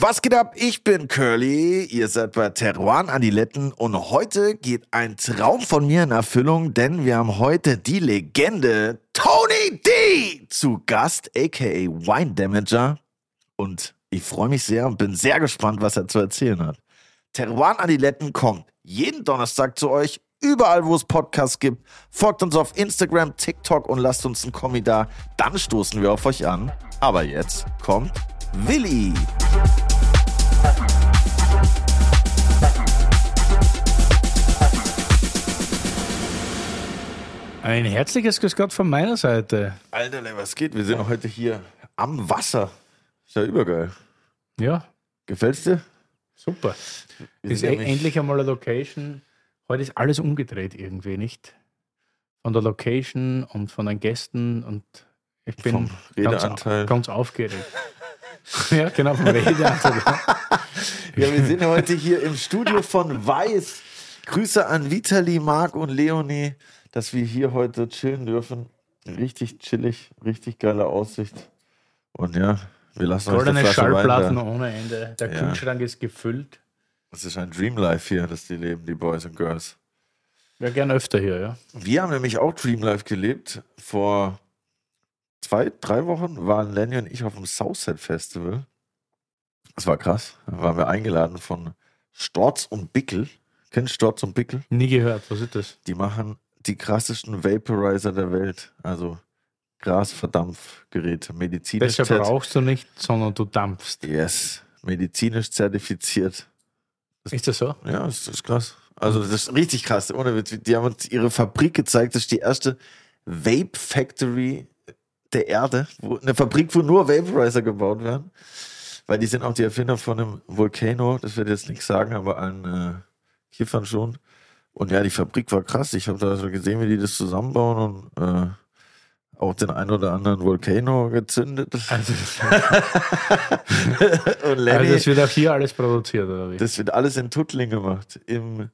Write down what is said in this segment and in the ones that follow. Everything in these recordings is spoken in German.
Was geht ab? Ich bin Curly, ihr seid bei Teruan Adiletten und heute geht ein Traum von mir in Erfüllung, denn wir haben heute die Legende Tony D zu Gast, aka Wine Damager und ich freue mich sehr und bin sehr gespannt, was er zu erzählen hat. Teruan Adiletten kommt jeden Donnerstag zu euch, überall wo es Podcasts gibt. Folgt uns auf Instagram, TikTok und lasst uns einen Kommi da, dann stoßen wir auf euch an. Aber jetzt kommt Willi. Ein herzliches Grüß Gott von meiner Seite. Alter, was geht? Wir sind heute hier am Wasser. Ist ja übergeil. Ja, Gefällt's dir? super. Wir Ist sind e endlich einmal eine Location. Heute ist alles umgedreht irgendwie, nicht? Von der Location und von den Gästen und ich bin ganz, ganz aufgeregt. ja, genau, vom Redeanteil. Ja, wir sind heute hier im Studio von Weiß. Grüße an Vitali, Marc und Leonie, dass wir hier heute chillen dürfen. Richtig chillig, richtig geile Aussicht. Und ja, wir lassen euch Goldene Flasche Wein Schallplatten ohne Ende. Der Ja. Kühlschrank ist gefüllt. Das ist ein Dreamlife hier, das die leben, die Boys und Girls. Wäre gern öfter hier, ja. Wir haben nämlich auch Dreamlife gelebt. Vor zwei, drei Wochen waren Lenny und ich auf dem Southside Festival. Das war krass. Da waren wir eingeladen von Storz und Bickel. Kennst du Storz und Bickel? Nie gehört. Was ist das? Die machen die krassesten Vaporizer der Welt. Also Grasverdampfgeräte. Medizinisch, Deshalb zert- rauchst du nicht, sondern du dampfst. yes, medizinisch zertifiziert. Ist das so? Ja, das ist krass. Also das ist richtig krass. Ohne Witz. Die haben uns ihre Fabrik gezeigt. Das ist die erste Vape Factory der Erde. Wo, eine Fabrik, wo nur Vaporizer gebaut werden. Weil die sind auch die Erfinder von einem Volcano. Das wird jetzt nichts sagen, aber an äh, Kiffern schon. Und ja, die Fabrik war krass. Ich habe da so gesehen, wie die das zusammenbauen und äh, auch den ein oder anderen Volcano gezündet. Also, und Lenny, also es wird auch hier alles produziert, oder wie? das wird alles in Tuttling gemacht. Im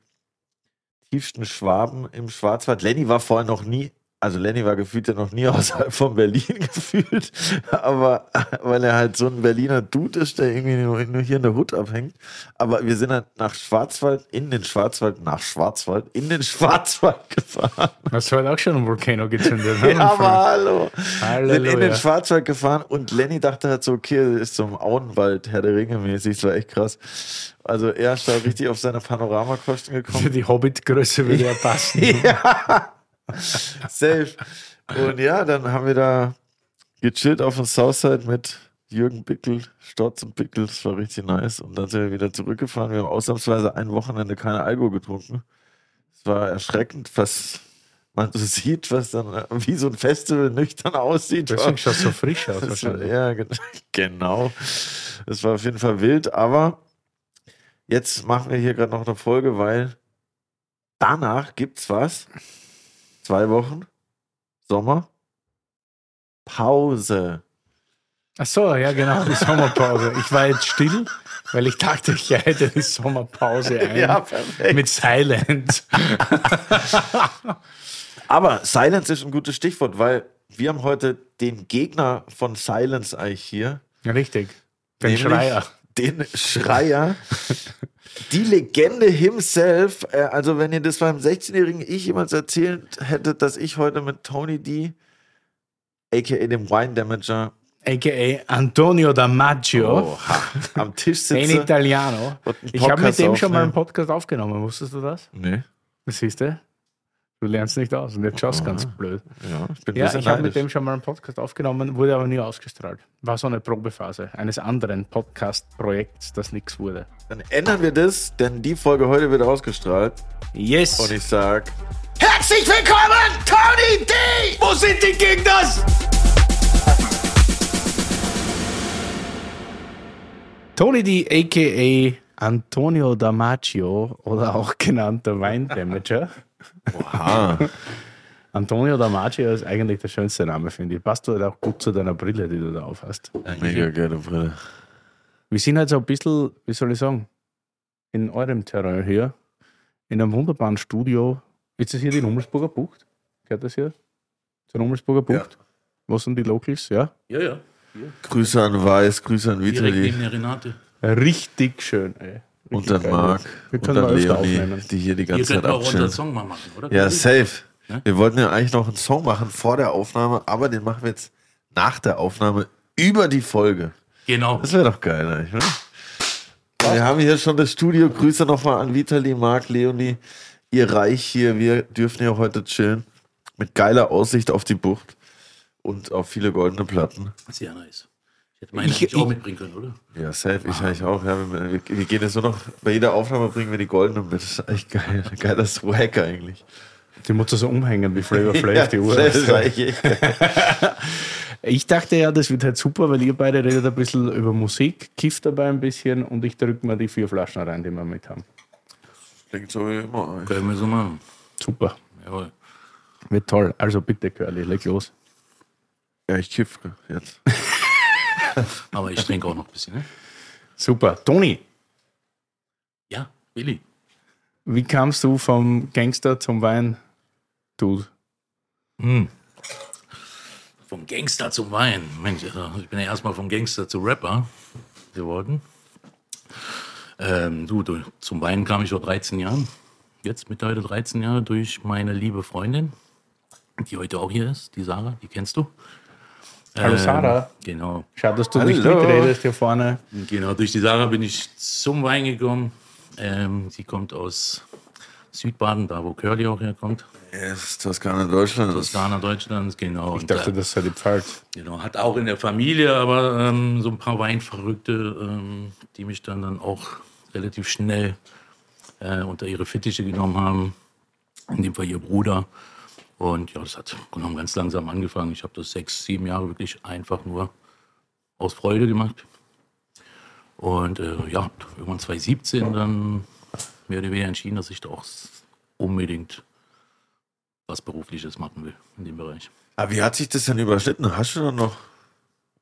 tiefsten Schwaben, im Schwarzwald. Lenny war vorher noch nie, also Lenny war gefühlt ja noch nie außerhalb von Berlin gefühlt. Aber weil er halt so ein Berliner Dude ist, der irgendwie nur, nur hier in der Hut abhängt. Aber wir sind halt nach Schwarzwald, in den Schwarzwald, nach Schwarzwald, in den Schwarzwald gefahren. Hast du heute auch schon einen Volcano gezündet? ne, Ja, aber hallo. Sind in den Halleluja. Schwarzwald gefahren und Lenny dachte halt so, okay, das ist so ein Auenwald, Herr der Ringe mäßig, das war echt krass. Also er ist da richtig auf seine Panoramakosten Für gekommen. die Hobbit-Größe würde er passen. ja, safe. Und ja, dann haben wir da gechillt auf dem Southside mit Jürgen Bickel, Stotz und Bickel, das war richtig nice. Und dann sind wir wieder zurückgefahren. Wir haben ausnahmsweise ein Wochenende keine Alkohol getrunken. Es war erschreckend, was man so sieht, was dann wie so ein Festival nüchtern aussieht. Deswegen schaut es so frisch aus wahrscheinlich. ja, gen- genau. Das war auf jeden Fall wild, aber jetzt machen wir hier gerade noch eine Folge, weil danach gibt's was. Zwei Wochen. Sommer. Pause. Ach so, ja genau, die Sommerpause. Ich war jetzt still, weil ich dachte, ich leite die Sommerpause ein. perfekt. Mit Silent. Aber Silence ist ein gutes Stichwort, weil wir haben heute den Gegner von Silence eigentlich hier. Ja, Richtig. Den Nämlich Schreier. Den Schreier. Die Legende himself. Äh, Also, wenn ihr das beim 16-jährigen Ich jemals erzählt hättet, dass ich heute mit Tony D, aka dem Wine Damager, A.k.a. Antonio Damaggio. oha, am Tisch In sitze. Italiano. und einen Ich habe mit dem schon mal einen. Podcast aufgenommen. Wusstest du das? Nee, Siehst du? Du lernst nicht aus und jetzt schaust du ganz blöd. ja, ich Ja, ich habe mit dem schon mal einen Podcast aufgenommen, wurde aber nie ausgestrahlt. War so eine Probephase eines anderen Podcast-Projekts, das nichts wurde. Dann ändern wir das, denn die Folge heute wird ausgestrahlt. Yes! Und ich sag: Herzlich willkommen, Tony D! Wo sind die Gegner? Tony D, a.k.a. Antonio Damaggio oder auch genannt der Wine Damager. Oha. Antonio Damaggio ist eigentlich der schönste Name, finde ich. Passt halt auch gut zu deiner Brille, die du da auf hast. Mega geile Brille. Wir sind halt so ein bisschen, wie soll ich sagen, in eurem Terrain hier, in einem wunderbaren Studio. Ist das hier die Nummelsburger Bucht? Gehört das hier? Zur Nummelsburger Bucht? Wo sind die Locals? Ja? Ja, ja. Grüße an Weiß, Grüße an Direkt Vitali. neben der Renate. Richtig schön, ey. Richtig Und dann. Marc Wir und können dann Leonie, aufnehmen. die hier die Ihr ganze könnt Zeit auch unseren abchillen. Song mal machen, oder? Ja, safe. Ja? Wir wollten ja eigentlich noch einen Song machen vor der Aufnahme, aber den machen wir jetzt nach der Aufnahme über die Folge. Genau. Das wäre doch geil, eigentlich, oder? Wir haben hier schon das Studio. Grüße nochmal an Vitali, Marc, Leonie. Ihr Reich hier. Wir dürfen hier heute chillen. Mit geiler Aussicht auf die Bucht und auf viele goldene Platten. Sehr nice. Ich hätte meine Ich- eigentlich auch mitbringen können, oder? Ja, safe. Ich eigentlich auch. Ja, wir, wir, gehen jetzt nur noch, bei jeder Aufnahme bringen wir die goldenen mit. Das ist echt geil. Geiler Swag eigentlich. Die muss so umhängen wie Flavor Flav, Ja, die Uhr. das ist eigentlich echt geil. Ich dachte ja, das wird halt super, weil ihr beide redet ein bisschen über Musik, kifft dabei ein bisschen und ich drücke mal die vier Flaschen rein, die wir mit haben. Klingt so wie immer. Können wir so machen. Super. Jawohl. Wird toll. Also bitte, Curly, leg los. Ja, ich kiff jetzt. Aber ich trinke auch noch ein bisschen, ne? Super. Toni, Ja, Willi. wie kamst du vom Gangster zum Wein? Du. Hm. Vom Gangster zum Wein. Mensch, also ich bin ja erstmal vom Gangster zu Rapper geworden. Ähm, du, du, zum Wein kam ich vor 13 Jahren. Jetzt mittlerweile 13 Jahre durch meine liebe Freundin, die heute auch hier ist, die Sarah, die kennst du. Hallo Sarah. Genau. Schau, dass du nicht Hallo. mitredest hier vorne. Genau, durch die Sarah bin ich zum Wein gekommen. Ähm, sie kommt aus Südbaden, da wo Curly auch herkommt. Yes, Toskana Deutschland. Toskana, Deutschland, genau. Ich dachte, das sei die Pfalz. Genau, hat auch in der Familie, aber ähm, so ein paar Weinverrückte, ähm, die mich dann, dann auch relativ schnell äh, unter ihre Fittiche genommen haben. In dem Fall ihr Bruder. Und ja, das hat genommen ganz langsam angefangen. Ich habe das sechs, sieben Jahre wirklich einfach nur aus Freude gemacht. Und äh, ja, irgendwann 2017 dann mehr oder weniger entschieden, dass ich da auch unbedingt was Berufliches machen will in dem Bereich. Aber wie hat sich das denn überschnitten? Hast du dann noch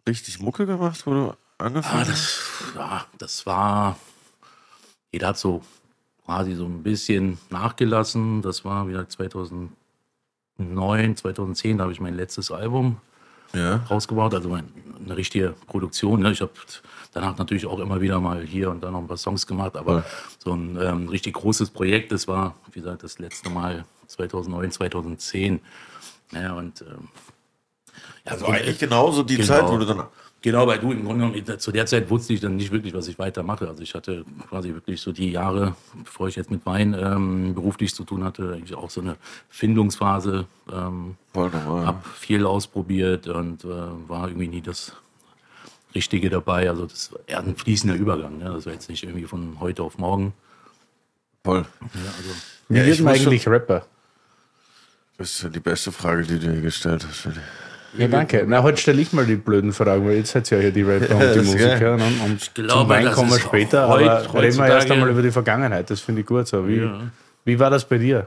richtig Mucke gemacht, wo du angefangen Ah, das, ja, das war. Jeder hat so quasi so ein bisschen nachgelassen. Das war wieder 2009, 2010, da habe ich mein letztes Album Ja. rausgebaut, also mein, eine richtige Produktion. Ne? Ich habe danach natürlich auch immer wieder mal hier und da noch ein paar Songs gemacht, aber Ja. so ein ähm, richtig großes Projekt, das war, wie gesagt, das letzte Mal 2009, 2010. Ja, und ähm, ja, Also und, eigentlich genauso die Genau. Zeit, wo du dann. Genau, weil du im Grunde genommen, zu der Zeit wusste ich dann nicht wirklich, was ich weitermache. Also ich hatte quasi wirklich so die Jahre, bevor ich jetzt mit Wein ähm, beruflich zu tun hatte, eigentlich auch so eine Findungsphase. Ähm, Voll normal. hab viel ausprobiert und äh, war irgendwie nie das Richtige dabei. Also das war eher ein fließender Übergang. Ne? Das war jetzt nicht irgendwie von heute auf morgen. Voll. Ja, also, Wie Ja, wird ich man eigentlich Rapper? Das ist ja die beste Frage, die du hier gestellt hast. Willi. Ja, danke. Na, heute stelle ich mal die blöden Fragen, weil jetzt seid ihr ja hier die Rapper und die. Musiker. Ne? Und zum glaube, Wein das kommen wir später, heut- aber reden wir erst einmal über die Vergangenheit. Das finde ich gut so. Wie, wie war das bei dir?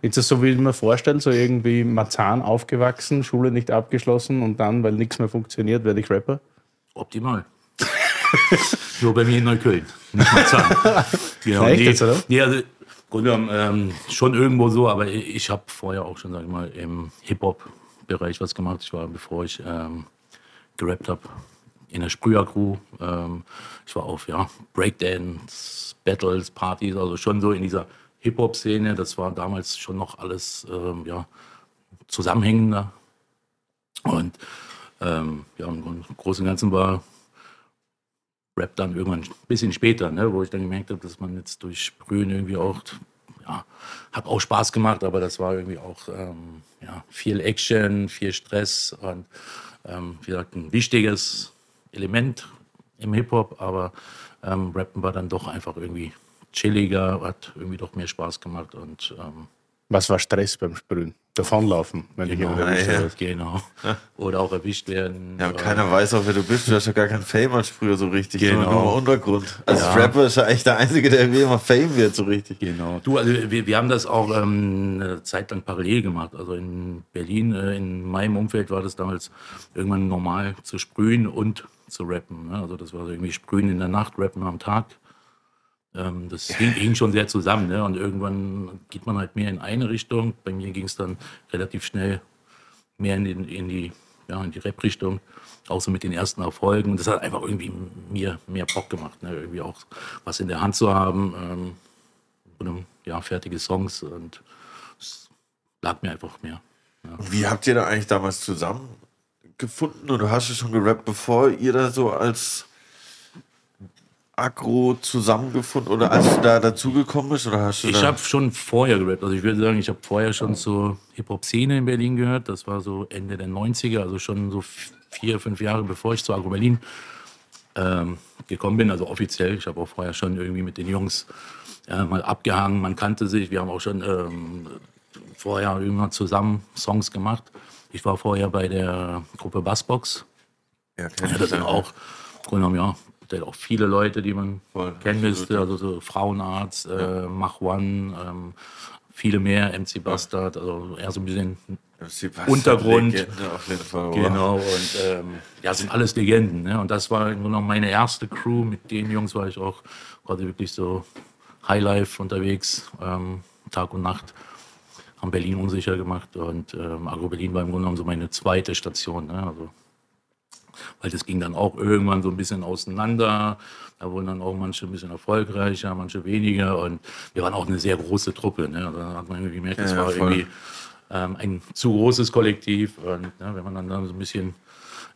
Ist das so, wie ich mir vorstelle, so irgendwie Marzahn aufgewachsen, Schule nicht abgeschlossen und dann, weil nichts mehr funktioniert, werde ich Rapper? optimal. Nur bei mir in Neukölln. Nicht mal Zahn. genau, Echt jetzt, oder? Nee, also, Grunde genommen, ähm, schon irgendwo so, aber ich, ich habe vorher auch schon, sag ich mal, im Hip-Hop-Bereich was gemacht. Ich war, bevor ich ähm, gerappt habe, in der Sprüher-Crew. Ähm, ich war auf ja, Breakdance, Battles, Partys, also schon so in dieser Hip-Hop-Szene. Das war damals schon noch alles ähm, ja, zusammenhängender. Und ähm, ja, im Großen und Ganzen war Rap dann irgendwann ein bisschen später, ne, wo ich dann gemerkt habe, dass man jetzt durch Sprühen irgendwie auch, ja, hat auch Spaß gemacht, aber das war irgendwie auch ähm, ja, viel Action, viel Stress und ähm, wie gesagt, ein wichtiges Element im Hip-Hop, aber ähm, Rappen war dann doch einfach irgendwie chilliger, hat irgendwie doch mehr Spaß gemacht und ähm, Was war Stress beim Sprühen? Davonlaufen, wenn ich genau, jemand erwischt ja. habe. genau. Oder auch erwischt werden. Ja, oder- keiner weiß auch, wer du bist. Du hast ja gar keinen Fame als früher so richtig. Genau. Sondern nur im Untergrund. Als Ja. Rapper ist er echt der Einzige, der wie immer Fame wird, so richtig. Genau. Du, also wir, wir haben das auch ähm, eine Zeit lang parallel gemacht. Also in Berlin, äh, in meinem Umfeld war das damals irgendwann normal zu sprühen und zu rappen. Ne? Also das war so irgendwie sprühen in der Nacht, rappen am Tag. Ähm, das hing, hing schon sehr zusammen. Ne? Und irgendwann geht man halt mehr in eine Richtung. Bei mir ging es dann relativ schnell mehr in, den, in die ja, die Rap-Richtung, auch so mit den ersten Erfolgen. Und das hat einfach irgendwie mir mehr Bock gemacht, ne? irgendwie auch was in der Hand zu haben. Ähm, und, ja, fertige Songs und es lag mir einfach mehr. Wie habt ihr da eigentlich damals zusammengefunden? Oder hast du schon gerappt, bevor ihr da so als Agro zusammengefunden oder als du da dazugekommen bist? Oder hast du Ich habe schon vorher gerappt. Also ich würde sagen, ich habe vorher schon zur Hip-Hop-Szene in Berlin gehört. Das war so Ende der 90er, also schon so vier, fünf Jahre bevor ich zu Agro Berlin ähm, gekommen bin. Also offiziell. Ich habe auch vorher schon irgendwie mit den Jungs äh, mal abgehangen. Man kannte sich. Wir haben auch schon ähm, vorher irgendwann zusammen Songs gemacht. Ich war vorher bei der Gruppe Bassbox. ja, Ja, das sind ja. auch, im Grunde genommen, ja, sind auch viele Leute, die man Voll, kennen müsste. Also so Frauenarzt, äh, Mach One, ähm, viele mehr, MC Bastard, also eher so ein bisschen Untergrund. Fall. Genau, und ähm, ja, sind alles Legenden. Ne? Und das war im Grunde genommen meine erste Crew. Mit den Jungs war ich auch gerade wirklich so Highlife unterwegs, ähm, Tag und Nacht. Haben Berlin unsicher gemacht und ähm, Agro Berlin war im Grunde genommen so meine zweite Station. Ne? Also, weil das ging dann auch irgendwann so ein bisschen auseinander. Da wurden dann auch manche ein bisschen erfolgreicher, manche weniger. Und wir waren auch eine sehr große Truppe. Ne? Also, Da hat man irgendwie gemerkt, das Ja, war voll. irgendwie ähm, ein zu großes Kollektiv. Und ne, wenn man dann, dann so ein bisschen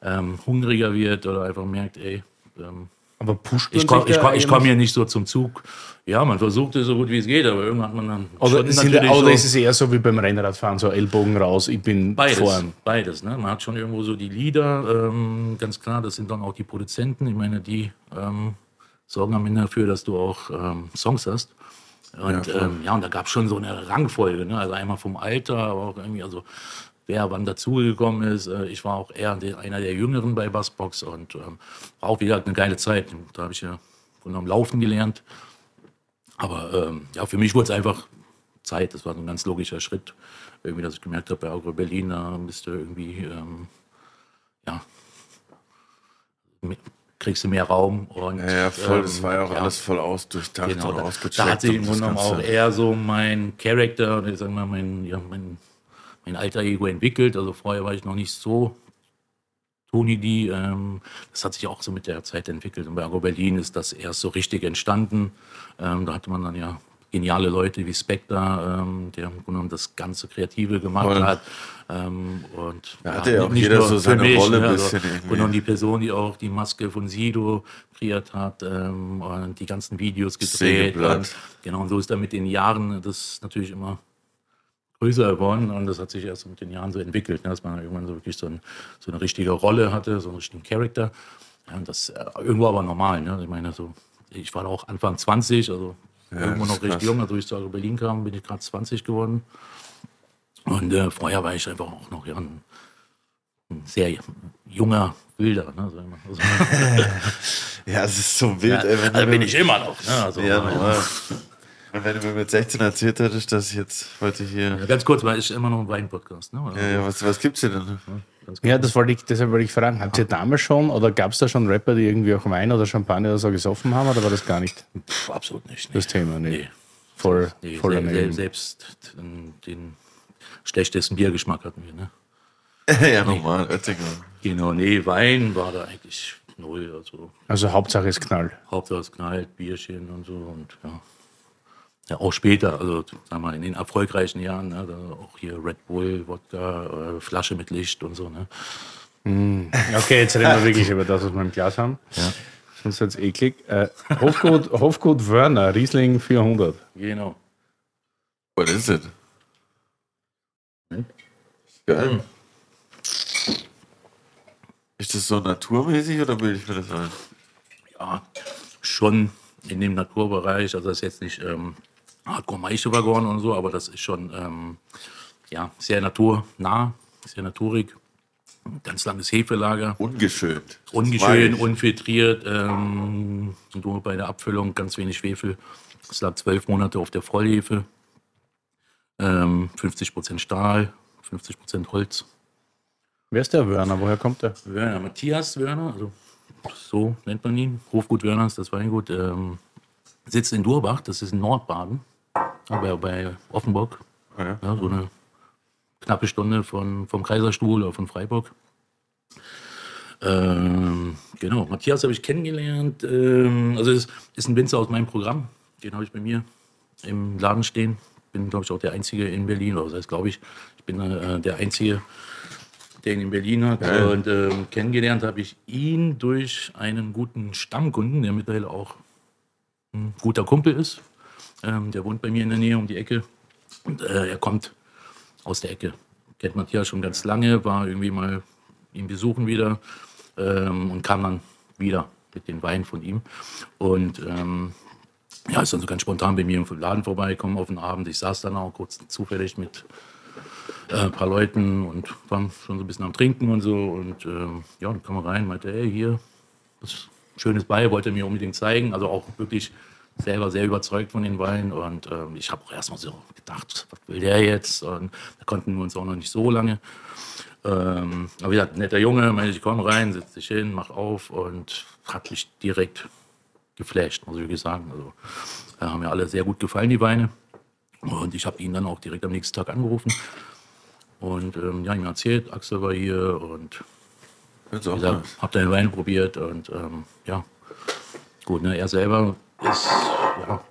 ähm, hungriger wird oder einfach merkt, ey, ähm, Aber pusht ich komme komm, ich komm hier nicht so zum Zug. Ja, man versucht es so gut wie es geht, aber irgendwann hat man dann Oder, sind, natürlich oder so- ist es eher so wie beim Rennradfahren, so Ellbogen raus, ich bin Beides, vorn. beides. Ne? Man hat schon irgendwo so die Lieder, ähm, ganz klar, das sind dann auch die Produzenten. Ich meine, die ähm, sorgen am Ende dafür, dass du auch ähm, Songs hast. Und ja, ähm, ja und da gab es schon so eine Rangfolge. Ne? Also einmal vom Alter, aber auch irgendwie, also wer wann dazugekommen ist. Äh, ich war auch eher einer der Jüngeren bei Bassbox und ähm, war auch wieder eine geile Zeit. Da habe ich ja genommen Laufen gelernt. Aber ähm, ja, für mich wurde es einfach Zeit. Das war so ein ganz logischer Schritt. Irgendwie, dass ich gemerkt habe, bei Agro Berlin, da bist du irgendwie, ähm, ja, me- kriegst du mehr Raum. Und, Ja, ja, voll. das ähm, war ja auch ja, alles voll ausdurchdacht Genau, und da, ausgecheckt. da hat sich im und das Grunde genommen auch eher so mein Charakter, oder ich sag mal, mein, ja, mein, mein alter Ego entwickelt. Also vorher war ich noch nicht so Tony D. Ähm, das hat sich auch so mit der Zeit entwickelt. Und bei Agro Berlin ist das erst so richtig entstanden. Ähm, da hatte man dann ja geniale Leute wie Spectre, ähm, der im Grunde genommen das ganze Kreative gemacht Voll. hat. Ähm, und Da hatte ja auch jeder nur so seine Rolle ein also. Und dann die Person, die auch die Maske von Sido kreiert hat ähm, und die ganzen Videos gedreht hat. Genau, und so ist dann mit den Jahren das natürlich immer größer geworden und das hat sich erst mit den Jahren so entwickelt, ne, dass man irgendwann so wirklich so, ein, so eine richtige Rolle hatte, so einen richtigen Charakter. Ja, und das äh, irgendwo aber normal. Ne? Ich meine, so, ich war auch Anfang 20, also irgendwo das noch recht krass. jung. Also, als ich zu Berlin kam, bin ich gerade 20 geworden. Und äh, vorher war ich einfach auch noch ja, ein, ein sehr junger Wilder. Ne. Also, Ja, es ist so wild, ey, wenn also bin ich immer noch. Ne? Also, Ja. Und wenn du mir mit 16 erzählt hättest, dass ich jetzt heute hier. Ja, ganz kurz, weil ich immer noch ein Wein-Podcast. Ne? Ja, ja, was, was gibt's hier denn? Ja, das wollte ich, deshalb wollte ich fragen, habt ihr damals schon oder gab es da schon Rapper, die irgendwie auch Wein oder Champagner oder so gesoffen haben oder war das gar nicht Pff, absolut nicht. Nee. das Thema? Nee. Nee. Voll, Nee, voll se- selbst den, den schlechtesten Biergeschmack hatten wir. Ne? ja, normal, Oettinger. Genau, nee, Wein war da eigentlich null. Also Also Hauptsache es knallt. Hauptsache es knallt, Bierchen und so und ja. Ja, auch später, also sagen wir mal in den erfolgreichen Jahren, ne, da auch hier Red Bull, Wodka, äh, Flasche mit Licht und so. Ne? Okay, jetzt reden wir wirklich über das, was wir im Glas haben. Ja. Sonst wird es eklig. Äh, Hofgut, Hofgut Wörner, Riesling 400. Genau. What is it? Hm? Geil. Ist das so naturmäßig oder bilde ich mir das ein? ja, schon in dem Naturbereich, also das ist jetzt nicht ähm, Hardcore Maischewagon und so, aber das ist schon ähm, ja, sehr naturnah, sehr naturig. Ganz langes Hefelager, Ungeschönt. Das mag ungeschön, ich. unfiltriert, ähm, nur bei der Abfüllung ganz wenig Schwefel. Es lag zwölf Monate auf der Vollhefe, ähm, 50% Stahl, 50% Holz. Wer ist der Wörner? Woher kommt der? Wörner, Matthias Wörner, also so nennt man ihn, Hofgut Wörners, das Weingut, ähm, sitzt in Durbach, das ist in Nordbaden, aber bei Offenburg, Ja. ja, so eine knappe Stunde von, vom Kaiserstuhl oder von Freiburg. Ähm, genau, Matthias habe ich kennengelernt. Ähm, also es ist ein Winzer aus meinem Programm. Den habe ich bei mir im Laden stehen. Bin, glaube ich, auch der Einzige in Berlin. Oder das heißt, glaube ich, ich bin äh, der Einzige, der ihn in Berlin hat. Geil. Und ähm, kennengelernt habe ich ihn durch einen guten Stammkunden, der mittlerweile auch ein guter Kumpel ist. Ähm, der wohnt bei mir in der Nähe um die Ecke. Und äh, er kommt aus der Ecke. Kennt Matthias schon ganz lange, war irgendwie mal ihn besuchen wieder ähm, und kam dann wieder mit den Weinen von ihm. Und ähm, ja, ist dann so ganz spontan bei mir im Laden vorbeigekommen auf den Abend. Ich saß dann auch kurz zufällig mit äh, ein paar Leuten und waren schon so ein bisschen am Trinken und so. Und ähm, ja, dann kam er rein, meinte, hey, hier, was Schönes bei, wollte er mir unbedingt zeigen. Also auch wirklich selber sehr überzeugt von den Weinen. Und ähm, ich habe auch erstmal so gedacht, was will der jetzt? Und da konnten wir uns auch noch nicht so lange. Ähm, aber wie gesagt, netter Junge, meinte ich, komm rein, setz dich hin, mach auf und hat mich direkt geflasht, muss ich wirklich sagen. Also äh, haben mir alle sehr gut gefallen, die Weine. Und ich habe ihn dann auch direkt am nächsten Tag angerufen. Und ähm, ja, ihm erzählt, Axel war hier und gesagt, hab den Wein probiert und ähm, ja, gut, ne, er selber ist, ja,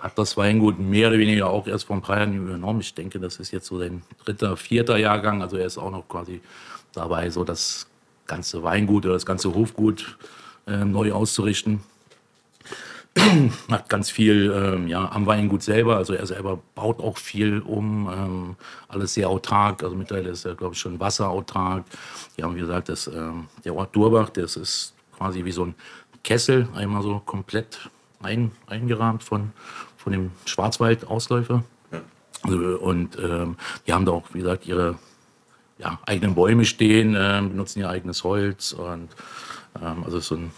hat das Weingut mehr oder weniger auch erst vor ein paar Jahren übernommen. Ich denke, das ist jetzt so sein dritter, vierter Jahrgang, also er ist auch noch quasi dabei, so das ganze Weingut oder das ganze Hofgut ähm, neu auszurichten. Macht ganz viel ähm, ja, am Weingut selber. Also er selber baut auch viel um. Ähm, alles sehr autark. Also mittlerweile ist er, glaube ich, schon wasserautark. Die haben, wie gesagt, das, ähm, der Ort Durbach, das ist quasi wie so ein Kessel, einmal so komplett ein, eingerahmt von, von dem Schwarzwald-Ausläufer. Also, und ähm, die haben da auch, wie gesagt, ihre ja, eigenen Bäume stehen, ähm, benutzen ihr eigenes Holz und ähm, also so ein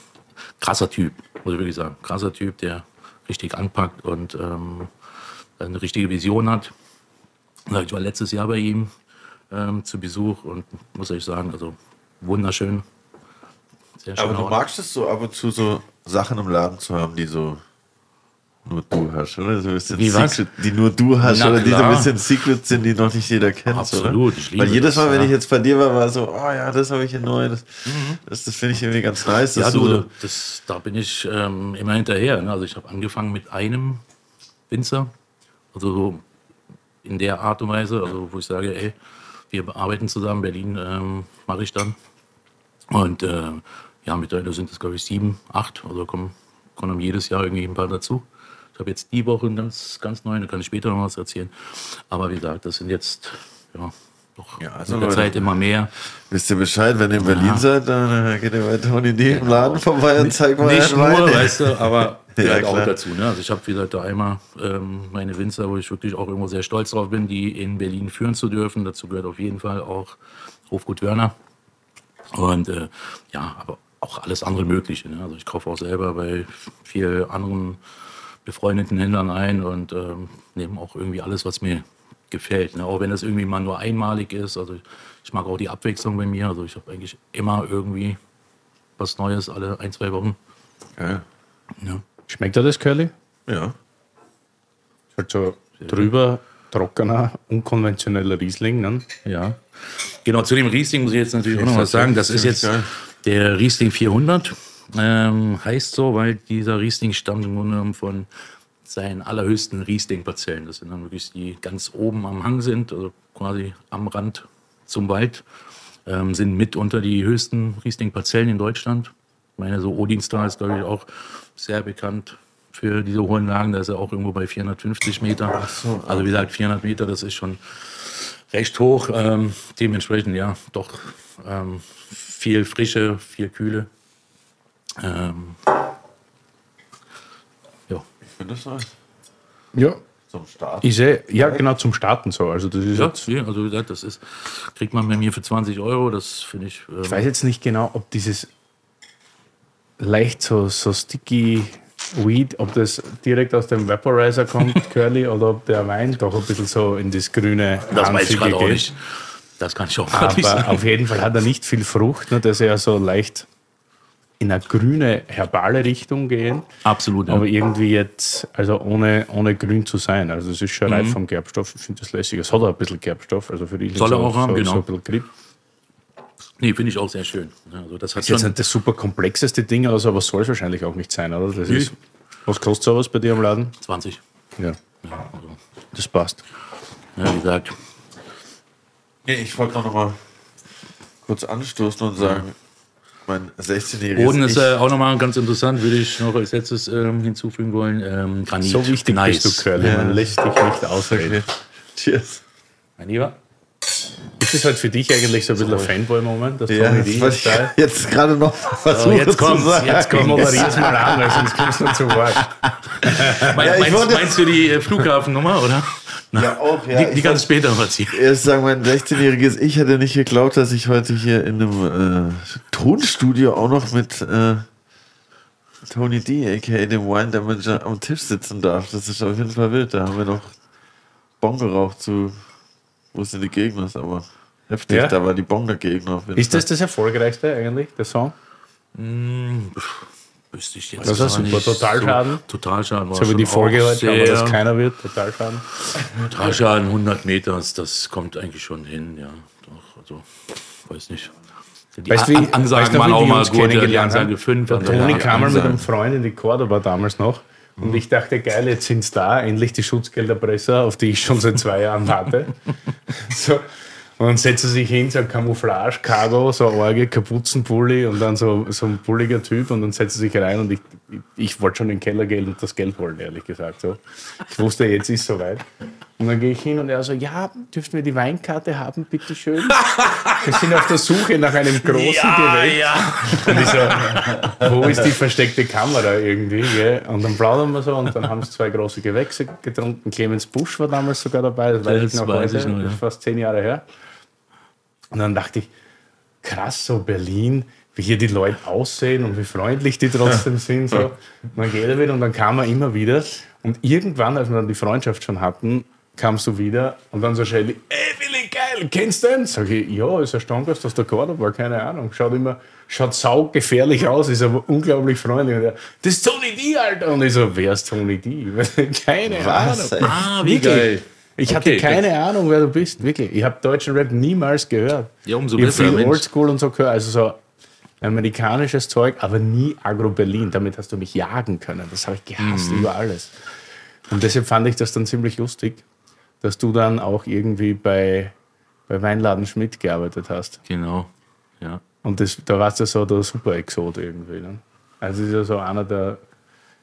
krasser Typ, muss ich wirklich sagen. Krasser Typ, der richtig anpackt und ähm, eine richtige Vision hat. Ich war letztes Jahr bei ihm ähm, zu Besuch und muss euch sagen, also wunderschön. Sehr schön. Aber du magst es so ab und zu so Sachen im Laden zu haben, die so nur du hast, oder? So ein bisschen Wie was? Secret, die nur du hast, Na oder die so ein klar. bisschen Secret sind, die noch nicht jeder kennt. Absolut, oder? ich liebe Weil jedes das, Mal, wenn ja. ich jetzt bei dir war, war so, oh ja, das habe ich hier neu. Das, das, das finde ich irgendwie ganz nice. Ja, du, so, das, da bin ich ähm, immer hinterher. Ne? Also ich habe angefangen mit einem Winzer, also so in der Art und Weise, also wo ich sage, ey, wir arbeiten zusammen, Berlin ähm, mache ich dann. Und äh, ja, mittlerweile sind es, glaube ich, sieben, acht, also kommen, kommen jedes Jahr irgendwie ein paar dazu. Ich habe jetzt die Woche einen ganz, ganz neuen, da kann ich später noch was erzählen. Aber wie gesagt, das sind jetzt, ja, doch Ja, also mit der Leute. Zeit immer mehr. wisst ihr Bescheid, wenn ihr in Berlin seid, dann äh, geht ihr bei Tony D im Laden vorbei und zeigt mal Nicht nur, Wein. weißt du, aber Ja, gehört auch klar. dazu. Ne? Also ich habe, wie gesagt, da einmal ähm, meine Winzer, wo ich wirklich auch irgendwo sehr stolz drauf bin, die in Berlin führen zu dürfen. Dazu gehört auf jeden Fall auch Hofgut Wörner. Und äh, ja, aber auch alles andere Mögliche. Ne? Also ich kaufe auch selber bei vielen anderen befreundeten Händlern ein und ähm, nehme auch irgendwie alles, was mir gefällt. Ne? Auch wenn das irgendwie mal nur einmalig ist. Also ich mag auch die Abwechslung bei mir. Also ich habe eigentlich immer irgendwie was Neues alle ein, zwei Wochen. Ja. Ja. Schmeckt dir das, Curly? ja. Halt so drüber, trockener, unkonventioneller Riesling, ne? Ja. Genau, zu dem Riesling muss ich jetzt natürlich auch noch was sagen. Das ist jetzt geil. Der Riesling 400. Ähm, heißt so, weil dieser Riesling stammt im Grunde genommen von seinen allerhöchsten Riesling-Parzellen. Das sind dann wirklich die ganz oben am Hang sind, also quasi am Rand zum Wald. Ähm, sind mitunter die höchsten Riesling-Parzellen in Deutschland. Ich meine, so Odinstal ist, glaube ich, auch sehr bekannt für diese hohen Lagen. Da ist er auch irgendwo bei 450 Meter. also wie gesagt, 400 Meter, das ist schon recht hoch. Ähm, dementsprechend, ja, doch ähm, viel Frische, viel Kühle. Ähm, ja. Ich finde das nice. Ja. Zum Start. Ich sehe, ja, genau zum Starten so. Also, das ist ja, jetzt, viel. Also wie gesagt, das ist, kriegt man bei mir für 20 Euro. Das finde ich. Ähm, ich weiß jetzt nicht genau, ob dieses leicht so, so sticky Weed, ob das direkt aus dem Vaporizer kommt, Curly, oder ob der Wein doch ein bisschen so in das grüne das weiß ich gerade auch nicht. Das kann ich nicht Aber sagen. auf jeden Fall hat er nicht viel Frucht, ne, dass er so leicht in eine grüne, herbale Richtung gehen, Absolut. Ja. aber irgendwie jetzt, also ohne, ohne grün zu sein. Also es ist schon reif vom Gerbstoff, ich finde das lässig. Es hat auch ein bisschen Gerbstoff, also für die Mhm. Soll er auch haben, so, genau. so ein bisschen Grip. Nee, finde ich auch sehr schön. Also das hat ist jetzt schon, nicht das super komplexeste Ding, also, aber soll es wahrscheinlich auch nicht sein, oder? Das ist, was kostet sowas bei dir am Laden? 20. Ja, Ja, also, das passt. ja, wie gesagt, Nee, ich wollte noch mal kurz anstoßen und sagen, mein 16-jähriges Boden ist Ich- äh, auch nochmal ganz interessant, würde ich noch als letztes ähm, hinzufügen wollen. Ähm, Granit. So wichtig nice. bist du, Curly. Ja. Man lässt dich nicht ausreden. Cheers. Mein Lieber. Ist das halt für dich eigentlich so ein bisschen ein Fanboy-Moment, Ja, das da? jetzt gerade noch versuchen jetzt kommt's, zu sagen. jetzt es mal an, weil sonst kommst du zu Wort. Mein, Ja, meinst, meinst du die äh, Flughafennummer, oder? Ja, auch, ja. die die du später erzählen. erst sagen, mein 16-jähriges Ich hätte nicht geglaubt, dass ich heute hier in einem äh, Tonstudio auch noch mit äh, Tony D, aka dem Wine Damager, am Tisch sitzen darf. Das ist auf jeden Fall wild. Da haben wir noch Bon geraucht zu, wo sind die Gegner? Aber heftig, Ja? da war die Bon der Gegner Ist das das erfolgreichste eigentlich, der Song? Wüsste ich jetzt Das war super. Totalschaden? So, Totalschaden war So wie schon die Folge heute, aber dass keiner wird, total schaden. Totalschaden 100 Meter, das- kommt eigentlich schon hin, ja. Doch, also, weiß nicht. Die Weißt du, wie- An- weißt Ansagen du, waren auch mal gut, die Ansage haben? 5. Der Toni kam mal mit einem Freund in die Cordoba damals noch. Und ich dachte, geil, jetzt sind es da, endlich die Schutzgelderpresser, auf die ich schon seit zwei Jahren warte. so. Und dann setzt er sich hin, so ein Camouflage-Cargo, so ein Orge, Kapuzenpulli und dann so, so ein bulliger Typ und dann setzt er sich rein und ich, ich, ich wollte schon in den Keller gehen und das Geld holen, ehrlich gesagt. So. Ich wusste, jetzt ist es soweit. Und dann gehe ich hin und er so, ja, dürften wir die Weinkarte haben, bitteschön? Wir sind auf der Suche nach einem großen Gerät. ja. Und ich so, wo ist die versteckte Kamera irgendwie? Gell? Und dann plaudern wir so und dann haben sie zwei große Gewächse getrunken. Clemens Busch war damals sogar dabei, das weiß Das ich noch weiß heute, ich noch, ja. das ist fast zehn Jahre her. Und dann dachte ich, krass, so Berlin, wie hier die Leute aussehen und wie freundlich die trotzdem sind. So. Und dann geht er wieder und dann kam er immer wieder. Und irgendwann, als wir dann die Freundschaft schon hatten, kamst du wieder und dann so Shelly, ey Willi, geil, kennst du den? Sag ich, ja, ist ein Stammgast aus der Cordoba, keine Ahnung. Schaut immer, schaut saugefährlich aus, ist aber unglaublich freundlich. Und er, das ist Tony D, Alter. Und ich so, wer ist Tony D? keine Was, Ahnung. ey? Ah, wie Wirklich. geil. Ich hatte Okay, keine Ahnung, wer du bist, wirklich. Ich habe deutschen Rap niemals gehört. Ja, umso ich besser, viel. Oldschool und so gehört, also so amerikanisches Zeug, aber nie Agro-Berlin. Damit hast du mich jagen können. Das habe ich gehasst Mhm. über alles. Und deshalb fand ich das dann ziemlich lustig, dass du dann auch irgendwie bei, bei Weinladen Schmidt gearbeitet hast. Genau, ja. Und das, da warst du so der Super-Exot irgendwie. Ne? Also, das ist ja so einer der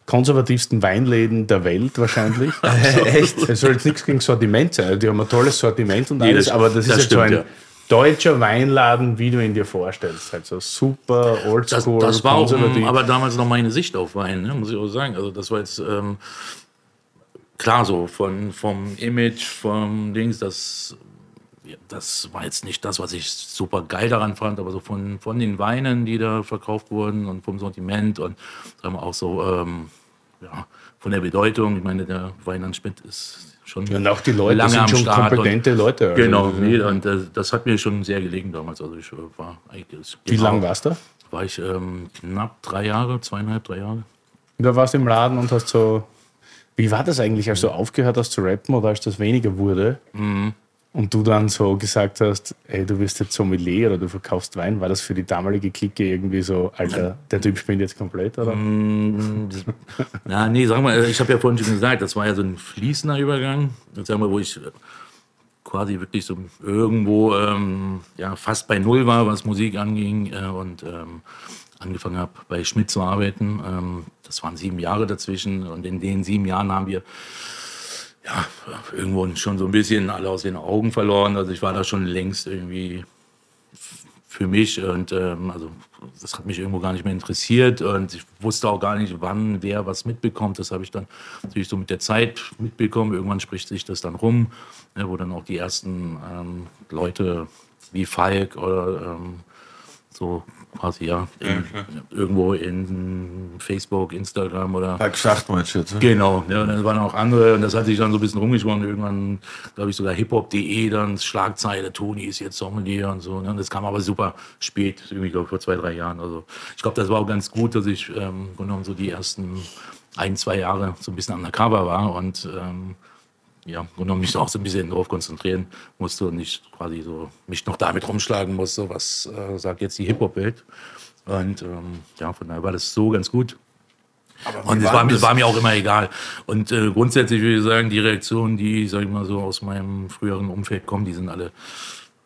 konservativsten Weinläden der Welt wahrscheinlich. Echt? Es soll jetzt nichts gegen Sortiment sein. Die haben ein tolles Sortiment und Nee, alles, das- aber das, das ist halt so stimmt, ein deutscher Weinladen, wie du ihn dir vorstellst. Halt so super Das, oldschool, das war auch aber damals noch meine Sicht auf Wein, ne, muss ich auch sagen. Also das war jetzt ähm, klar so von, vom Image, vom Dings, das, das war jetzt nicht das, was ich super geil daran fand, aber so von, von den Weinen, die da verkauft wurden und vom Sortiment und sagen wir auch so ähm, ja, von der Bedeutung. Ich meine, der Weinland Schmidt ist schon und auch die Leute lange sind schon Start und- kompetente Leute. also, Genau, ja. nee, und äh, das hat mir schon sehr gelegen damals. Also ich äh, war eigentlich. Wie lange warst du? War ich ähm, knapp drei Jahre, zweieinhalb, drei Jahre. Da warst du im Laden und hast so. Wie war das eigentlich, als du aufgehört hast zu rappen oder als das weniger wurde? Mhm. Und du dann so gesagt hast, ey, du wirst jetzt Sommelier oder du verkaufst Wein, war das für die damalige Clique irgendwie so, Alter, der Typ spinnt jetzt komplett, oder? Mhm. Ja, nee, sag mal, ich habe ja vorhin schon gesagt, das war ja so ein fließender Übergang. Jetzt sagen wir, wo ich äh, quasi wirklich so irgendwo ähm, ja, fast bei Null war, was Musik anging äh, und ähm, angefangen habe, bei Schmidt zu arbeiten. Ähm, das waren sieben Jahre dazwischen und in den sieben Jahren haben wir ja, irgendwo schon so ein bisschen alle aus den Augen verloren. Also ich war da schon längst irgendwie für mich und ähm, also das hat mich irgendwo gar nicht mehr interessiert und ich wusste auch gar nicht, wann wer was mitbekommt. Das habe ich dann natürlich so mit der Zeit mitbekommen. Irgendwann spricht sich das dann rum, ne, wo dann auch die ersten ähm, Leute wie Falk oder ähm, so quasi ja, in, irgendwo in Facebook, Instagram oder Falk Schacht meinst du jetzt, ne? Genau, ja, und dann waren auch andere und das hat sich dann so ein bisschen rumgesprochen. Irgendwann, glaube ich, sogar hiphop.de, dann Schlagzeile, Toni ist jetzt Sommelier und so. Ne? Und das kam aber super spät, irgendwie, glaube vor zwei, drei Jahren. Also ich glaube, das war auch ganz gut, dass ich ähm, genommen so die ersten ein, zwei Jahre so ein bisschen undercover war und ähm, ja, und mich auch so ein bisschen darauf konzentrieren musste und nicht quasi so mich noch damit rumschlagen musste, was äh, sagt jetzt die Hip-Hop-Welt. Und ähm, ja, von daher war das so ganz gut. Und es war, mir- war mir auch immer egal. Und äh, grundsätzlich würde ich sagen, die Reaktionen, die, sag ich mal so, aus meinem früheren Umfeld kommen, die sind alle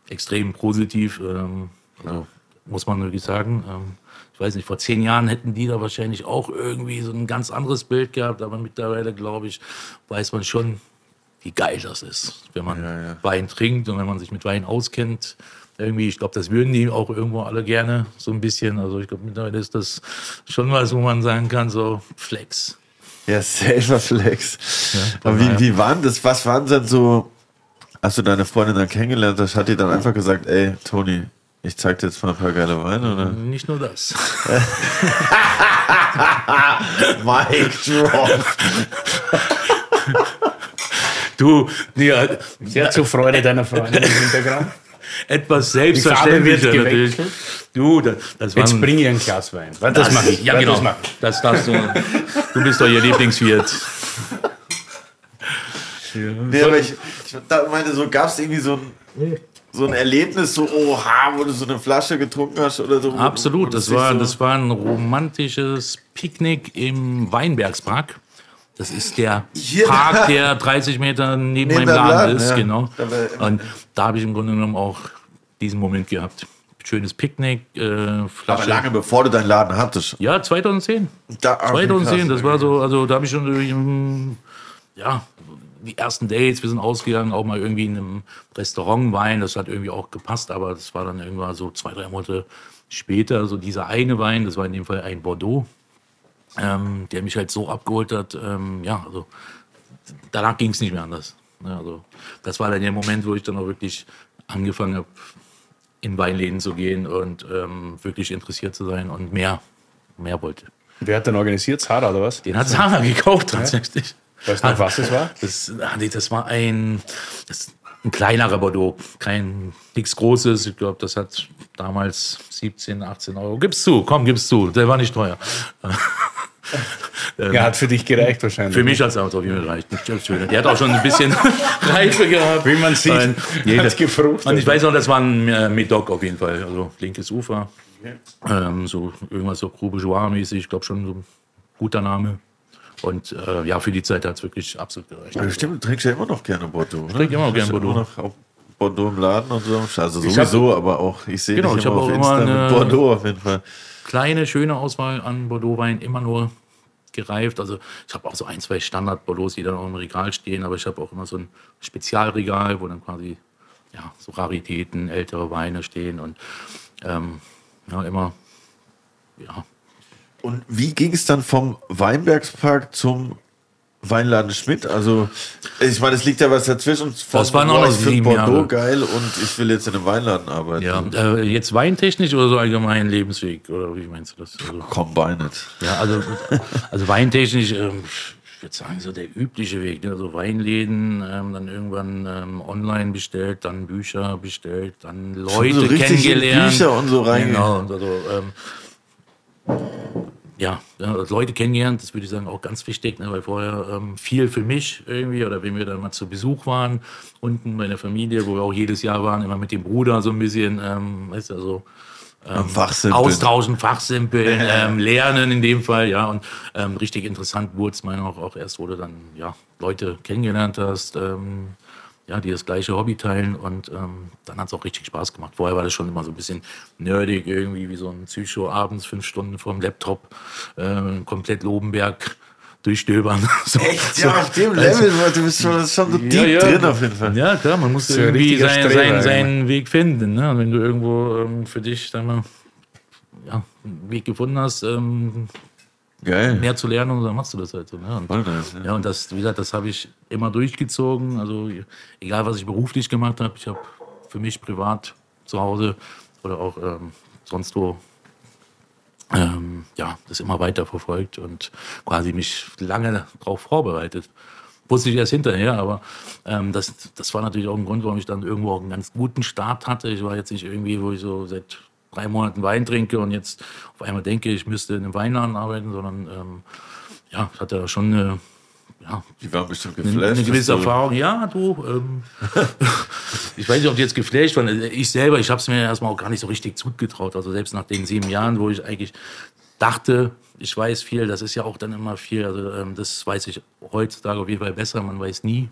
extrem positiv. Ähm, also, muss man wirklich sagen. Ähm, ich weiß nicht, vor zehn Jahren hätten die da wahrscheinlich auch irgendwie so ein ganz anderes Bild gehabt, aber mittlerweile, glaube ich, weiß man schon, wie geil das ist, wenn man Ja, ja. Wein trinkt und wenn man sich mit Wein auskennt. Irgendwie, ich glaube, das würden die auch irgendwo alle gerne so ein bisschen. Also ich glaube, mittlerweile ist das schon was, wo man sagen kann, so Flex. Ja, selber Flex. von Aber wie, wie waren das? Was waren denn so, als du deine Freundin dann kennengelernt hast, hat die dann einfach gesagt, ey, Toni, ich zeig dir jetzt mal ein paar geile Weine, oder? Nicht nur das. Mic drop. Du, ja, Sehr zur Freude deiner Freundin im Hintergrund. etwas selbstverständlicher natürlich. Du, das, das Jetzt ein- bring ihr ein Glas Wein. Das, das mache ich. Ja, genau. Das ich. Das darfst du. Du bist doch ihr Lieblingswirt. Nee, aber ich, ich meinte, so gab es irgendwie so ein, so ein Erlebnis, so, oha, wo du so eine Flasche getrunken hast oder so. Absolut. Das war, so, das war ein romantisches Picknick im Weinbergspark. Das ist der Hier, Park, der 30 Meter neben, Neben meinem Laden, Laden, ist. ja. Genau. Und da habe ich im Grunde genommen auch diesen Moment gehabt. Schönes Picknick, äh, aber lange bevor du deinen Laden hattest. Ja, 2010. Da, ah, 2010, krass. das war so, also da habe ich schon ja, die ersten Dates, wir sind ausgegangen, auch mal irgendwie in einem Restaurant Wein, das hat irgendwie auch gepasst, aber das war dann irgendwann so zwei, drei Monate später, so dieser eine Wein, das war in dem Fall ein Bordeaux, ähm, der mich halt so abgeholt hat, ähm, ja, also danach ging es nicht mehr anders. Ne, also das war dann der Moment, wo ich dann auch wirklich angefangen habe, in Weinläden zu gehen und ähm, wirklich interessiert zu sein und mehr, mehr wollte. Wer hat denn organisiert? Zara oder was? Den hat Sarah gekauft tatsächlich. Weißt du noch, was es war? Das, ah, das war ein, das, ein kleinerer Bordeaux, kein nichts Großes. Ich glaube, das hat damals 17, 18 Euro. Gib's zu, komm, gib's zu. Der war nicht teuer. Ja, hat für dich gereicht wahrscheinlich. Für mich hat es auf jeden Fall gereicht. Der hat auch schon ein bisschen Reife gehabt. Wie man sieht, Und jeder- hat's gefruchtet. Und ich weiß noch, das war ein äh, Medoc auf jeden Fall. Also linkes Ufer. Ähm, so irgendwas so Grube Joie-mäßig. Ich glaube schon so ein guter Name. Und äh, ja, für die Zeit hat es wirklich absolut gereicht. Ja, stimmt, du trinkst ja immer noch gerne Bordeaux. Ich trinke immer noch gerne Bordeaux. noch auch Bordeaux im Laden und so. Also Ich hab- sowieso, aber auch, ich sehe Genau, dich ich immer auf auch Insta immer mit Bordeaux auf jeden Fall. kleine, schöne Auswahl an Bordeaux-Wein, immer nur gereift. Also ich habe auch so ein, zwei Standard-Bordeaux, die dann auch im Regal stehen, aber ich habe auch immer so ein Spezialregal, wo dann quasi ja, so Raritäten, ältere Weine stehen und ähm, ja, immer, ja, Und wie ging es dann vom Weinbergspark zum Weinladen Schmidt? Also, ich meine, es liegt ja was dazwischen. Das waren auch noch sieben Bordeaux Jahre. geil und ich will jetzt in einem Weinladen arbeiten. ja äh, jetzt weintechnisch oder so allgemein Lebensweg, oder wie meinst du das? Also, Combined. Ja, also, also weintechnisch, ähm, ich würde sagen, so der übliche Weg. Ne? Also Weinläden, ähm, dann irgendwann ähm, online bestellt, dann Bücher bestellt, dann Leute so kennengelernt. Bücher und so reinge- Genau, und also, ähm, ja, Leute kennengelernt, das würde ich sagen, auch ganz wichtig, ne? weil vorher ähm, viel für mich irgendwie, oder wenn wir dann mal zu Besuch waren, unten bei der Familie, wo wir auch jedes Jahr waren, immer mit dem Bruder so ein bisschen, ähm, weißt du, also Am Fachsimpeln. austauschen, fachsimpeln, ähm, lernen in dem Fall, ja. Und ähm, richtig interessant wurde es meiner auch, auch erst, wo du dann ja, Leute kennengelernt hast, ähm, ja, die das gleiche Hobby teilen und ähm, dann hat es auch richtig Spaß gemacht. Vorher war das schon immer so ein bisschen nerdig, irgendwie wie so ein Psycho abends, fünf Stunden vorm Laptop, ähm, komplett Lobenberg durchstöbern. So, Echt? so. Ja, auf dem Level, du bist schon, schon so deep Ja, ja. drin auf jeden Fall. Ja, klar, man muss So irgendwie richtiger sein, Streber, sein, ja. seinen Weg finden. Ne? Und wenn du irgendwo ähm, für dich sag mal, ja, einen Weg gefunden hast, ähm, Geil. mehr zu lernen, und dann machst du das halt so. Ne? Und, Voll nice, ja. ja, und das, wie gesagt, das habe ich immer durchgezogen. Also egal, was ich beruflich gemacht habe, ich habe für mich privat zu Hause oder auch ähm, sonst wo ähm, ja, das immer weiter verfolgt und quasi mich lange darauf vorbereitet. Wusste ich erst hinterher, aber ähm, das, das war natürlich auch ein Grund, warum ich dann irgendwo auch einen ganz guten Start hatte. Ich war jetzt nicht irgendwie, wo ich so seit drei Monaten Wein trinke und jetzt auf einmal denke, ich müsste in einem Weinladen arbeiten, sondern ähm, ja, ich hatte schon eine ja, Die waren bestimmt geflasht. eine gewisse du- Erfahrung. Ja, du, ähm, ich weiß nicht, ob die jetzt geflasht waren. Ich selber, ich habe es mir erstmal auch gar nicht so richtig zugetraut. Also selbst nach den sieben Jahren, wo ich eigentlich dachte, ich weiß viel, das ist ja auch dann immer viel. Also ähm, das weiß ich heutzutage auf jeden Fall besser. Man weiß nie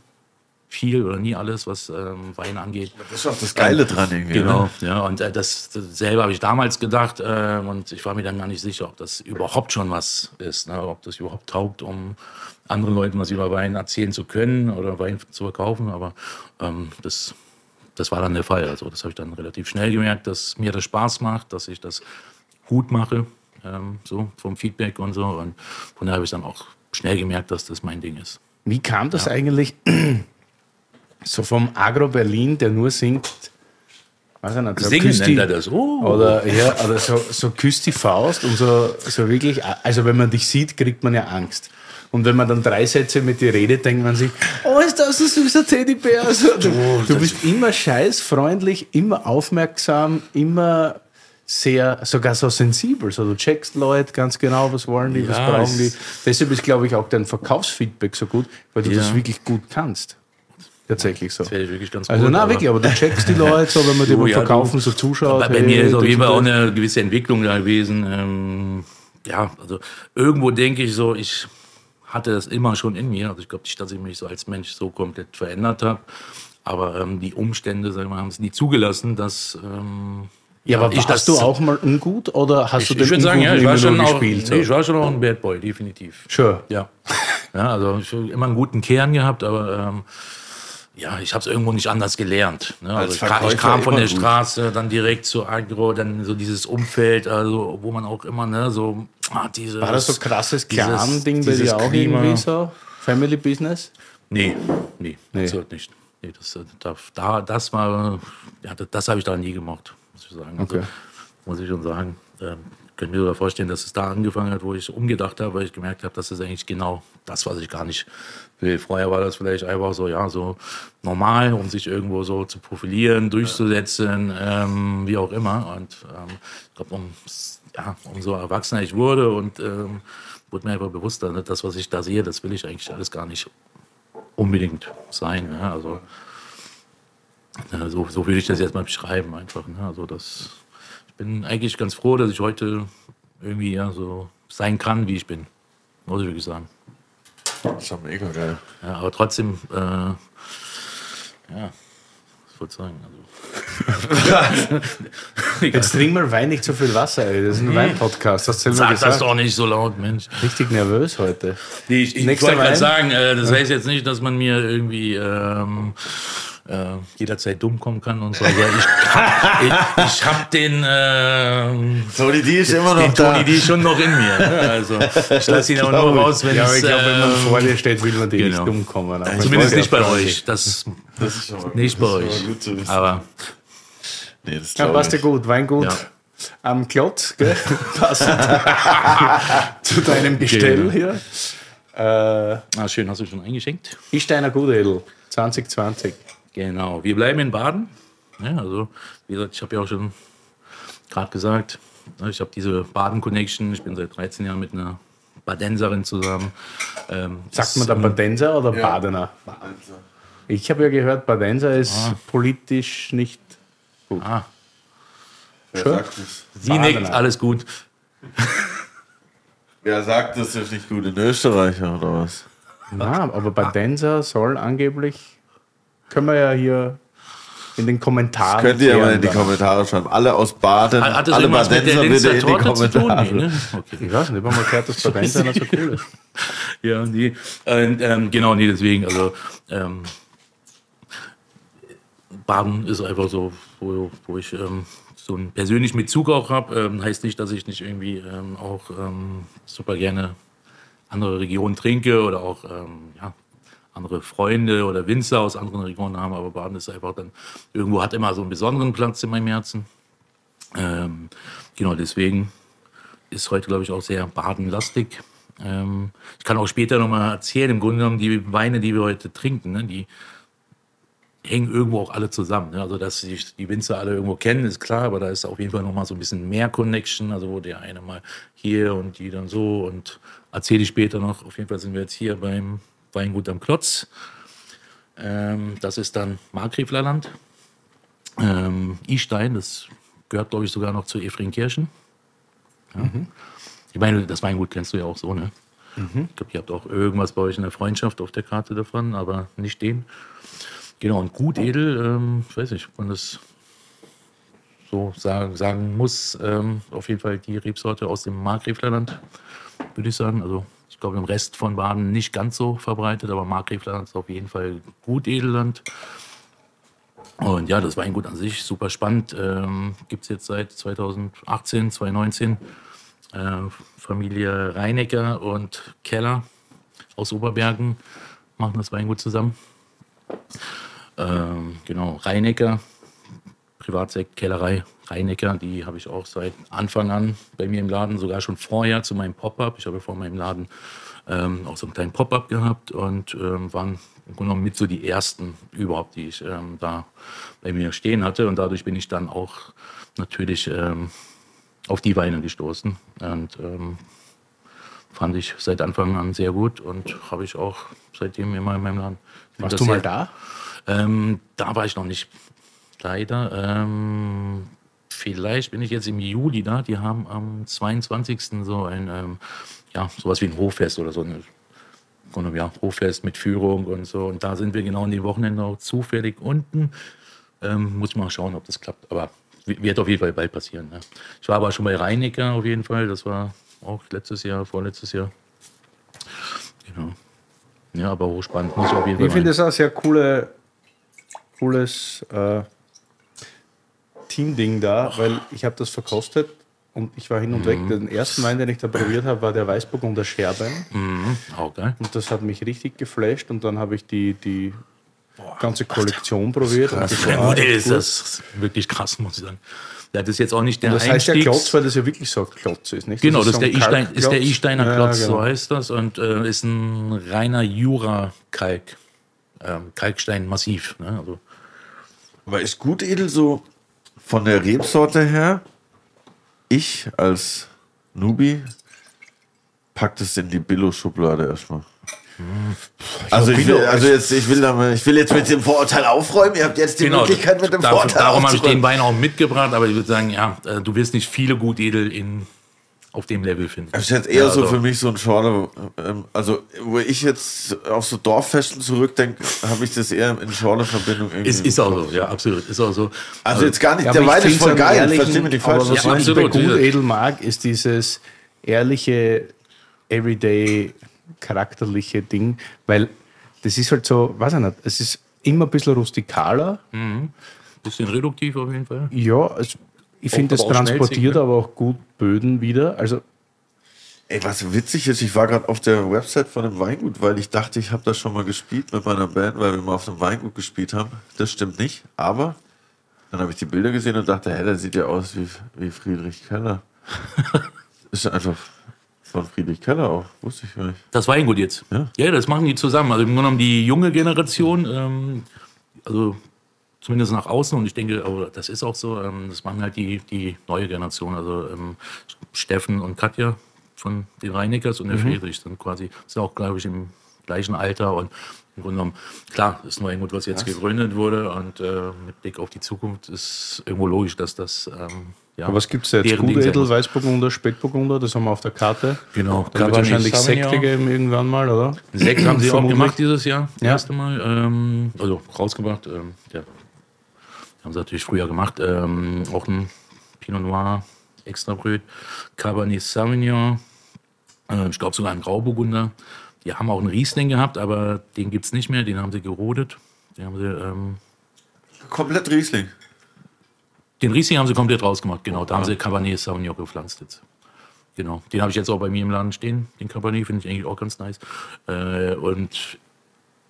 viel oder nie alles, was ähm, Wein angeht. Das ist auch das Geile dran irgendwie. Genau, Ne? ja, und äh, das, das selber habe ich damals gedacht äh, und ich war mir dann gar nicht sicher, ob das überhaupt schon was ist, ne? ob das überhaupt taugt, um anderen Leuten was über Wein erzählen zu können oder Wein zu verkaufen, aber ähm, das, das war dann der Fall. Also das habe ich dann relativ schnell gemerkt, dass mir das Spaß macht, dass ich das gut mache, ähm, so vom Feedback und so und von daher habe ich dann auch schnell gemerkt, dass das mein Ding ist. Wie kam das eigentlich so vom Agro Berlin, der nur singt, weiß ich nicht, so Singen küsst die- nennt er das. Oh. Oder, ja, oder so, so küsst die Faust und so, so wirklich, also wenn man dich sieht, kriegt man ja Angst. Und wenn man dann drei Sätze mit dir redet, denkt man sich, oh, ist das ein süßer Teddybär. Also, du, du bist immer scheiß, freundlich, immer aufmerksam, immer sehr, sogar so sensibel. So, du checkst Leute ganz genau, was wollen die, was Ja, brauchen es- die. Deshalb ist, glaube ich, auch dein Verkaufsfeedback so gut, weil du Ja. das wirklich gut kannst. Tatsächlich so. Das ich wirklich ganz Also, gut, na, aber- wirklich, aber du checkst die Leute, so, wenn man beim ja, Verkaufen du. so zuschaut. Bei, hey, mir ist auf das jeden Fall auch das. eine gewisse Entwicklung da gewesen. Ähm, ja, also irgendwo denke ich so, ich hatte das immer schon in mir. Also ich glaube nicht, dass ich mich so als Mensch so komplett verändert habe. Aber ähm, die Umstände, sagen wir, mal, haben es nie zugelassen, dass dass Ja, aber ich warst du auch mal ungut oder hast Ich, du den ich würde sagen, ja, ich war, schon auch, gespielt? nee, ich war schon auch ein Bad Boy, definitiv. Sure. Ja. ja, also ich habe immer einen guten Kern gehabt, aber ähm, ja, ich habe es irgendwo nicht anders gelernt. Ne? Also Als ich, ich kam von der gut. Straße, dann direkt zu Agro, dann so dieses Umfeld, also wo man auch immer ne, so ah, dieses, War das so krasses Clan-Ding bei dir auch Klima. irgendwie so? Family Business? Nee, nee, Nee. absolut nicht. Nee, das, äh, da, da, das war, ja, das, das habe ich da nie gemacht, muss ich sagen. Also, Okay. muss ich schon sagen. Ähm, könnt mir sogar vorstellen, dass es da angefangen hat, wo ich umgedacht habe, weil ich gemerkt habe, das ist eigentlich genau das, was ich gar nicht will. Vorher war das vielleicht einfach so, ja, so normal, um sich irgendwo so zu profilieren, durchzusetzen, ähm, wie auch immer. Und ähm, ich glaube, um, ja, umso erwachsener ich wurde und ähm, wurde mir einfach bewusster, ne, das, was ich da sehe, das will ich eigentlich alles gar nicht unbedingt sein. Ja, also ja, so, so würde ich das jetzt mal beschreiben einfach. Ne? Also das, ich bin eigentlich ganz froh, dass ich heute irgendwie ja, so sein kann, wie ich bin. Muss ich wirklich sagen. Das ist doch mega geil. Ja, aber trotzdem, äh, ja, was wollte ich sagen? Also, Jetzt trink mal Wein, nicht so viel Wasser, ey. Das ist ein Weinpodcast, hast du selber sag das gesagt. doch nicht so laut, Mensch. Richtig nervös heute. Nee, ich, ich Nächster wollte gerade Wein? sagen, äh, das heißt jetzt nicht, dass man mir irgendwie ähm, äh, jederzeit dumm kommen kann und so. Also ich ich, ich habe den, ähm, Tony D ist immer noch den da. Die schon noch in mir. ne? Also ich lasse ihn auch nur raus, wenn Ja, aber es ich glaube, wenn man vor dir steht, will man dir genau. nicht dumm kommen. Aber zumindest nicht bei ist ja euch. Das Das ist nicht bei das ist euch. schon mal gut zu wissen. Aber nee, das Ja, passt ja gut, Weingut. Ja. Am Klotz, gell? Passend zu deinem Gestell Genau. hier. Äh, ah, schön, hast du schon eingeschenkt? Isteiner Gutedel 2020. Genau. Wir bleiben in Baden. Ja, also, wie gesagt, ich habe ja auch schon gerade gesagt, ne, ich habe diese Baden-Connection. Ich bin seit 13 Jahren mit einer Badenserin zusammen. Ähm, Sagt man da Badenser oder Badener? Also, Ich habe ja gehört, Badenser ist politisch nicht. Ah, wer sagt das? sie Badener. nickt, alles gut. Wer sagt das ist nicht gut in Österreicher oder was? Na, aber Badenser soll angeblich. Können wir ja hier in den Kommentaren. Könnt ihr ja mal in die Kommentare schreiben. Alle aus Baden, Hat das alle Badenser bitte in die zu tun? Kommentare. Nee, ne? Okay. dann. Ich weiß nicht, ich habe mal gehört, dass Badenser nicht so cool ist. Ja, nee. Und, ähm, genau, nee, deswegen, also ähm, Baden ist einfach so, wo, wo ich ähm, so einen persönlichen Bezug auch habe. Ähm, heißt nicht, dass ich nicht irgendwie ähm, auch ähm, super gerne andere Regionen trinke oder auch ähm, ja, andere Freunde oder Winzer aus anderen Regionen haben, aber Baden ist einfach dann irgendwo hat immer so einen besonderen Platz in meinem Herzen. Ähm, genau, deswegen ist heute, glaube ich, auch sehr badenlastig. Ähm, ich kann auch später nochmal erzählen, im Grunde genommen, die Weine, die wir heute trinken, ne, die hängen irgendwo auch alle zusammen. Ne? Also, dass die, die Winzer alle irgendwo kennen, ist klar, aber da ist auf jeden Fall nochmal so ein bisschen mehr Connection. Also, wo der eine mal hier und die dann so und erzähle ich später noch. Auf jeden Fall sind wir jetzt hier beim Weingut am Klotz. Ähm, das ist dann Markgräflerland. Ähm, Istein, das gehört, glaube ich, sogar noch zu Efringkirchen. Ja. Ich meine, das Weingut kennst du ja auch so, ne? Ich glaube, ihr habt auch irgendwas bei euch in der Freundschaft auf der Karte davon, aber nicht den. Genau, und gut edel, ähm, ich weiß nicht, ob man das so sagen, sagen muss, ähm, auf jeden Fall die Rebsorte aus dem Markgräflerland, würde ich sagen. Also ich glaube, im Rest von Baden nicht ganz so verbreitet, aber Markgräflerland ist auf jeden Fall gut Edelland. Und ja, das Weingut an sich super spannend. Ähm, Gibt es jetzt seit 2018, 2019. Äh, Familie Reinecker und Keller aus Oberbergen machen das Weingut zusammen. Ähm, genau, Reinecker, Privatsekt, Kellerei, Reinecker, die habe ich auch seit Anfang an bei mir im Laden, sogar schon vorher zu meinem Pop-Up. Ich habe vor meinem Laden ähm, auch so einen kleinen Pop-Up gehabt und ähm, waren im Grunde genommen mit so die ersten überhaupt, die ich ähm, da bei mir stehen hatte. Und dadurch bin ich dann auch natürlich ähm, auf die Weine gestoßen. Und ähm, fand ich seit Anfang an sehr gut und habe ich auch seitdem immer in meinem Laden. Warst du mal da? ähm, da war ich noch nicht. Leider. Ähm, vielleicht bin ich jetzt im Juli da. Die haben am 22. so ein, ähm, ja, sowas wie ein Hoffest oder so. Ein, ja, Hoffest mit Führung und so. Und da sind wir genau in den Wochenenden auch zufällig unten. Ähm, muss ich mal schauen, ob das klappt. Aber wird auf jeden Fall bald passieren. Ne? Ich war aber schon bei Reinecker auf jeden Fall. Das war auch letztes Jahr, vorletztes Jahr. Genau. Ja, aber hochspannend. Muss ich auf jeden Fall Ich finde das auch sehr coole, cooles äh, Team-Ding da, weil ich habe das verkostet und ich war hin und weg. Den ersten Wein, den ich da probiert habe, war der Weißburgunder Scherbein. Mhm, auch geil. Und das hat mich richtig geflasht. Und dann habe ich die, die ganze Kollektion probiert. Und das Ja, ist das wirklich krass, muss ich sagen. Ja, das ist jetzt auch nicht der Und das heißt ja Einstiegs- Klotz, weil das ja wirklich so ein Klotz ist, nicht? Genau, das ist so der ein I-Stein, ist der. I-Steiner Ja, Klotz, genau. so heißt das. Und äh, ist ein reiner Jura-Kalk. Ähm, Kalkstein massiv. Ne? Also, Aber ist gut edel so von der Rebsorte her? Ich als Nubi pack das in die Billo-Schublade erstmal. Also, ich will, also jetzt, ich, will damit, ich will jetzt mit dem Vorurteil aufräumen. Ihr habt jetzt die Möglichkeit, mit dem dafür- Vorurteil Darum habe ich den. Wein auch mitgebracht, aber ich würde sagen, ja, äh, du wirst nicht viele gut edel in, auf dem Level finden. Das ist jetzt eher Ja, so also- für mich so ein Schorle, ähm, also wo ich jetzt auf so Dorffesten zurückdenke, habe ich das eher in Schorle-Verbindung irgendwie. Ist, ist auch so, ja, absolut. Ist auch so. also jetzt gar nicht, Ja, der ich Wein ist voll geil, ehrlichen- versteh mich nicht Aber falsch. was Ja, man bei gut edel mag, ist dieses ehrliche, everyday, charakterliche Ding, weil das ist halt so, weiß ich nicht, es ist immer ein bisschen rustikaler. Bisschen reduktiv auf jeden Fall. Ja, es, ich finde, es aber auch transportiert ne? aber auch gut Böden wieder. Also Ey, was witzig ist, ich war gerade auf der Website von einem Weingut, weil ich dachte, ich habe das schon mal gespielt mit meiner Band, weil wir mal auf einem Weingut gespielt haben. Das stimmt nicht, aber dann habe ich die Bilder gesehen und dachte, hä, der sieht ja aus wie, wie Friedrich Keller. ist ja einfach von Friedrich Keller auch, wusste ich gar nicht. Das Weingut jetzt. Ja. das machen die zusammen. Also im Grunde genommen die junge Generation, ähm, also zumindest nach außen und ich denke, aber das ist auch so, ähm, das machen halt die, die neue Generation. Also ähm, Steffen und Katja von den Reinekers und der Friedrich sind quasi, sind auch, glaube ich, im gleichen Alter und im Grunde genommen, klar, ist nur Weingut, was jetzt gegründet wurde und äh, mit Blick auf die Zukunft ist irgendwo logisch, dass das ähm, ja, Aber was gibt es jetzt? deren Gut Ding sein edel, muss. Weißburgunder, Spätburgunder, das haben wir auf der Karte. Genau, Da wird wahrscheinlich Sauvignon. Sekte geben irgendwann mal, oder? Sekt haben sie auch gemacht dieses Jahr, das Ja. erste Mal. Ähm, also rausgebracht. Ähm, ja. Haben sie natürlich früher gemacht. Ähm, auch ein Pinot Noir, extra Brüt, Cabernet Sauvignon, äh, ich glaube sogar ein Grauburgunder. Die haben auch einen Riesling gehabt, aber den gibt es nicht mehr. Den haben sie gerodet. Den, haben sie, ähm, Komplett Riesling. den Riesling haben sie komplett rausgemacht, genau. Da haben sie Cabernet Sauvignon gepflanzt jetzt. Genau, den habe ich jetzt auch bei mir im Laden stehen. Den Cabernet finde ich eigentlich auch ganz nice. Äh, und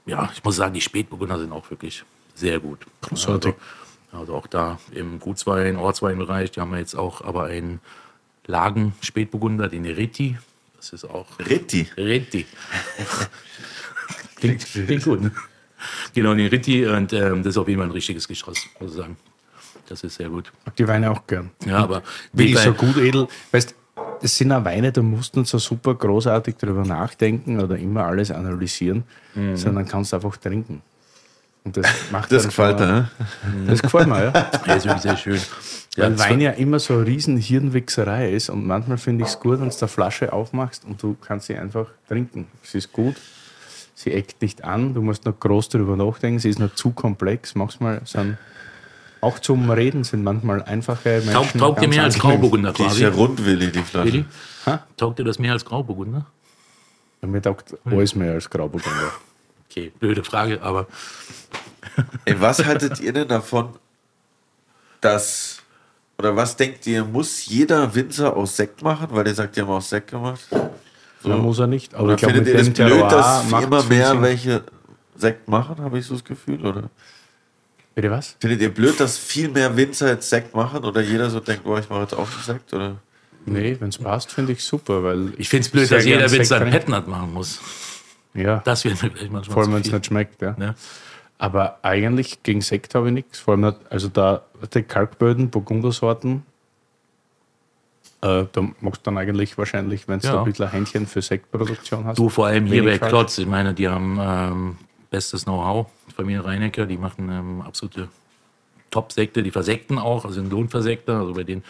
ja, ich muss sagen, die Spätburgunder sind auch wirklich sehr gut. Großartig. Also, also auch da im Gutswein, Ortsweinbereich, die haben wir jetzt auch aber einen Lagen-Spätburgunder, den Ritti. Das ist auch Ritti. Ritti. klingt, klingt gut, ne? Genau, den Ritti und ähm, das ist auf jeden Fall ein richtiges Geschoss, muss ich sagen. Das ist sehr gut. Mag die Weine auch gern. Ja, aber Wie so gut edel? Weißt das sind auch Weine, da musst du nicht so super großartig drüber nachdenken oder immer alles analysieren, Mhm. sondern kannst einfach trinken. Und das macht Das gefällt ne? Das gefällt mir, ja. Der ist wirklich sehr schön. Ja, Weil Wein ja immer so eine riesen Hirnwichserei ist und manchmal finde ich es gut, wenn du eine Flasche aufmachst und du kannst sie einfach trinken. Sie ist gut, sie eckt nicht an, du musst noch groß darüber nachdenken, sie ist noch zu komplex. Manchmal sind auch zum Reden sind manchmal einfache Menschen. Taugt, taugt dir mehr als. Grauburgunder Die ist quasi. ja rundwillig, die Flasche. Willi? Taugt dir das mehr als Grauburgunder? Ja, Mir taugt alles mehr als Grauburgunder. Okay, blöde Frage, aber Ey, was haltet ihr denn davon, dass, oder was denkt ihr, muss jeder Winzer aus Sekt machen? Weil ihr sagt, die haben aus Sekt gemacht. So. muss er nicht. Aber Oder ich glaube, findet ihr das blöd, dass immer mehr Sinn. welche Sekt machen, habe ich so das Gefühl? Oder Bitte was? findet ihr blöd, dass viel mehr Winzer jetzt Sekt machen? Oder jeder so denkt, oh, ich mache jetzt auch einen Sekt? Oder? Nee, wenn es passt, finde ich super, weil ich finde es blöd, dass jeder Winzer einen. Petnat machen muss. Ja, Das wird mir vielleicht manchmal vor allem wenn es nicht schmeckt. Ja. Ne? Aber eigentlich gegen Sekt habe ich nichts. Vor allem, nicht, also da die Kalkböden, Burgundersorten, äh, da magst du dann eigentlich wahrscheinlich, wenn du Ja. ein bisschen ein Händchen für Sektproduktion hast. Du vor allem hier bei. Klotz, ich meine, die haben ähm, bestes Know-how. Familie Reinecker, die machen ähm, absolute Top-Sekte, die versekten auch, also sind Lohnversekter, also bei denen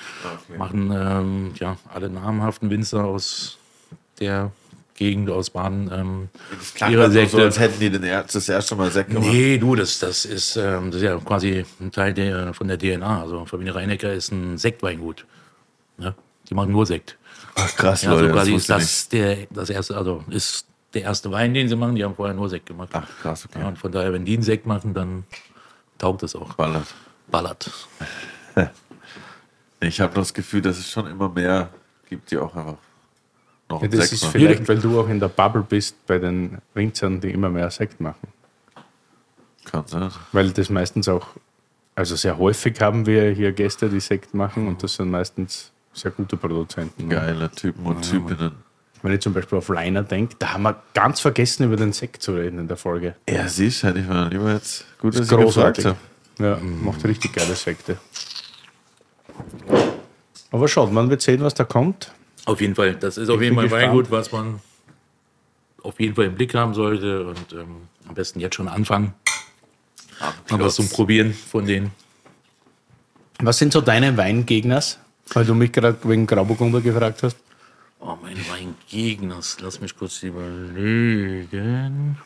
machen ähm, ja, alle namhaften Winzer aus der Gegend, aus Baden, ähm, Klang ihre so, Sekte. so, als hätten die den er das erste Mal Sekt gemacht. Nee, du, das, das, ist, ähm, das ist ja quasi ein Teil der, von der DNA. Also Familie Reinecker ist ein Sektweingut. Ne? Die machen nur Sekt. Ach, krass, Ja, Leute, so quasi das ist das der, das erste, also ist der erste Wein, den sie machen. Die haben vorher nur Sekt gemacht. Ach, krass, okay. Ja, und von daher, wenn die einen Sekt machen, dann taugt es auch. Ballert. Ballert. Ich habe das Gefühl, dass es schon immer mehr gibt, die auch einfach noch Ja, das Sekt ist machen. vielleicht, weil du auch in der Bubble bist bei den Winzern, die immer mehr Sekt machen. Kann sein. Weil das meistens auch, also sehr häufig haben wir hier Gäste, die Sekt machen und das sind meistens sehr gute Produzenten. ne? Geile Typen und Typinnen. Wenn ich zum Beispiel auf Liner denke, da haben wir ganz vergessen, über den Sekt zu reden in der Folge. Ja, siehst hätte ich mal lieber jetzt gut, dass ist ich gefragt habe. Ja, macht richtig geile Sekte. Aber schaut, man wird sehen, was da kommt. Auf jeden Fall. Das ist auf Ich jeden Fall. Weingut, was man auf jeden Fall im Blick haben sollte. Und ähm, am besten jetzt schon anfangen. Mal was zum Probieren von denen. Was sind so deine Weingegners? Weil du mich gerade wegen Grauburgunder gefragt hast. Oh, mein Weingegner. Lass mich kurz überlegen.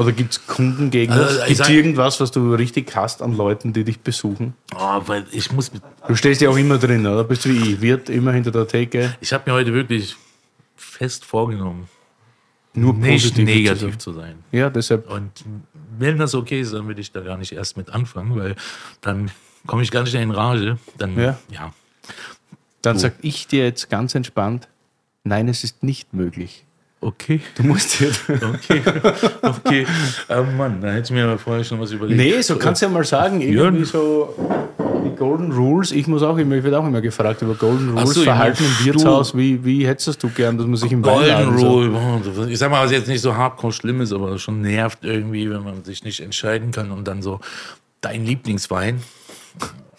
Oder gibt es Kundengegner? Also, ich gibt es irgendwas, was du richtig hast an Leuten, die dich besuchen? Oh, weil ich muss Du stehst ja auch immer drin, oder? Bist du wie ich? Wirt immer hinter der Theke. ich habe mir heute wirklich fest vorgenommen, Nur nicht positiv negativ zu sein. zu sein. Ja, deshalb. Und wenn das okay ist, dann will ich da gar nicht erst mit anfangen, weil dann komme ich gar nicht in Rage. Dann, Ja. ja. Dann sag ich dir jetzt ganz entspannt: Nein, es ist nicht möglich. Okay. Du musst dir. Okay. okay. Oh Mann, da hätte ich mir vorher schon was überlegt. Nee, so kannst du ja mal sagen, irgendwie Ja. so die Golden Rules. Ich muss auch immer, ich werde auch immer gefragt über Golden Rules, so, Verhalten im Wirtshaus. Wie, wie hättest du gern, dass man sich im Golden so- Rule. boah, Ich sag mal, was jetzt nicht so hardcore schlimm ist, aber schon nervt irgendwie, wenn man sich nicht entscheiden kann und dann so dein Lieblingswein.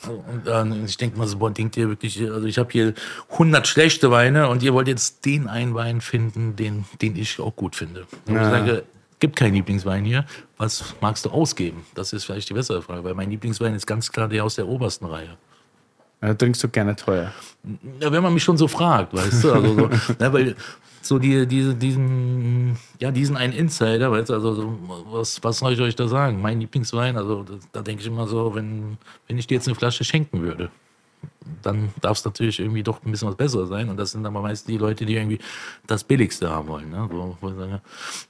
Und dann, ich denke mal so, boah, denkt ihr wirklich, also ich habe hier 100 schlechte Weine und ihr wollt jetzt den einen Wein finden, den, den ich auch gut finde. Und ich sage, gibt keinen Lieblingswein hier. Was magst du ausgeben? Das ist vielleicht die bessere Frage, weil mein Lieblingswein ist ganz klar der aus der obersten Reihe. Ja, trinkst du gerne teuer. Ja, wenn man mich schon so fragt, weißt du, also so, ne, weil so die, diese, diesen, ja, diesen einen Insider, weißt du, also so, was, was soll ich euch da sagen? Mein Lieblingswein, also da, da denke ich immer so, wenn, wenn ich dir jetzt eine Flasche schenken würde, dann darf es natürlich irgendwie doch ein bisschen was besser sein. Und das sind aber meist die Leute, die irgendwie das Billigste haben wollen. Ne? So,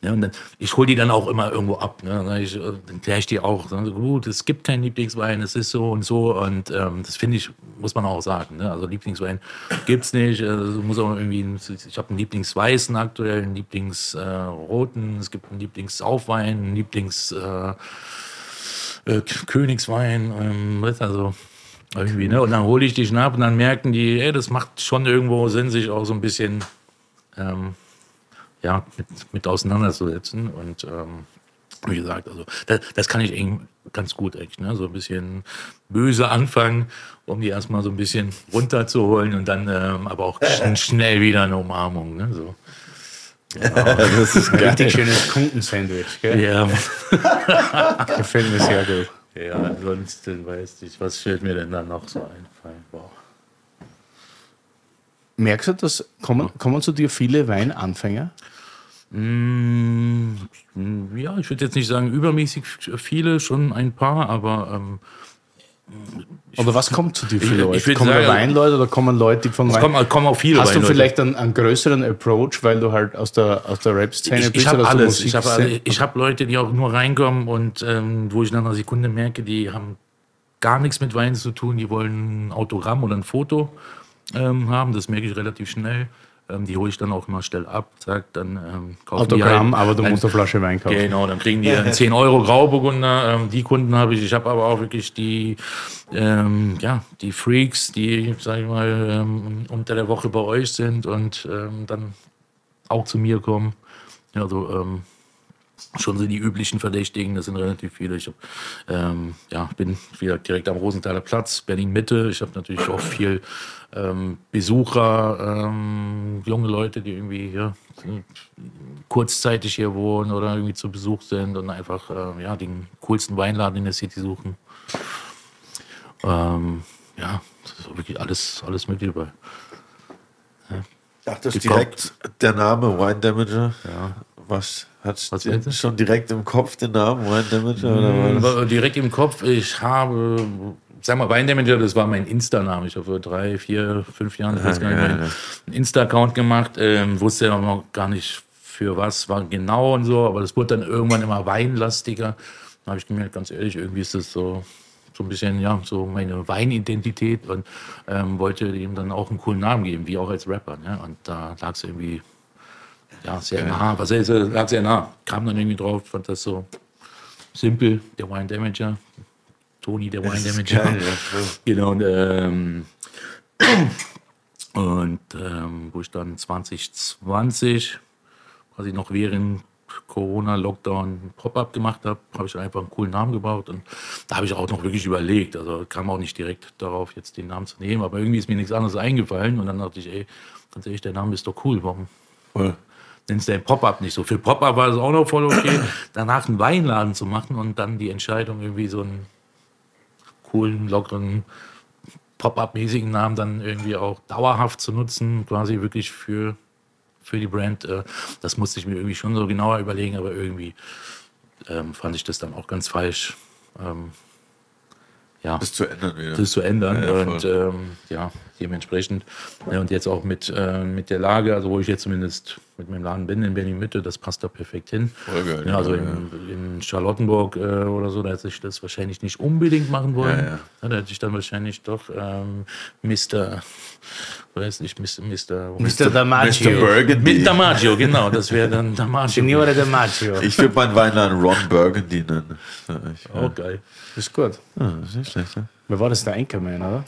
ja, und dann, ich hole die dann auch immer irgendwo ab. Ne? Dann, äh, kläre ich die auch. So, gut, es gibt keinen Lieblingswein, es ist so und so. Und ähm, das finde ich, muss man auch sagen. Ne? Also Lieblingswein gibt's nicht. Also, muss auch irgendwie, ich habe einen Lieblingsweißen aktuell, einen Lieblingsroten, es gibt einen Lieblingsaufwein, einen Lieblings... Äh, äh, Königswein, ähm, also irgendwie, ne? Und dann hole ich die Schnapp und dann merken die, ey, das macht schon irgendwo Sinn, sich auch so ein bisschen ähm, ja, mit, mit auseinanderzusetzen. Und ähm, wie gesagt, also das, das kann ich ganz gut echt, ne? So ein bisschen böse anfangen, um die erstmal so ein bisschen runterzuholen und dann ähm, aber auch schn schnell wieder eine Umarmung, ne? So. das ist Ein richtig schönes Kuntensandwich, gell? Ja, Gefällt mir sehr gut. Ja, ansonsten weiß ich, was fällt mir denn dann noch so einfallen? Boah. Merkst du, dass kommen, kommen zu dir viele Weinanfänger? Mm, Ja, ich würde jetzt nicht sagen übermäßig viele, schon ein paar, aber ähm, Oder was kommt zu dir für Ich- Leute? ich kommen da sagen- Weinleute oder kommen Leute, die von Wein... kommen, kommen auch viele Hast du Weinleute. vielleicht einen, einen größeren Approach, weil du halt aus der, aus der Rap-Szene Ich, bist? ich habe alles. Ich habe hab Leute, die auch nur reinkommen und ähm, wo ich nach einer Sekunde merke, die haben gar nichts mit Wein zu tun. Die wollen ein Autogramm oder ein Foto ähm, haben. Das merke ich relativ schnell. Ähm, die hole ich dann auch immer schnell ab. Sag, dann ähm, kaufen die Autogramm, halt aber du ein- musst eine Flasche Wein kaufen. Genau, dann kriegen die einen 10 Euro Grauburgunder. Ähm, die Kunden habe ich. Ich habe aber auch wirklich die, ähm, ja, die Freaks, die, sag ich mal, ähm, unter der Woche bei euch sind und ähm, dann auch zu mir kommen. Ja, also ähm, schon so die üblichen Verdächtigen, das sind relativ viele. Ich hab, ähm, ja, bin wieder direkt am Rosenthaler Platz, Berlin Mitte. Ich habe natürlich auch viel ähm, Besucher, ähm, junge Leute, die irgendwie hier kurzzeitig hier wohnen oder irgendwie zu Besuch sind und einfach äh, ja, den coolsten Weinladen in der City suchen. Ähm, ja, das ist wirklich alles, alles mit dabei. Ach, das ist direkt der Name Wine Damager. Ja. Was hat Was schon direkt im Kopf den Namen Wine Damager? Oder das? War Direkt im Kopf, ich habe, sag mal, Weindamager, das war mein Insta-Name. Ich habe vor drei, vier, fünf Jahren, ich weiß gar nicht ja, ja. einen Insta-Account gemacht, ähm, wusste aber noch gar nicht für was war genau und so, aber das wurde dann irgendwann immer weinlastiger. Da habe ich gemerkt, ganz ehrlich, irgendwie ist das so, so ein bisschen, ja, so meine Weinidentität und ähm, wollte ihm dann auch einen coolen Namen geben, wie auch als Rapper. Ne? Und da lag es irgendwie, ja, sehr nah, was heißt, lag sehr nah. Kam dann irgendwie drauf, fand das so simpel, der Wine Damager. Toni, der Wine Damager. geil, ja. Genau, und, ähm, und ähm, wo ich dann 2020, quasi noch während Corona-Lockdown Pop-up gemacht habe, habe ich einfach einen coolen Namen gebaut und da habe ich auch noch wirklich überlegt. Also kam auch nicht direkt darauf, jetzt den Namen zu nehmen, aber irgendwie ist mir nichts anderes eingefallen und dann dachte ich, ey, ganz ehrlich, der Name ist doch cool, warum Voll. nennst du den Pop-up nicht so? Für Pop-up war es auch noch voll okay, danach einen Weinladen zu machen und dann die Entscheidung, irgendwie so einen coolen, lockeren, Pop-up-mäßigen Namen dann irgendwie auch dauerhaft zu nutzen, quasi wirklich für, für die Brand. Äh, das musste ich mir irgendwie schon so genauer überlegen, aber irgendwie ähm, fand ich das dann auch ganz falsch. Ähm, ja Das zu ändern wieder. das zu ändern. Ja, und ähm, ja, dementsprechend. Ja, und jetzt auch mit, äh, mit der Lage, also wo ich jetzt zumindest mit meinem Laden bin in Berlin Mitte, das passt da perfekt hin. Voll geil, Ja, also ja, in, in Charlottenburg äh, oder so, da hätte ich das wahrscheinlich nicht unbedingt machen wollen. Da hätte ich dann wahrscheinlich doch ähm, Mr. Weiß nicht, Mr. Mr. Mr. Damaggio. Mr. Burgundy. Mit Damaggio, genau, das wäre dann Damaggio. Signore Damaggio. Ich würde meinen Weinladen Ron Burgundy nennen. Ja, Oh, geil. Ist gut. ja, ist nicht schlecht. Ja? Wer war das? Der Anchorman, oder?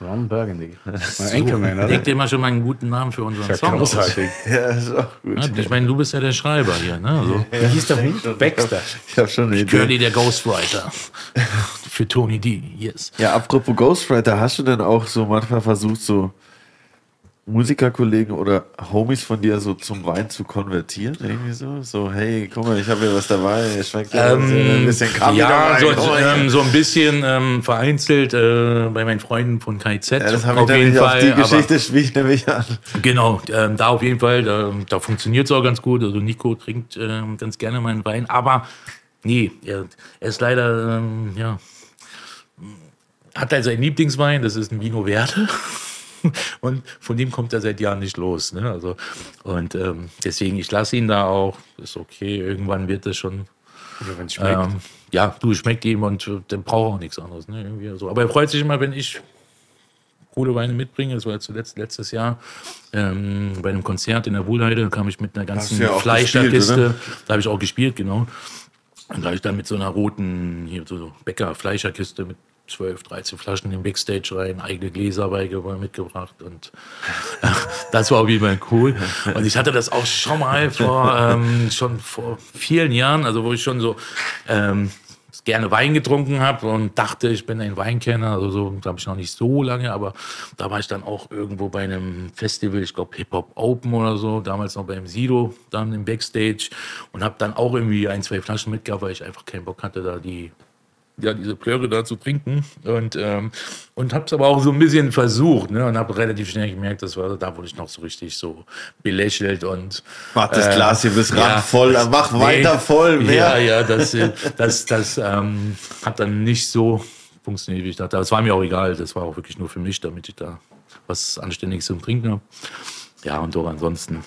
Ron Burgundy. Mein Anchorman, oder? Denk dir mal schon mal einen guten Namen für unseren Ja, Song. großartig. ja, ist auch gut. Ja, ich meine, du bist ja der Schreiber hier, ne? Also, Wie hieß der Hund? Baxter. Ich habe schon eine Idee. Curly, der Ghostwriter. Für Tony D, yes. Ja, apropos Ghostwriter, hast du denn auch so manchmal versucht, so Musikerkollegen oder Homies von dir so zum Wein zu konvertieren? Irgendwie so? So, hey, guck mal, ich habe hier was dabei, schmeckt ja ein bisschen Kaffee ja, so, ähm, so ein bisschen ähm, vereinzelt äh, bei meinen Freunden von KIZ. ja, das habe ich auf jeden nämlich auf Fall. die Geschichte spiele ich nämlich an. Genau, ähm, da auf jeden Fall, da, da funktioniert es auch ganz gut. Also Nico trinkt ähm, ganz gerne meinen Wein, aber nee, er, er ist leider, ähm, ja, hat halt seinen Lieblingswein, das ist ein Vino Verde. Und von dem kommt er seit Jahren nicht los. Ne? Also, und ähm, deswegen, ich lasse ihn da auch. Ist okay, irgendwann wird es schon. Wenn es schmeckt. Ähm, ja, du schmeckt ihm und äh, dann braucht er auch nichts anderes. Ne? Irgendwie so. Aber er freut sich immer, wenn ich coole Weine mitbringe. Das war zuletzt letztes Jahr ähm, bei einem Konzert in der Wohlheide. Da kam ich mit einer ganzen ja Fleischerkiste. Da habe ich auch gespielt, genau. Und da habe ich dann mit so einer roten, hier so Bäcker-Fleischerkiste mit 12, 13 Flaschen den Backstage rein, eigene Gläser mitgebracht und äh, das war auf jeden Fall cool. Und ich hatte das auch schon mal vor, ähm, schon vor vielen Jahren, also wo ich schon so ähm, gerne Wein getrunken habe und dachte, ich bin ein Weinkenner, also so, glaube ich, noch nicht so lange, aber da war ich dann auch irgendwo bei einem Festival, ich glaube Hip Hop Open oder so, damals noch beim Sido, dann im Backstage und habe dann auch irgendwie ein, zwei Flaschen mitgehabt, weil ich einfach keinen Bock hatte, da die ja, diese Plöre da zu trinken. Und, ähm, und habe es aber auch so ein bisschen versucht ne? und habe relativ schnell gemerkt, das war da, wurde ich noch so richtig so belächelt und. Mach das äh, Glas hier bis ja, voll, mach nee, weiter voll. Mehr. Ja, ja, das, äh, das, das ähm, hat dann nicht so funktioniert, wie ich dachte. Das war mir auch egal, das war auch wirklich nur für mich, damit ich da was Anständiges zum Trinken habe. Ja, und doch ansonsten.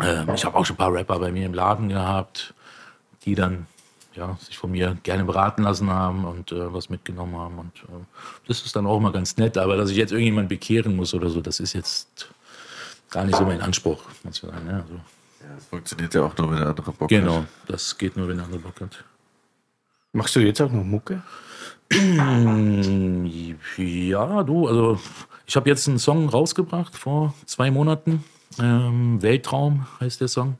Äh, ich habe auch schon ein paar Rapper bei mir im Laden gehabt, die dann ja, sich von mir gerne beraten lassen haben und äh, was mitgenommen haben. Und äh, das ist dann auch mal ganz nett. Aber dass ich jetzt irgendjemand bekehren muss oder so, das ist jetzt gar nicht so mein Anspruch. Muss ich sagen, ja, ja, das funktioniert ja auch nur, wenn der andere Bock genau, hat. Genau, das geht nur, wenn der andere Bock hat. Machst du jetzt auch noch Mucke? ja, du, also ich habe jetzt einen Song rausgebracht vor zwei Monaten. Ähm, Weltraum heißt der Song.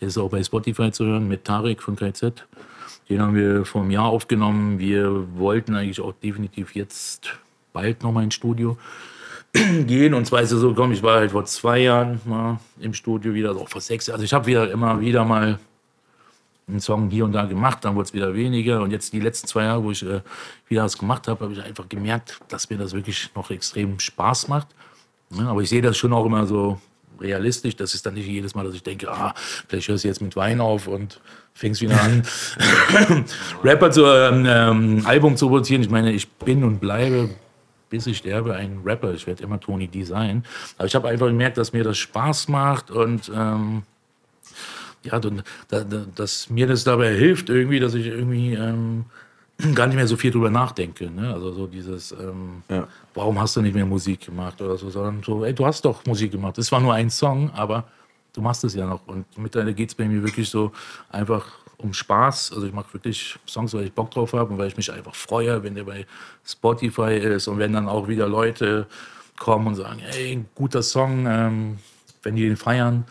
Der ist auch bei Spotify zu hören mit Tarek von KZ. Den haben wir vor einem Jahr aufgenommen. Wir wollten eigentlich auch definitiv jetzt bald nochmal ins Studio gehen. Und zwar ist es so gekommen, ich war halt vor zwei Jahren mal im Studio wieder, also auch vor sechs Jahren. Also ich habe wieder immer wieder mal einen Song hier und da gemacht, dann wurde es wieder weniger. Und jetzt die letzten zwei Jahre, wo ich äh, wieder was gemacht habe, habe ich einfach gemerkt, dass mir das wirklich noch extrem Spaß macht. Ja, aber ich sehe das schon auch immer so realistisch. Das ist dann nicht jedes Mal, dass ich denke, ah, vielleicht hörst du jetzt mit Wein auf und fängst wieder an, Rapper zu ähm, ähm, Album zu produzieren. Ich meine, ich bin und bleibe bis ich sterbe ein Rapper. Ich werde immer Tony D sein. Aber ich habe einfach gemerkt, dass mir das Spaß macht und ähm, ja, dass mir das dabei hilft, irgendwie, dass ich irgendwie ähm, gar nicht mehr so viel drüber nachdenke. Ne? Also so dieses, ähm, ja. warum hast du nicht mehr Musik gemacht oder so, sondern so, ey, du hast doch Musik gemacht. Es war nur ein Song, aber du machst es ja noch. Und mittlerweile geht es bei mir wirklich so einfach um Spaß. Also ich mache wirklich Songs, weil ich Bock drauf habe und weil ich mich einfach freue, wenn der bei Spotify ist und wenn dann auch wieder Leute kommen und sagen, ey, guter Song, ähm, wenn die den feiern.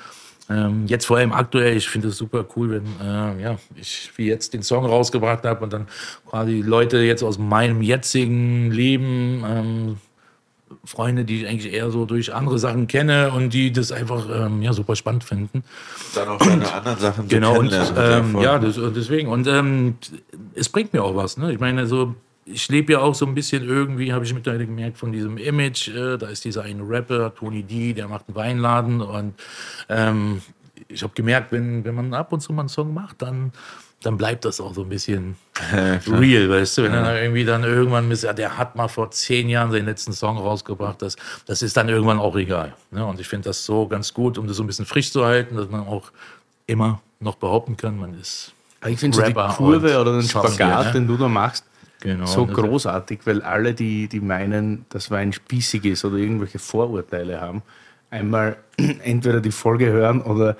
Ähm, jetzt vor allem aktuell, ich finde es super cool, wenn äh, ja, ich wie jetzt den Song rausgebracht habe und dann quasi Leute jetzt aus meinem jetzigen Leben, ähm, Freunde, die ich eigentlich eher so durch andere Sachen kenne und die das einfach ähm, ja, super spannend finden. Dann auch deine anderen Sachen Genau, und ähm, ja, das, deswegen. Und ähm, es bringt mir auch was. Ne? Ich meine, so ich lebe ja auch so ein bisschen irgendwie, habe ich mittlerweile gemerkt, von diesem Image. Äh, da ist dieser eine Rapper, Tony D, der macht einen Weinladen. Und ähm, ich habe gemerkt, wenn, wenn man ab und zu mal einen Song macht, dann, dann bleibt das auch so ein bisschen real, weißt du? Wenn ja. dann irgendwie dann irgendwann ist, ja, der hat mal vor zehn Jahren seinen letzten Song rausgebracht, das, das ist dann irgendwann auch egal. Ne? Und ich finde das so ganz gut, um das so ein bisschen frisch zu halten, dass man auch immer noch behaupten kann, man ist. Ich finde so die Kurve oder den Spagat, ne? den du da machst, Genau, so großartig, weil alle, die, die meinen, dass Wein spießig ist oder irgendwelche Vorurteile haben, einmal entweder die Folge hören oder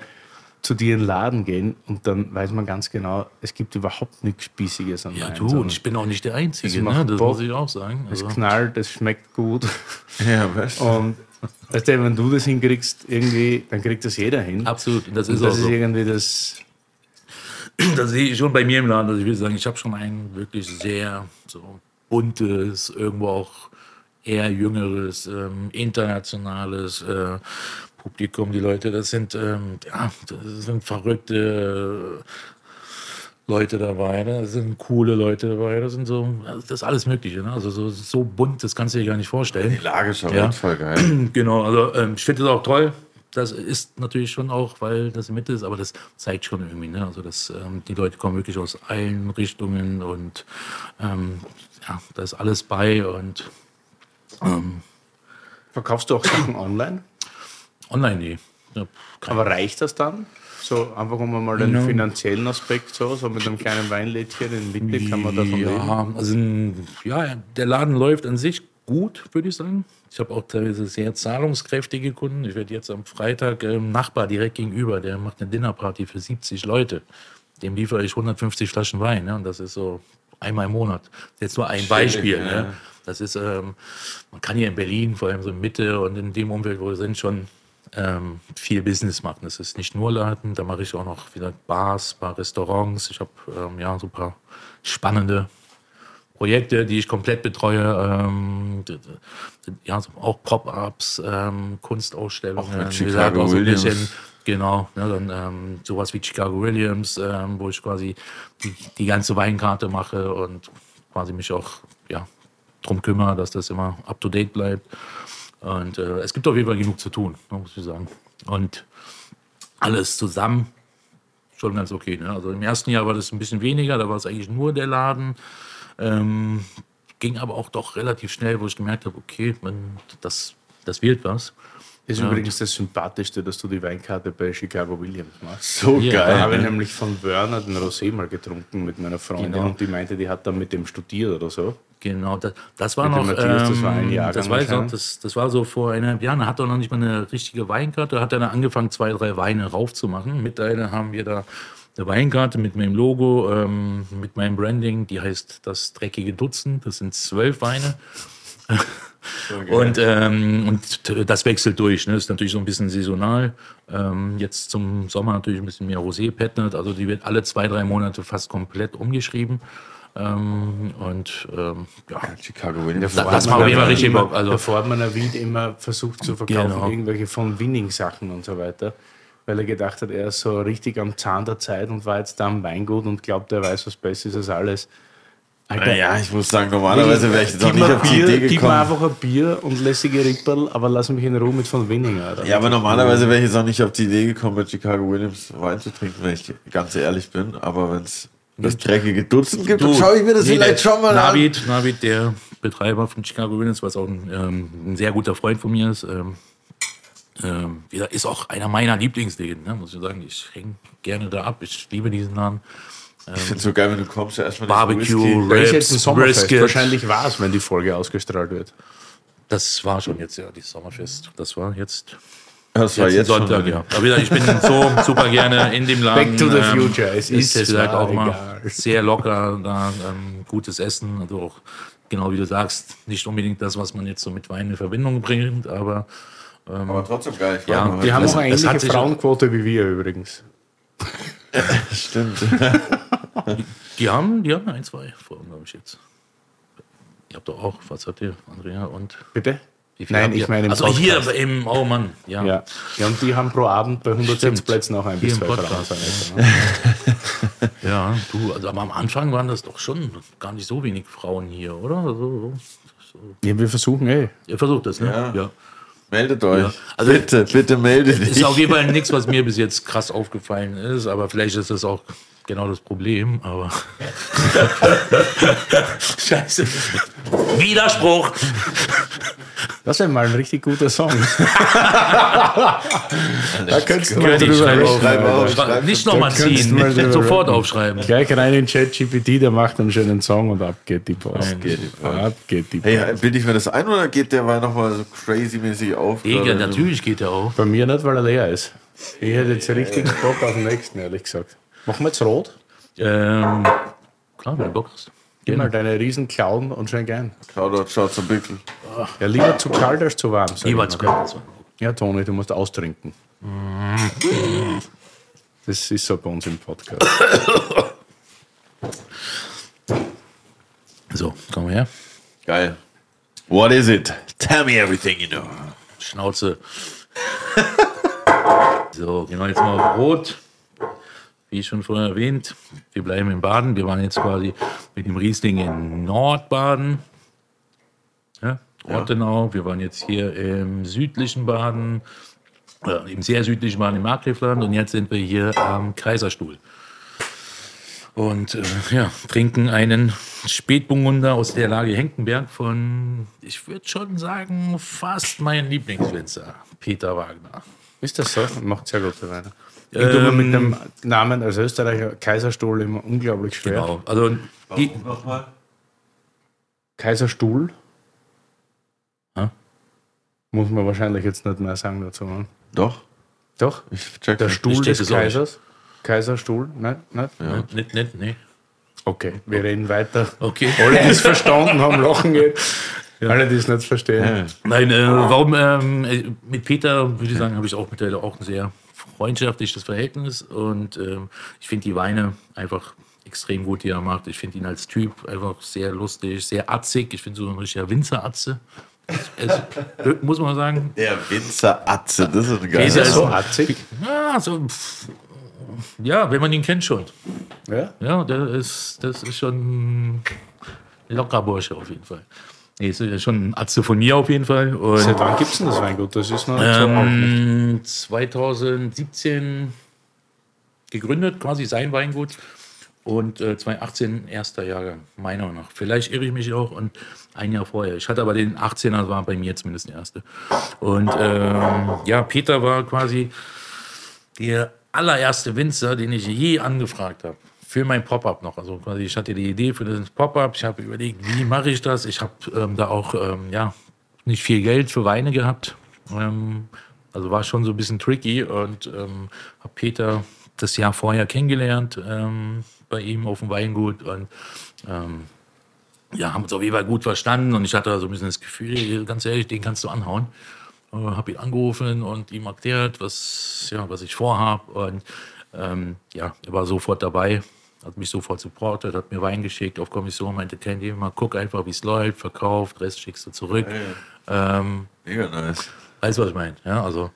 zu dir in den Laden gehen und dann weiß man ganz genau, es gibt überhaupt nichts Spießiges an ja, Wein. Ja, du, und ich bin auch nicht der Einzige, ne? das muss ich auch sagen. Also. Es knallt, es schmeckt gut. Ja, weißt du. Und weißt du, wenn du das hinkriegst, irgendwie, dann kriegt das jeder hin. Absolut, das ist und das ist so. irgendwie das das sehe ich schon bei mir im Laden. Also ich will sagen, ich habe schon ein wirklich sehr so buntes, irgendwo auch eher jüngeres, ähm, internationales äh, Publikum. Die Leute, das sind, ähm, ja, das sind verrückte Leute dabei, ne? das sind coole Leute dabei, das sind so, das ist alles Mögliche. Ne? Also so, so bunt, das kannst du dir gar nicht vorstellen. Die Lage ist ja. voll geil. Genau, also ähm, ich finde es auch toll, das ist natürlich schon auch, weil das Mitte ist, aber das zeigt schon irgendwie, ne? Also dass ähm, die Leute kommen wirklich aus allen Richtungen und ähm, ja, da ist alles bei und ähm, Verkaufst du auch Sachen online? Online, nee. Ja, aber reicht das dann? So einfach um mal den no. finanziellen Aspekt so, so mit einem kleinen Weinlädchen in Mitte kann man davon ja, leben? Also, ja, der Laden läuft an sich gut, würde ich sagen. Ich habe auch teilweise sehr zahlungskräftige Kunden. Ich werde jetzt am Freitag ähm, Nachbar direkt gegenüber, der macht eine Dinnerparty für 70 Leute. Dem liefere ich 150 Flaschen Wein. Ne? Und das ist so, einmal im Monat. Jetzt nur ein Beispiel. Ne? Das ist, ähm, man kann hier in Berlin, vor allem so in Mitte und in dem Umfeld, wo wir sind, schon ähm, viel Business machen. Das ist nicht nur Laden, da mache ich auch noch wieder Bars, paar Restaurants. Ich habe ähm, ja so ein paar spannende Projekte, die ich komplett betreue. Ähm, ja, auch Pop-ups, ähm, Kunstausstellungen. Auch wie gesagt, Chicago auch so ein Williams. bisschen Genau, ne, dann ähm, sowas wie Chicago Williams, ähm, wo ich quasi die, die ganze Weinkarte mache und quasi mich auch ja, drum kümmere, dass das immer up to date bleibt. Und äh, es gibt auf jeden Fall genug zu tun, ne, muss ich sagen. Und alles zusammen schon ganz okay. Ne? Also im ersten Jahr war das ein bisschen weniger, da war es eigentlich nur der Laden. Ähm, ging aber auch doch relativ schnell, wo ich gemerkt habe, okay, man, das, das wird was. Ist Ja. übrigens das Sympathischste, dass du die Weinkarte bei Chicago Williams machst. So Ja, Da geil. habe ich nämlich von Werner den Rosé mal getrunken mit meiner Freundin Genau. und die meinte, die hat dann mit dem studiert oder so. Genau, das, das war Mit noch. Matthias, das war ein ähm, Jahrgang das, noch, wahrscheinlich. das, das war so vor eineinhalb Jahren. Da hat er noch nicht mal eine richtige Weinkarte. Da hat er dann angefangen, zwei, drei Weine raufzumachen. Mittlerweile haben wir da eine Weinkarte mit meinem Logo, ähm, mit meinem Branding. Die heißt das dreckige Dutzend. Das sind zwölf Weine. Und, ähm, und das wechselt durch. Ne? Das ist natürlich so ein bisschen saisonal. Ähm, jetzt zum Sommer natürlich ein bisschen mehr Rosé Petnet. Also die wird alle zwei, drei Monate fast komplett umgeschrieben. Ähm, und ähm, ja, Chicago Williams. Da- das macht Fall richtig Bock, also- der Vormanner Wied immer versucht zu verkaufen, Genau. irgendwelche von Winning-Sachen und so weiter. Weil er gedacht hat, er ist so richtig am Zahn der Zeit und war jetzt da am Weingut und glaubt, er weiß, was besser ist als alles. Alter, Ja, ich muss sagen, normalerweise wäre ich jetzt auch nicht auf die Bier, Idee Gib mir gekommen. einfach ein Bier und lässige Ripperl, aber lass mich in Ruhe mit von Winning. Alter. Ja, aber normalerweise wäre ich jetzt auch nicht auf die Idee gekommen, bei Chicago Williams Wein zu trinken, wenn ich ganz ehrlich bin. Aber wenn es das dreckige Dutzend gibt, dann schaue ich mir das Nee, vielleicht schon mal an. Navid, Navid, der Betreiber von Chicago Williams, was auch ein, ähm, ein sehr guter Freund von mir ist, ähm, ähm, ist auch einer meiner Lieblingsläden, ne, muss ich sagen. Ich hänge gerne da ab. Ich liebe diesen Laden. Ich finde es so geil, wenn du kommst, ja erstmal Barbecue, Sommerfest. Brisket. Wahrscheinlich war es, wenn die Folge ausgestrahlt wird. Das war schon jetzt, ja, dieses Sommerfest. Das war jetzt, Das war jetzt, jetzt Sonntag, schon. ja. Aber ich bin so super gerne in dem Laden. Back to the ähm, future. Es ist, ist zwar auch immer egal. sehr locker, da ähm, gutes Essen, also auch genau wie du sagst, nicht unbedingt das, was man jetzt so mit Wein in Verbindung bringt, aber Aber trotzdem geil. Ich Ja, Die haben auch eine ähnliche Frauenquote wie wir übrigens. Stimmt. die haben, die haben ein, zwei Folgen, glaube ich jetzt. Ihr habt doch auch, was hat ihr, Andrea und Bitte? Nein, habt ich meine im Also hier Podcast. im, oh Mann, ja. Ja. ja, und die haben pro Abend bei 100 Stimmt. Sitzplätzen auch ein bis Hier zwei Frauen. Lassen, ne? Ja, du, also aber am Anfang waren das doch schon gar nicht so wenig Frauen hier, oder? Also, so. Ja, wir versuchen eh. Ihr versucht das, ne? Ja. ja. Meldet euch. Ja, also- bitte, bitte meldet Ist dich. auf jeden Fall nichts, was mir bis jetzt krass aufgefallen ist, aber vielleicht ist das auch genau das Problem, aber. Scheiße. Widerspruch! Das wäre mal ein richtig guter Song. da könntest du mal drüber schreiben reden. auf, schreib auf, Alter. schreib Nicht auf. nochmal ziehen, mal sofort aufschreiben. Gleich rein in ChatGPT, der macht einen schönen Song und ab geht die Post. Ab geht die Post. Ab geht die Post. Hey, bilde ich mir das ein oder geht der Wein nochmal so crazy-mäßig auf? Oder- natürlich geht er auch. Bei mir nicht, weil er leer ist. Ich hätte jetzt richtig Bock auf den nächsten, ehrlich gesagt. Machen wir jetzt rot? Ähm, klar, wenn du Bock hast. Gib mal deine riesen Klauen und schön gern. Shoutout, schaut zum Bickel. Ja, lieber zu kalt als zu warm. sag Lieber ich zu kalt. Ja, Toni, du musst austrinken. Das ist so bei uns im Podcast. So, komm her. Geil. What is it? Tell me everything you know. Schnauze. so, genau, jetzt mal auf Rot. Wie schon vorher erwähnt, wir bleiben in Baden. Wir waren jetzt quasi mit dem Riesling in Nordbaden. Ja, Ortenau. Wir waren jetzt hier im südlichen Baden, äh, im sehr südlichen Baden im Markgräfland. Und jetzt sind wir hier am Kaiserstuhl. Und äh, ja, trinken einen Spätburgunder aus der Lage Henkenberg von, ich würde schon sagen, fast mein Lieblingswinzer, Peter Wagner. Ist das so? Macht sehr gute Weine. Ich tue mir mit dem Namen als Österreicher Kaiserstuhl immer unglaublich schwer. Genau. Also die, Nochmal. Kaiserstuhl? Hä? Muss man wahrscheinlich jetzt nicht mehr sagen dazu. Ne? Doch, Doch? ich check Der nicht. Stuhl check des nicht. Kaisers? Kaiserstuhl? Nein, nein. nicht, nicht, nee. Okay, wir reden weiter. Okay. Alle, die es verstanden haben, lachen jetzt. Alle, die es nicht verstehen. Nein, äh, warum ähm, äh, mit Peter, würde ich sagen, habe ich auch mittlerweile auch ein sehr freundschaftliches Verhältnis und ähm, ich finde die Weine einfach extrem gut, die er macht. Ich finde ihn als Typ einfach sehr lustig, sehr atzig. Ich finde so ein richtiger Winzer-Atze. Es- es- muss man sagen. Der Winzer Atze, das ist ein geiler. Ist ja So so. atzig. Ja, so, pff, ja, wenn man ihn kennt schon. Ja? Ja, das ist, das ist schon ein lockerer Bursche auf jeden Fall. Nee, ist ja schon ein Atze von mir auf jeden Fall. Und, Seit wann gibt es denn das Weingut? Das ist noch ähm, 2017 gegründet, quasi sein Weingut. Und äh, 2018 erster Jahrgang, meiner Meinung nach. Vielleicht irre ich mich auch und ein Jahr vorher. Ich hatte aber den 18er, war bei mir zumindest der erste. Und ähm, ja, Peter war quasi der allererste Winzer, den ich je angefragt habe. Für mein Pop-up noch. Also quasi, ich hatte die Idee für das Pop-up. Ich habe überlegt, wie mache ich das? Ich habe ähm, da auch ähm, ja, nicht viel Geld für Weine gehabt. Ähm, also war schon so ein bisschen tricky und ähm, habe Peter das Jahr vorher kennengelernt ähm, bei ihm auf dem Weingut und ähm, ja, haben uns auf jeden Fall gut verstanden und ich hatte so ein bisschen das Gefühl, ganz ehrlich, den kannst du anhauen. Äh, habe ihn angerufen und ihm erklärt, was, ja, was ich vorhab und ähm, ja, er war sofort dabei, hat mich sofort supportet, hat mir Wein geschickt auf Kommission, meinte, kein Thema, guck einfach, wie es läuft, verkauft, Rest schickst du zurück. Ähm, Mega nice. Weißt du, was ich meine? Ja, also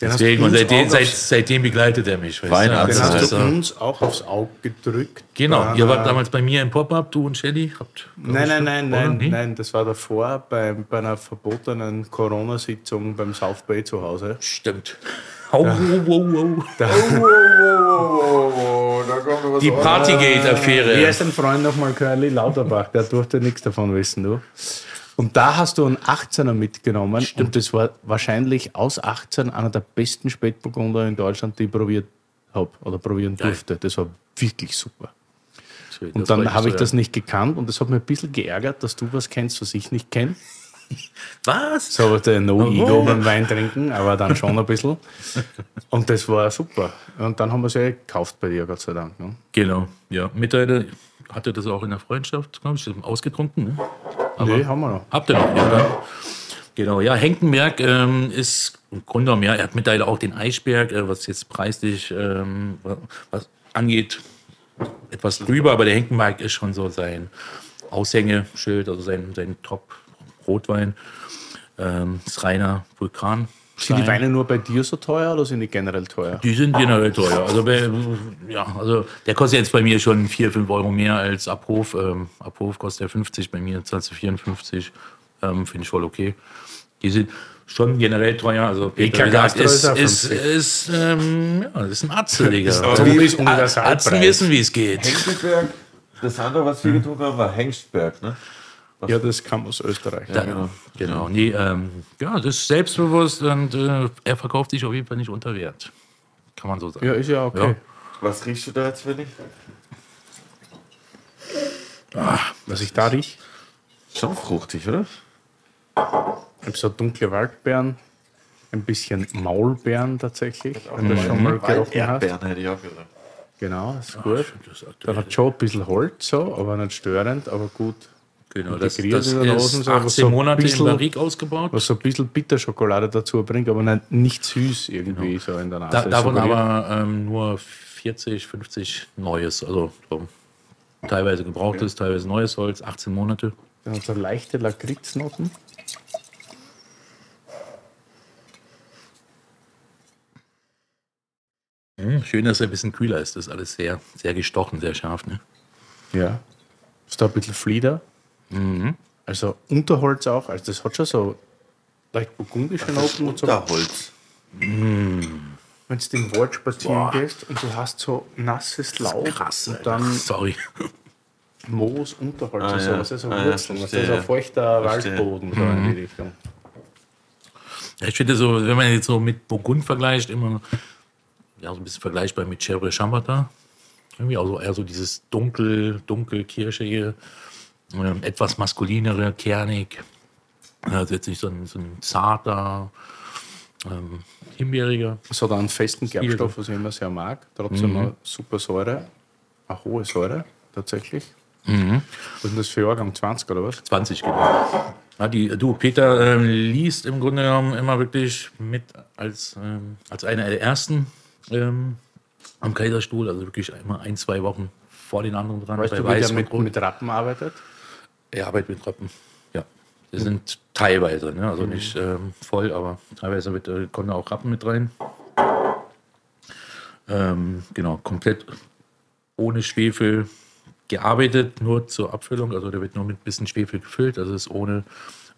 Den deswegen, und seitdem, seit, seitdem begleitet er mich. weißt du? Weinarzt. Den Also, hast du uns auch aufs Auge gedrückt. Genau, Bei ihr wart damals bei mir im Pop-Up, du und Shelly. Habt, Nein, nein, nein, nein, Nee? nein, das war davor bei, bei einer verbotenen Corona-Sitzung beim South Bay zu Hause. Stimmt. Die Wie Partygate-Affäre. heißt dein Freund nochmal, Curly Lauterbach? Der durfte nichts davon wissen, du. Und da hast du einen 18er mitgenommen und das war wahrscheinlich aus 18 einer der besten Spätburgunder in Deutschland, die ich probiert habe oder probieren durfte. Das war wirklich super. Und dann habe ich das nicht gekannt und das hat mir ein bisschen geärgert, dass du was kennst, was ich nicht kenne. Was? So der No-Ego beim Wein trinken, aber dann schon ein bisschen. Und das war super. Und dann haben wir es ja gekauft bei dir, Gott sei Dank. Ne? Genau, ja. Mittlerweile hatte das auch in der Freundschaft, glaube ich, ausgetrunken. Ne? nee, haben wir noch. Habt ihr noch, ja, dann. Genau, ja, Henkenberg ähm, ist im Grunde genommen, ja, er hat mittlerweile auch den Eisberg, äh, was jetzt preislich ähm, wa- was angeht, etwas drüber, aber der Henkenberg ist schon so sein Aushängeschild, also sein, sein Top-Rotwein. Ähm, das reiner Vulkan. Sind die Weine nur bei dir so teuer oder sind die generell teuer? Die sind generell teuer. Also, wer- ja, also der kostet jetzt bei mir schon 4, 5 Euro mehr als Abhof. Ähm, Abhof kostet ja 50, bei mir zahlst du 54. Ähm, Finde ich voll okay. Die sind schon generell teuer. Also Peter gesagt, ist, ist ist, 50. ist, ähm, ja, das ist ein Atze, Digga. So ist Universalpreis. Atzen wissen, wie es geht. Hengstberg. Das andere, was wir getrunken haben, war Hengstberg, ne? Ja, das kam aus Österreich. Da, genau. Nee, ähm, ja, das ist selbstbewusst und äh, er verkauft sich auf jeden Fall nicht unter Wert. Kann man so sagen. Ja, ist ja okay. Ja. Was riechst du da jetzt, Willi? Was ich da rieche, Schon fruchtig, oder? ich habe so dunkle Waldbeeren, ein bisschen Maulbeeren tatsächlich, wenn du schon mal gerochen hast. Erdbeeren hätte ich auch gesagt. Genau, ist gut. Das ist Dann hat schon ein bisschen Holz, so, aber nicht störend, aber gut. Genau, das, das in ist Nase, so, aber 18 so Monate in bisschen- Barrique ausgebaut. Was so ein bisschen Bitterschokolade dazu bringt, aber nicht, nicht süß irgendwie so in der Nase. Da, davon aber ähm, nur 40, 50 Neues. Also so, teilweise gebrauchtes, teilweise neues Holz, 18 Monate. Dann so leichte Lakritznoten. Hm, schön, dass er ein bisschen kühler ist. Das ist alles sehr, sehr gestochen, sehr scharf. Ne? Ja. Ist da ein bisschen Flieder. Mhm. Also Unterholz auch. Also das hat schon so leicht burgundische Noten und so. Unterholz. Wenn du im Wald spazieren gehst und du hast so nasses Laub Krass. und dann Sorry. Moos, Unterholz Ah, und so, ja. was ist so Ah, ja, Wurzeln, was ist verstehe. so feuchter Verstehe. Waldboden so in die Richtung. Ja, ich finde so, wenn man jetzt so mit Burgund vergleicht, immer ja, so ein bisschen vergleichbar mit Chèvre Chambertin. Irgendwie also eher so dieses dunkel, dunkel, kirschige, etwas maskulinere, kernig. Also jetzt nicht so ein, so ein zarter, ähm, himbeeriger. Es hat einen festen Gerbstoff, was ich immer sehr mag. Trotzdem eine super Säure, eine hohe Säure tatsächlich. Was ist das für Jahrgang? 20 oder was? 20 genau. Ja, die, du, Peter ähm, liest im Grunde genommen immer wirklich mit als, ähm, als einer der ersten ähm, am Kaiserstuhl, also wirklich immer ein, zwei Wochen vor den anderen dran. Weißt du, wie der mit, mit Rappen arbeitet? Er arbeitet mit Rappen. Ja. Die sind teilweise, ne? also nicht ähm, voll, aber teilweise mit, äh, da auch Rappen mit rein. Ähm, genau, komplett ohne Schwefel gearbeitet, nur zur Abfüllung. Also der wird nur mit ein bisschen Schwefel gefüllt, also ist ohne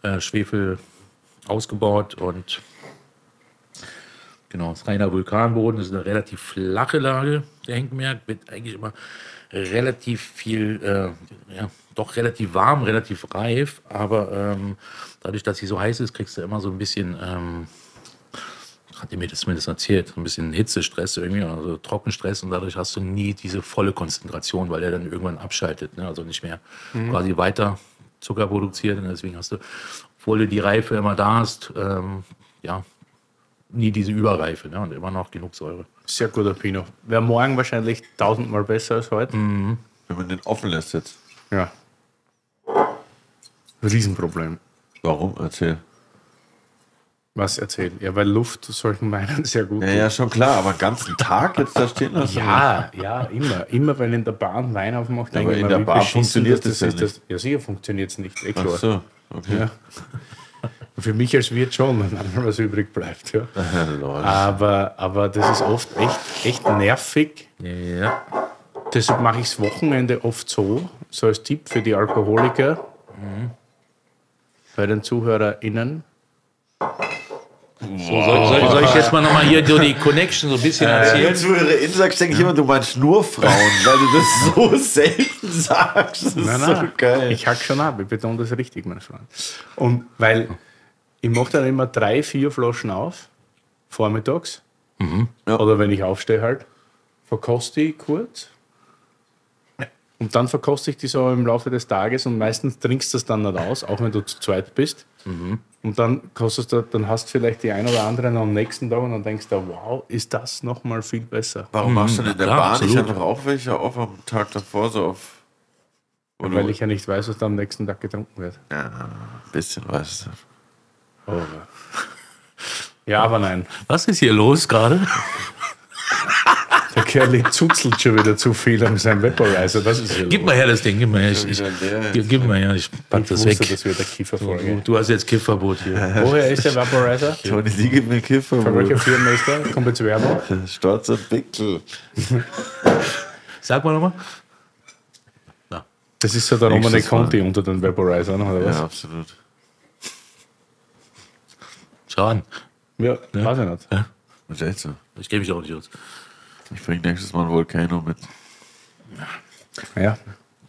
äh, Schwefel ausgebaut und genau, ist reiner Vulkanboden, ist eine relativ flache Lage. Der Henkmerk wird eigentlich immer relativ viel, äh, ja, doch relativ warm, relativ reif, aber ähm, dadurch, dass sie so heiß ist, kriegst du immer so ein bisschen, ähm, hat ihr mir das zumindest erzählt, so ein bisschen Hitzestress irgendwie, also Trockenstress und dadurch hast du nie diese volle Konzentration, weil er dann irgendwann abschaltet, ne? also nicht mehr quasi weiter Zucker produziert und deswegen hast du, obwohl du die Reife immer da hast, ähm, ja, nie diese Überreife ne? und immer noch genug Säure. Sehr guter Pinot. Wäre morgen wahrscheinlich tausendmal besser als heute. Wenn man den offen lässt jetzt. Ja. Riesenproblem. Warum? Erzähl. Was erzählen? Ja, weil Luft solchen Weinen sehr gut Ja, ja, schon klar, aber einen ganzen Tag jetzt da stehen lassen? Ja, ja, immer. Immer, wenn in der Bahn Wein aufmacht, denke aber ich in der beschissen funktioniert das das ja ist. Das, ja, sicher funktioniert es nicht. Eh klar. Ach so, okay. Ja. Für mich als Wirt schon, wenn was übrig bleibt. Ja. Aber, aber das ist oft echt, echt nervig. Ja. Deshalb mache ich das Wochenende oft so, so als Tipp für die Alkoholiker, bei den ZuhörerInnen. So, soll, soll, soll ich jetzt mal nochmal hier so die Connection so ein bisschen erzählen? Zu ihrer In sagst, denke ich immer, du meinst nur Frauen, weil du das so selten sagst. Das ist Nein, so nein, geil. ich hack schon ab, ich betone das richtig, mein Freund. Und weil ich mache dann immer drei, vier Flaschen auf, vormittags, Ja. oder wenn ich aufstehe halt, verkoste ich kurz. Und dann verkoste ich die so im Laufe des Tages und meistens trinkst du das dann nicht aus, auch wenn du zu zweit bist. Und dann kostest du, dann hast du vielleicht die ein oder andere am nächsten Tag und dann denkst du, wow, ist das nochmal viel besser. Warum machst du denn in der klar, Bahn nicht absolut. einfach auch welche auf am Tag davor so auf. Oder Weil ich ja nicht weiß, was da am nächsten Tag getrunken wird. ja, ein bisschen weißt du. Oh. Ja, aber nein. Was ist hier los gerade? Der Kerl zuzelt schon wieder zu viel an seinem Vaporizer. Das ist ja Gib mal her das Ding, gib mal her. Ich, ich, der. gib, mal her, ich pack ich das wusste, weg. das wird eine Kieferfolge. Du, du hast jetzt Kiffverbot hier. Woher ist der Vaporizer? Toni, die gibt mir Kiffer. Von welcher Firma ist der? Kommt jetzt Werbung? Stolz und Pickel. Sag mal nochmal. Das ist so der Romane. Conti unter den Vaporizern, oder was? Ja, absolut. schau an. Ja, weiß ich nicht. Das ist echt so. Ich kenne mich auch nicht aus. Ich bringe nächstes Mal ein Volcano mit. Ja,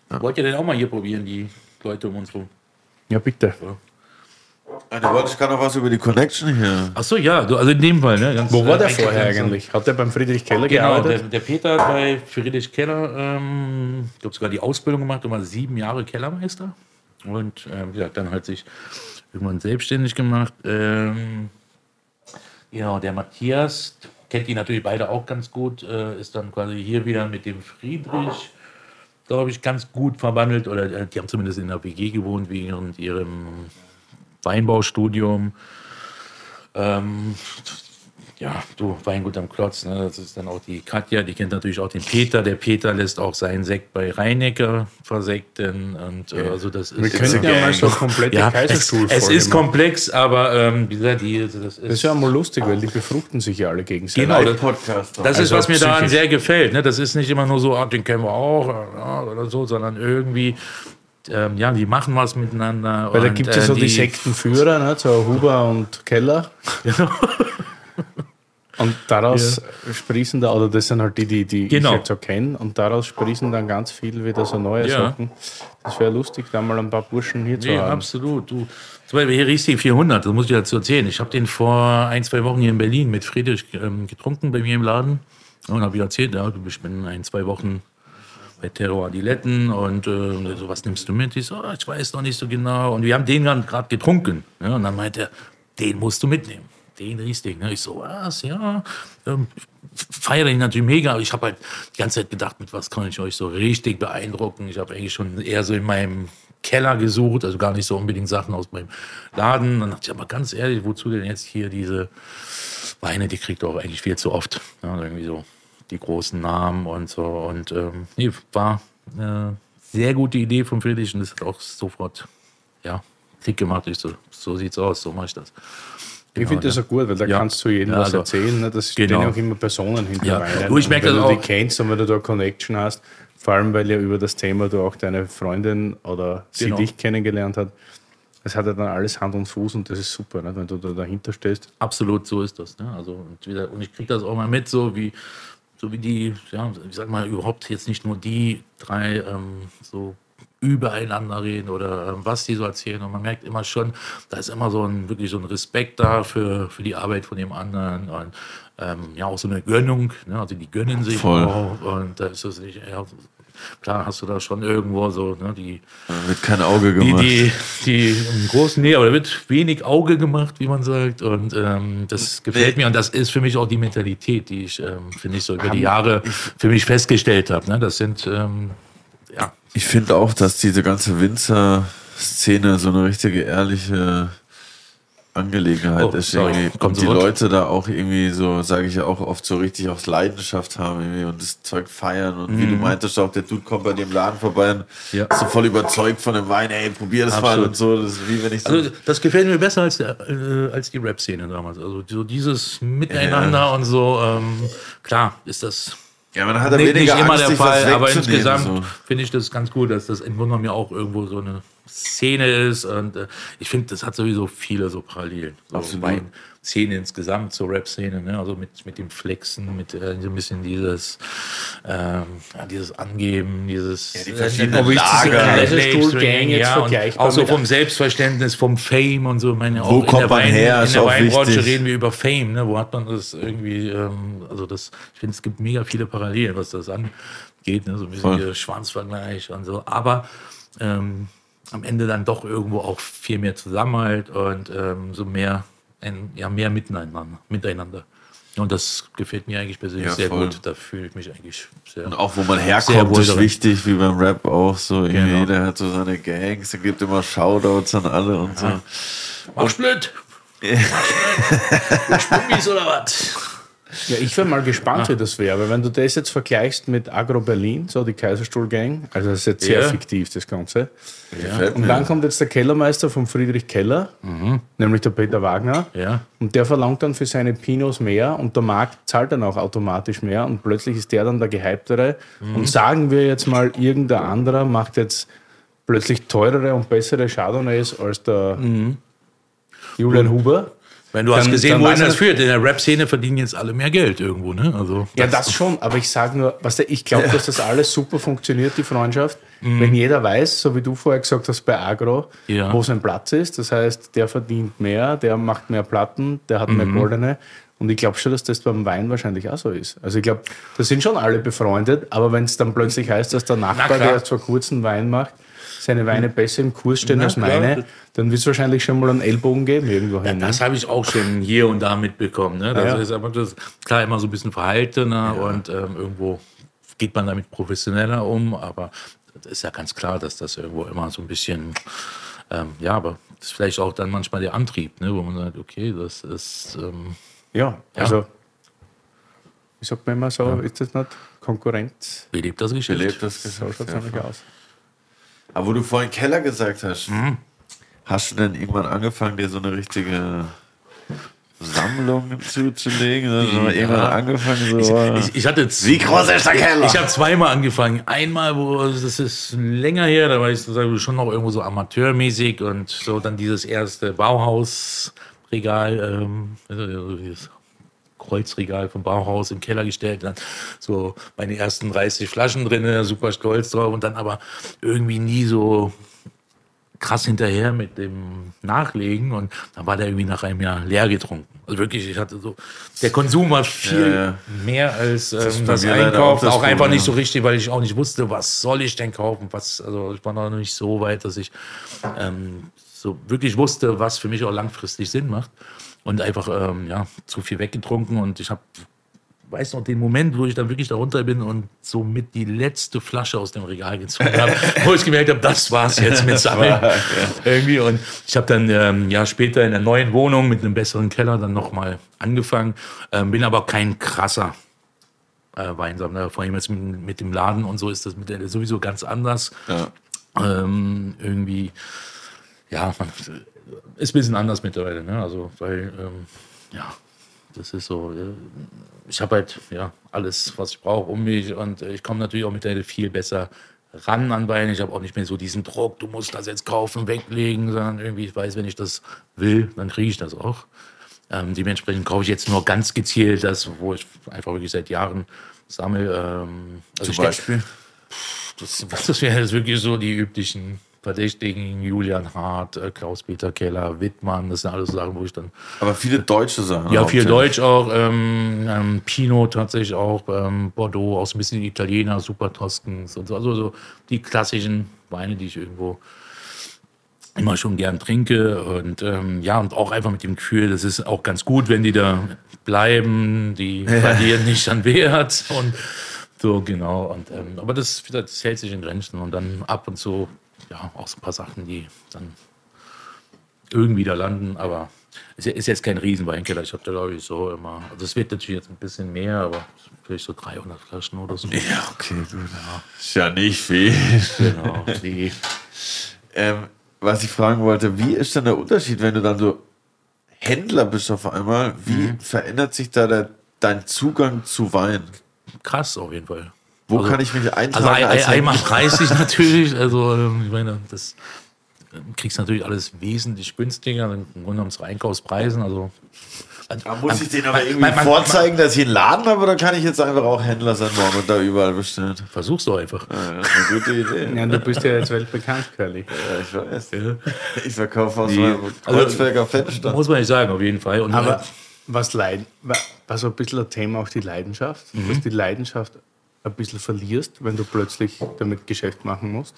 Wollt ihr denn auch mal hier probieren, die Leute um uns rum? ja bitte. Ah, du wolltest gerade noch was über die Connection hier. Ach so, ja, du, also in dem Fall. Ne, ganz, Wo war äh, der vorher eigentlich? Hat der beim Friedrich Keller Genau, der, gearbeitet? der Peter hat bei Friedrich Keller, ähm, ich glaube sogar die Ausbildung gemacht und war sieben Jahre Kellermeister. Und ähm, wie gesagt, dann hat sich irgendwann selbstständig gemacht. Ähm, ja, der Matthias, kennt die natürlich beide auch ganz gut, äh, ist dann quasi hier wieder mit dem Friedrich, glaube ich, ganz gut verwandelt. Oder äh, die haben zumindest in der WG gewohnt während ihrem Weinbaustudium. Ähm, ja, du, Weingut am Klotz, ne? das ist dann auch die Katja, die kennt natürlich auch den Peter. Der Peter lässt auch seinen Sekt bei Reinecker versekten. Und äh, also das ist. Wir könnten ja mal so eine komplette ja, es, Kaiserstuhl es ist komplex, aber ähm, wie gesagt, die, das ist. Das ist ja mal lustig, weil die befruchten sich ja alle gegenseitig. Genau, das, Podcast. das ist, Also was mir daran sehr gefällt. Ne? Das ist nicht immer nur so, ah, den kennen wir auch ja, oder so, sondern irgendwie, ähm, ja, die machen was miteinander. Weil da gibt es ja äh, so die, Sektenführer, ne? so Huber und Keller. Und daraus sprießen da, oder das sind halt die, die, die Genau. ich jetzt so kenne, und daraus sprießen dann ganz viel wieder so neue Ja. Sachen. Das wäre lustig, da mal ein paar Burschen hier zu Nee, haben. absolut. Du, zum Beispiel hier Riesling 400, das muss ich dazu erzählen. Ich habe den vor ein, zwei Wochen hier in Berlin mit Friedrich ähm, getrunken bei mir im Laden. Und habe ich erzählt, ja, du bist in ein, zwei Wochen bei Terror Adiletten und äh, so, was nimmst du mit? Ich so, ah, ich weiß noch nicht so genau. Und wir haben den gerade getrunken. Ja, und dann meinte er, den musst du mitnehmen. Den Riesling. Ne? Ich so, was? Ja, ähm, feiere ihn natürlich mega. Ich habe halt die ganze Zeit gedacht, mit was kann ich euch so richtig beeindrucken. Ich habe eigentlich schon eher so in meinem Keller gesucht, also gar nicht so unbedingt Sachen aus meinem Laden. Dann dachte ich aber ganz ehrlich, wozu denn jetzt hier diese Weine, die kriegt ihr auch eigentlich viel zu oft. Ja, irgendwie so die großen Namen und so. Und ähm, nee, war eine sehr gute Idee von Friedrich und das hat auch sofort, ja, Klick gemacht. Ich so, so sieht's aus, so mache ich das. Ich finde das auch gut, weil da kannst du jedem was also, erzählen. Ne? Das genau. stehen auch immer Personen hinter Ja. Du, ich merke Und wenn das du die auch- kennst und wenn du da Connection hast, vor allem weil ja über das Thema du auch deine Freundin oder sie Genau. dich kennengelernt hat, das hat ja dann alles Hand und Fuß und das ist super, ne? wenn du da dahinter stehst. Absolut, so ist das. Ne? Also, und ich kriege das auch mal mit, so wie, so wie die, ja, ich sag mal, überhaupt jetzt nicht nur die drei ähm, so übereinander reden oder ähm, was die so erzählen. Und man merkt immer schon, da ist immer so ein wirklich so ein Respekt da für, für die Arbeit von dem anderen und ähm, ja auch so eine Gönnung. Ne? Also die gönnen sich Voll. auch und da ist es nicht, ja, klar hast du da schon irgendwo so ne, die Da wird kein Auge die, gemacht. die, die im großen Nähe, aber da wird wenig Auge gemacht, wie man sagt. Und ähm, das gefällt mir. Und das ist für mich auch die Mentalität, die ich, ähm, finde ich, so über die Jahre für mich festgestellt habe. Ne? Das sind, ähm, Ich finde auch, dass diese ganze Winzer-Szene so eine richtige ehrliche Angelegenheit Oh, ist. sorry. Irgendwie. Kommt Und die. Leute da auch irgendwie so, sage ich ja auch oft so richtig aus Leidenschaft haben irgendwie und das Zeug feiern. Und wie du meintest auch, der Dude kommt bei dem Laden vorbei und Mhm. Ja. ist so voll überzeugt von dem Wein, ey, probier das mal Absolut. und so. Das ist wie wenn ich so. also das gefällt mir besser als, äh, als die Rap-Szene damals. Also so dieses Miteinander und so, ähm, klar ist das ja, man hat ja nicht, nicht weniger immer Angst, der Fall, aber insgesamt so. finde ich das ganz gut, dass das im Grunde genommen ja auch irgendwo so eine Szene ist. Und äh, ich finde, das hat sowieso viele so Parallelen. So Absolut. Bei Szene insgesamt, so Rap-Szene, ne? also mit, mit dem Flexen, mit äh, so ein bisschen dieses, ähm, ja, dieses Angeben, dieses die verschiedenen äh, Lager. Kaiserstuhl-Gang jetzt ja, vergleichbar auch so vom Selbstverständnis, vom Fame und so. Meine, Wo kommt man her, In der Weinbranche reden wir über Fame, ne? Wo hat man das irgendwie, ähm, also das, ich finde, es gibt mega viele Parallelen, was das angeht, ne? So ein bisschen hier Schwanzvergleich und so. Aber ähm, am Ende dann doch irgendwo auch viel mehr Zusammenhalt und ähm, so mehr, ein, ja, mehr miteinander, miteinander. Und das gefällt mir eigentlich persönlich Ja, sehr voll. gut. Da fühle ich mich eigentlich sehr. Und auch wo man herkommt, ist wichtig, wie beim Rap auch so. Genau. Jeder hat so seine Gangs, er gibt immer Shoutouts an alle und so. Mach's blöd! Spummis oder was? Ja, ich wäre mal gespannt, Ah. wie das wäre, weil wenn du das jetzt vergleichst mit Agro Berlin, so die Kaiserstuhl-Gang, also das ist jetzt sehr Ja. fiktiv, das Ganze. Gefällt Und dann kommt jetzt der Kellermeister von Friedrich Keller, nämlich der Peter Wagner. Ja. Und der verlangt dann für seine Pinos mehr und der Markt zahlt dann auch automatisch mehr und plötzlich ist der dann der Gehyptere. Und sagen wir jetzt mal, irgendein anderer macht jetzt plötzlich teurere und bessere Chardonnays als der Julian Huber. Wenn du hast Dann- gesehen, dann wohin das führt. In der Rap-Szene verdienen jetzt alle mehr Geld irgendwo, ne? Also, Ja, das schon, aber ich sage nur, weißt du, ich glaube, dass das alles super funktioniert, die Freundschaft. Wenn jeder weiß, so wie du vorher gesagt hast bei Agro, Ja. wo sein Platz ist, das heißt, der verdient mehr, der macht mehr Platten, der hat mehr goldene. Und ich glaube schon, dass das beim Wein wahrscheinlich auch so ist. Also ich glaube, da sind schon alle befreundet, aber wenn es dann plötzlich heißt, dass der Nachbar, klar. der jetzt vor kurzem Wein macht, seine Weine besser im Kurs stehen Na als klar. meine, dann wird es wahrscheinlich schon mal einen Ellbogen geben irgendwo hin. ne? Das habe ich auch schon hier und da mitbekommen. Ne? Das Ja, ja. ist aber das, klar immer so ein bisschen verhaltener und ähm, irgendwo geht man damit professioneller um, aber das ist ja ganz klar, dass das irgendwo immer so ein bisschen, ähm, ja, aber das ist vielleicht auch dann manchmal der Antrieb, ne? wo man sagt, okay, das ist, ähm, Ja, also, wie sagt man immer so, ist das nicht Konkurrenz? belebt das Geschäft. Belebt das So Geschäft. schaut es Ja. nämlich aus. Aber wo du vorhin Keller gesagt hast, Mhm. hast du denn irgendwann angefangen, dir so eine richtige Sammlung zuzulegen? Hast du mal irgendwann angefangen, so. Ich, ich hatte z- Wie groß ist der Keller? Ich habe zweimal angefangen. Einmal, wo das ist länger her, da war ich sozusagen schon noch irgendwo so amateurmäßig und so dann dieses erste Bauhausregal, ähm, also dieses Kreuzregal vom Bauhaus im Keller gestellt, dann so meine ersten 30 Flaschen drin, super stolz drauf und dann aber irgendwie nie so krass hinterher mit dem Nachlegen und dann war der irgendwie nach einem Jahr leer getrunken. Also wirklich, ich hatte so, der Konsum war viel Ja, ja. mehr als ähm, das leider Einkaufen. auch das Auch einfach nicht so richtig, weil ich auch nicht wusste, was soll ich denn kaufen. Was, also ich war noch nicht so weit, dass ich ähm, so wirklich wusste, was für mich auch langfristig Sinn macht. Und einfach ähm, ja, zu viel weggetrunken und ich habe weiß noch den Moment, wo ich dann wirklich da runter bin und somit die letzte Flasche aus dem Regal gezogen habe, wo ich gemerkt habe, das war's jetzt mit Sammeln. Irgendwie. Und ich habe dann ähm, Jahr später in der neuen Wohnung mit einem besseren Keller dann nochmal angefangen, ähm, bin aber kein krasser äh, Weinsammler. Vor allem jetzt mit, mit, dem Laden und so ist das mit der sowieso ganz anders. Ja. Ähm, irgendwie, ja, man, ist ein bisschen anders mittlerweile. Ne? Also, weil, ähm, ja, das ist so. Äh, ich habe halt ja alles, was ich brauche, um mich und ich komme natürlich auch mittlerweile viel besser ran an Wein. Ich habe auch nicht mehr so diesen Druck, du musst das jetzt kaufen, weglegen, sondern irgendwie ich weiß, wenn ich das will, dann kriege ich das auch. Ähm, dementsprechend kaufe ich jetzt nur ganz gezielt das, wo ich einfach wirklich seit Jahren sammle. Ähm, also Zum Beispiel? Das, das wäre jetzt wirklich so die üblichen Verdächtigen, Julian Hart, äh, Klaus-Peter Keller, Wittmann, das sind alles Sachen, wo ich dann. Aber viele deutsche Sachen. Ja, viel Deutsch auch. Ähm, ähm, Pinot tatsächlich auch, ähm, Bordeaux, auch so ein bisschen Italiener, Super Toskens und so. Also so die klassischen Weine, die ich irgendwo immer schon gern trinke. Und ähm, ja, und auch einfach mit dem Gefühl, das ist auch ganz gut, wenn die da bleiben, die verlieren nicht an Wert. Und so, genau. Und, ähm, aber das, das hält sich in Grenzen. Und dann ab und zu ja, auch so ein paar Sachen, die dann irgendwie da landen, aber es ist jetzt kein Riesenweinkeller. Ich habe da, glaube ich, so immer. Also, es wird natürlich jetzt ein bisschen mehr, aber vielleicht so 300 Flaschen oder so. Ja, okay, gut. Ja. Ist ja nicht viel. Genau, nee. ähm, was ich fragen wollte, wie ist denn der Unterschied, wenn du dann so Händler bist auf einmal? Wie mhm. verändert sich da der, dein Zugang zu Wein? Krass, auf jeden Fall. Wo also, kann ich mich eintragen? Also als einmal preislich natürlich. Also ähm, ich meine, das ähm, kriegst natürlich alles wesentlich günstiger, im Grunde genommen zu Einkaufspreisen. Also da muss ich den aber irgendwie man, man, vorzeigen, dass ich einen Laden habe, oder kann ich jetzt einfach auch Händler sein morgen und da überall bestellen? Versuch's doch einfach. Ja, das ist eine gute Idee. Ja, du bist ja jetzt weltbekannt, Curly. Ja, ich weiß. Ja. Ich verkaufe aus Die, meinem also, Kreuzberger also, Fettstand. Muss man nicht sagen, auf jeden Fall. Und aber was leid, war so ein bisschen ein Thema auch die Leidenschaft, mhm. dass die Leidenschaft ein bisschen verlierst, wenn du plötzlich damit Geschäft machen musst?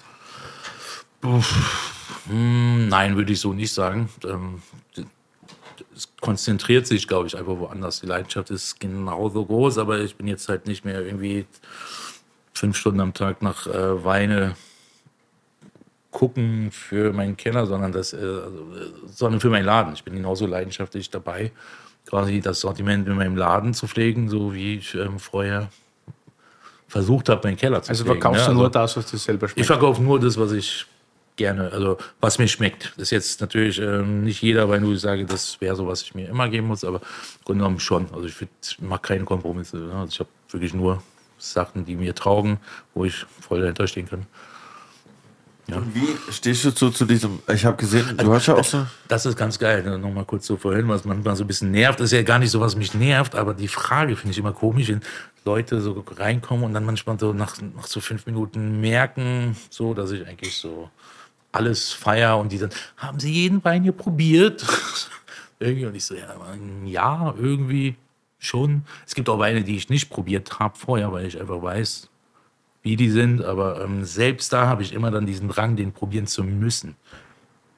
Hm, nein, würde ich so nicht sagen. Ähm, es konzentriert sich, glaube ich, einfach woanders. Die Leidenschaft ist genauso groß, aber ich bin jetzt halt nicht mehr irgendwie fünf Stunden am Tag nach äh, Weine gucken für meinen Keller, sondern, das, äh, also, sondern für meinen Laden. Ich bin genauso leidenschaftlich dabei, quasi das Sortiment in meinem Laden zu pflegen, so wie ich ähm, vorher versucht habe, meinen Keller zu Also verkaufst ne? du nur also, das, was du selber schmeckt? Ich verkaufe nur das, was ich gerne, also was mir schmeckt. Das ist jetzt natürlich ähm, nicht jeder, weil nur ich sage, das wäre so, was ich mir immer geben muss, aber im Grunde genommen schon. Also ich, ich mache keine Kompromisse. Ne? Also ich habe wirklich nur Sachen, die mir taugen, wo ich voll dahinter stehen kann. Ja. Wie stehst du zu, zu diesem, ich habe gesehen, du also, hast ja auch so... Das ist ganz geil, ne? nochmal kurz so vorhin, was manchmal so ein bisschen nervt. Das ist ja gar nicht so, was mich nervt, aber die Frage finde ich immer komisch, wenn Leute so reinkommen und dann manchmal so nach, nach so fünf Minuten merken, so, dass ich eigentlich so alles feier und die dann, haben Sie jeden Wein hier probiert? irgendwie und ich so, ja, ja, irgendwie schon. Es gibt auch Weine, die ich nicht probiert habe vorher, weil ich einfach weiß, wie die sind. Aber ähm, selbst da habe ich immer dann diesen Drang, den probieren zu müssen.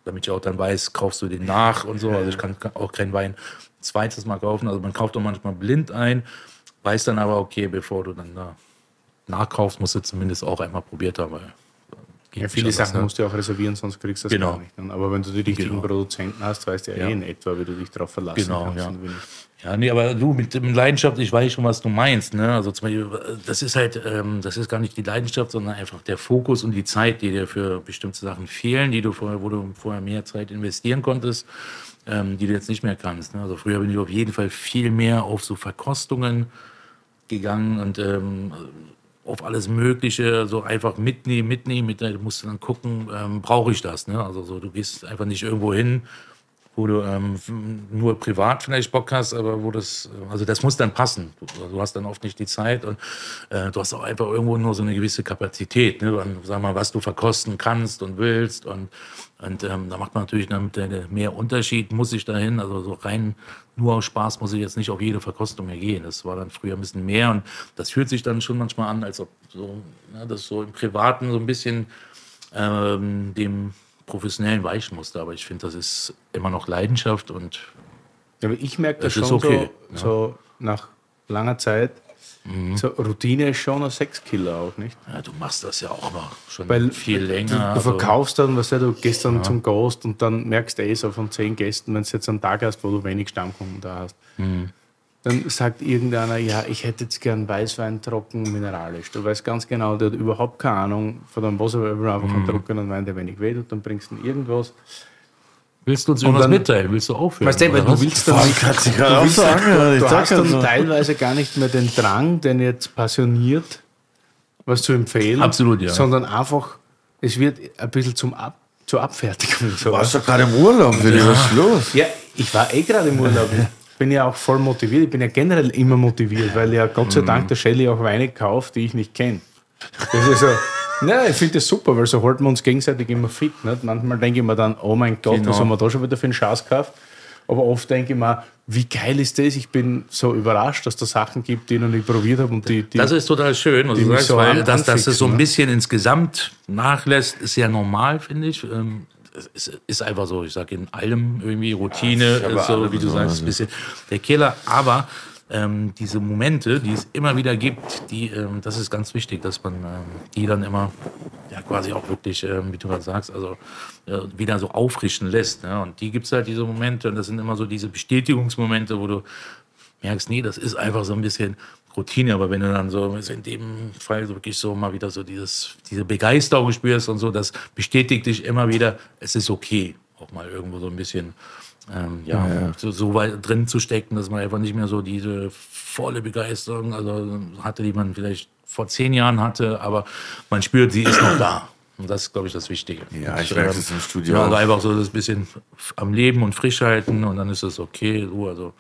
Damit ich auch dann weiß, kaufst du den nach und so. Also ich kann auch keinen Wein ein zweites Mal kaufen. Also man kauft auch manchmal blind ein, weiß dann aber, okay, bevor du dann da nachkaufst, musst du zumindest auch einmal probiert haben. Ja, viele Sachen ne? musst du auch reservieren, sonst kriegst du das genau. gar nicht. Ne? Aber wenn du die richtigen genau. Produzenten hast, weißt du ja, ja, eh in etwa, wie du dich darauf verlassen genau, kannst. Ja. Ja, nee, aber du mit Leidenschaft, ich weiß schon, was du meinst. Ne? Also zum Beispiel, das ist halt, ähm, das ist gar nicht die Leidenschaft, sondern einfach der Fokus und die Zeit, die dir für bestimmte Sachen fehlen, die du vorher, wo du vorher mehr Zeit investieren konntest, ähm, die du jetzt nicht mehr kannst. Ne? Also früher bin ich auf jeden Fall viel mehr auf so Verkostungen gegangen und ähm, auf alles Mögliche, so einfach mitnehmen, mitnehmen, mit, du musst dann gucken, ähm, brauche ich das. Ne? Also so, du gehst einfach nicht irgendwo hin wo du ähm, nur privat vielleicht Bock hast, aber wo das, also das muss dann passen. Du, du hast dann oft nicht die Zeit und äh, du hast auch einfach irgendwo nur so eine gewisse Kapazität, ne? Und, sag mal, was du verkosten kannst und willst und, und ähm, da macht man natürlich damit mehr Unterschied, muss ich dahin, also so rein nur aus Spaß muss ich jetzt nicht auf jede Verkostung mehr gehen. Das war dann früher ein bisschen mehr und das fühlt sich dann schon manchmal an, als ob so, ja, das so im Privaten so ein bisschen ähm, dem professionellen Weichmuster, aber ich finde, das ist immer noch Leidenschaft und. Ja, aber ich merke das, das schon okay, so, ja. so, nach langer Zeit, So Routine ist schon ein Sexkiller auch, nicht? Ja, du machst das ja auch noch schon Weil viel Du, länger. du also- verkaufst dann, was du gehst dann zum Gast und dann merkst du eh so von zehn Gästen, wenn du jetzt einen Tag hast, wo du wenig Stammkunden da hast, Mhm. dann sagt irgendeiner, ja, ich hätte jetzt gern Weißwein trocken mineralisch. Du weißt ganz genau, der hat überhaupt keine Ahnung von dem Wasser, er will einfach Mhm. einen trockenen Wein, der wenig wehtut, dann bringst du ihm irgendwas. Willst du uns irgendwas dann- mitteilen? Willst du aufhören? Weißt du, weil du willst dann nicht, Kannst du du, willst, sagen, ja, ich du hast ja dann so. teilweise gar nicht mehr den Drang, den jetzt passioniert, was zu empfehlen, Absolut, ja. sondern einfach, es wird ein bisschen zum Ab, zur Abfertigung. So. Du warst doch gerade im Urlaub, Willi, was ist los? Ja, ich war eh gerade im Urlaub. Ich bin ja auch voll motiviert. Ich bin ja generell immer motiviert, weil ja Gott sei Mhm. Dank der Shelly auch Weine kauft, die ich nicht kenne. Das ist so. Nein, ich finde das super, weil so halten wir uns gegenseitig immer fit. Nicht? Manchmal denke ich mir dann, oh mein Gott, Genau. was haben wir da schon wieder für einen Schatz gekauft? Aber oft denke ich mir, wie geil ist das? Ich bin so überrascht, dass da Sachen gibt, die ich noch nicht probiert habe und die, die Das ist total schön, was du sagst, so weil dass, es so ein ne? bisschen insgesamt nachlässt, ist ja normal, finde ich. Ähm, es ist, einfach so, ich sage in allem irgendwie Routine, ist so, wie du sagst, ein bisschen der Killer. Aber ähm, diese Momente, die es immer wieder gibt, die, ähm, das ist ganz wichtig, dass man ähm, die dann immer ja, quasi auch wirklich, ähm, wie du gerade sagst, also äh, wieder so aufrichten lässt. Ja? Und die gibt es halt, diese Momente, und das sind immer so diese Bestätigungsmomente, wo du merkst, nee, das ist einfach so ein bisschen Routine, aber wenn du dann so in dem Fall so wirklich so mal wieder so dieses, diese Begeisterung spürst und so, das bestätigt dich immer wieder, es ist okay, auch mal irgendwo so ein bisschen ähm, ja, So, so weit drin zu stecken, dass man einfach nicht mehr so diese volle Begeisterung also hatte, die man vielleicht vor zehn Jahren hatte, aber man spürt, sie ist noch da. Und das ist, glaube ich, das Wichtige. Ja, ich Und, merke ähm, das im Studio Ja, also einfach so das bisschen am Leben und frisch halten und dann ist es okay. So, also,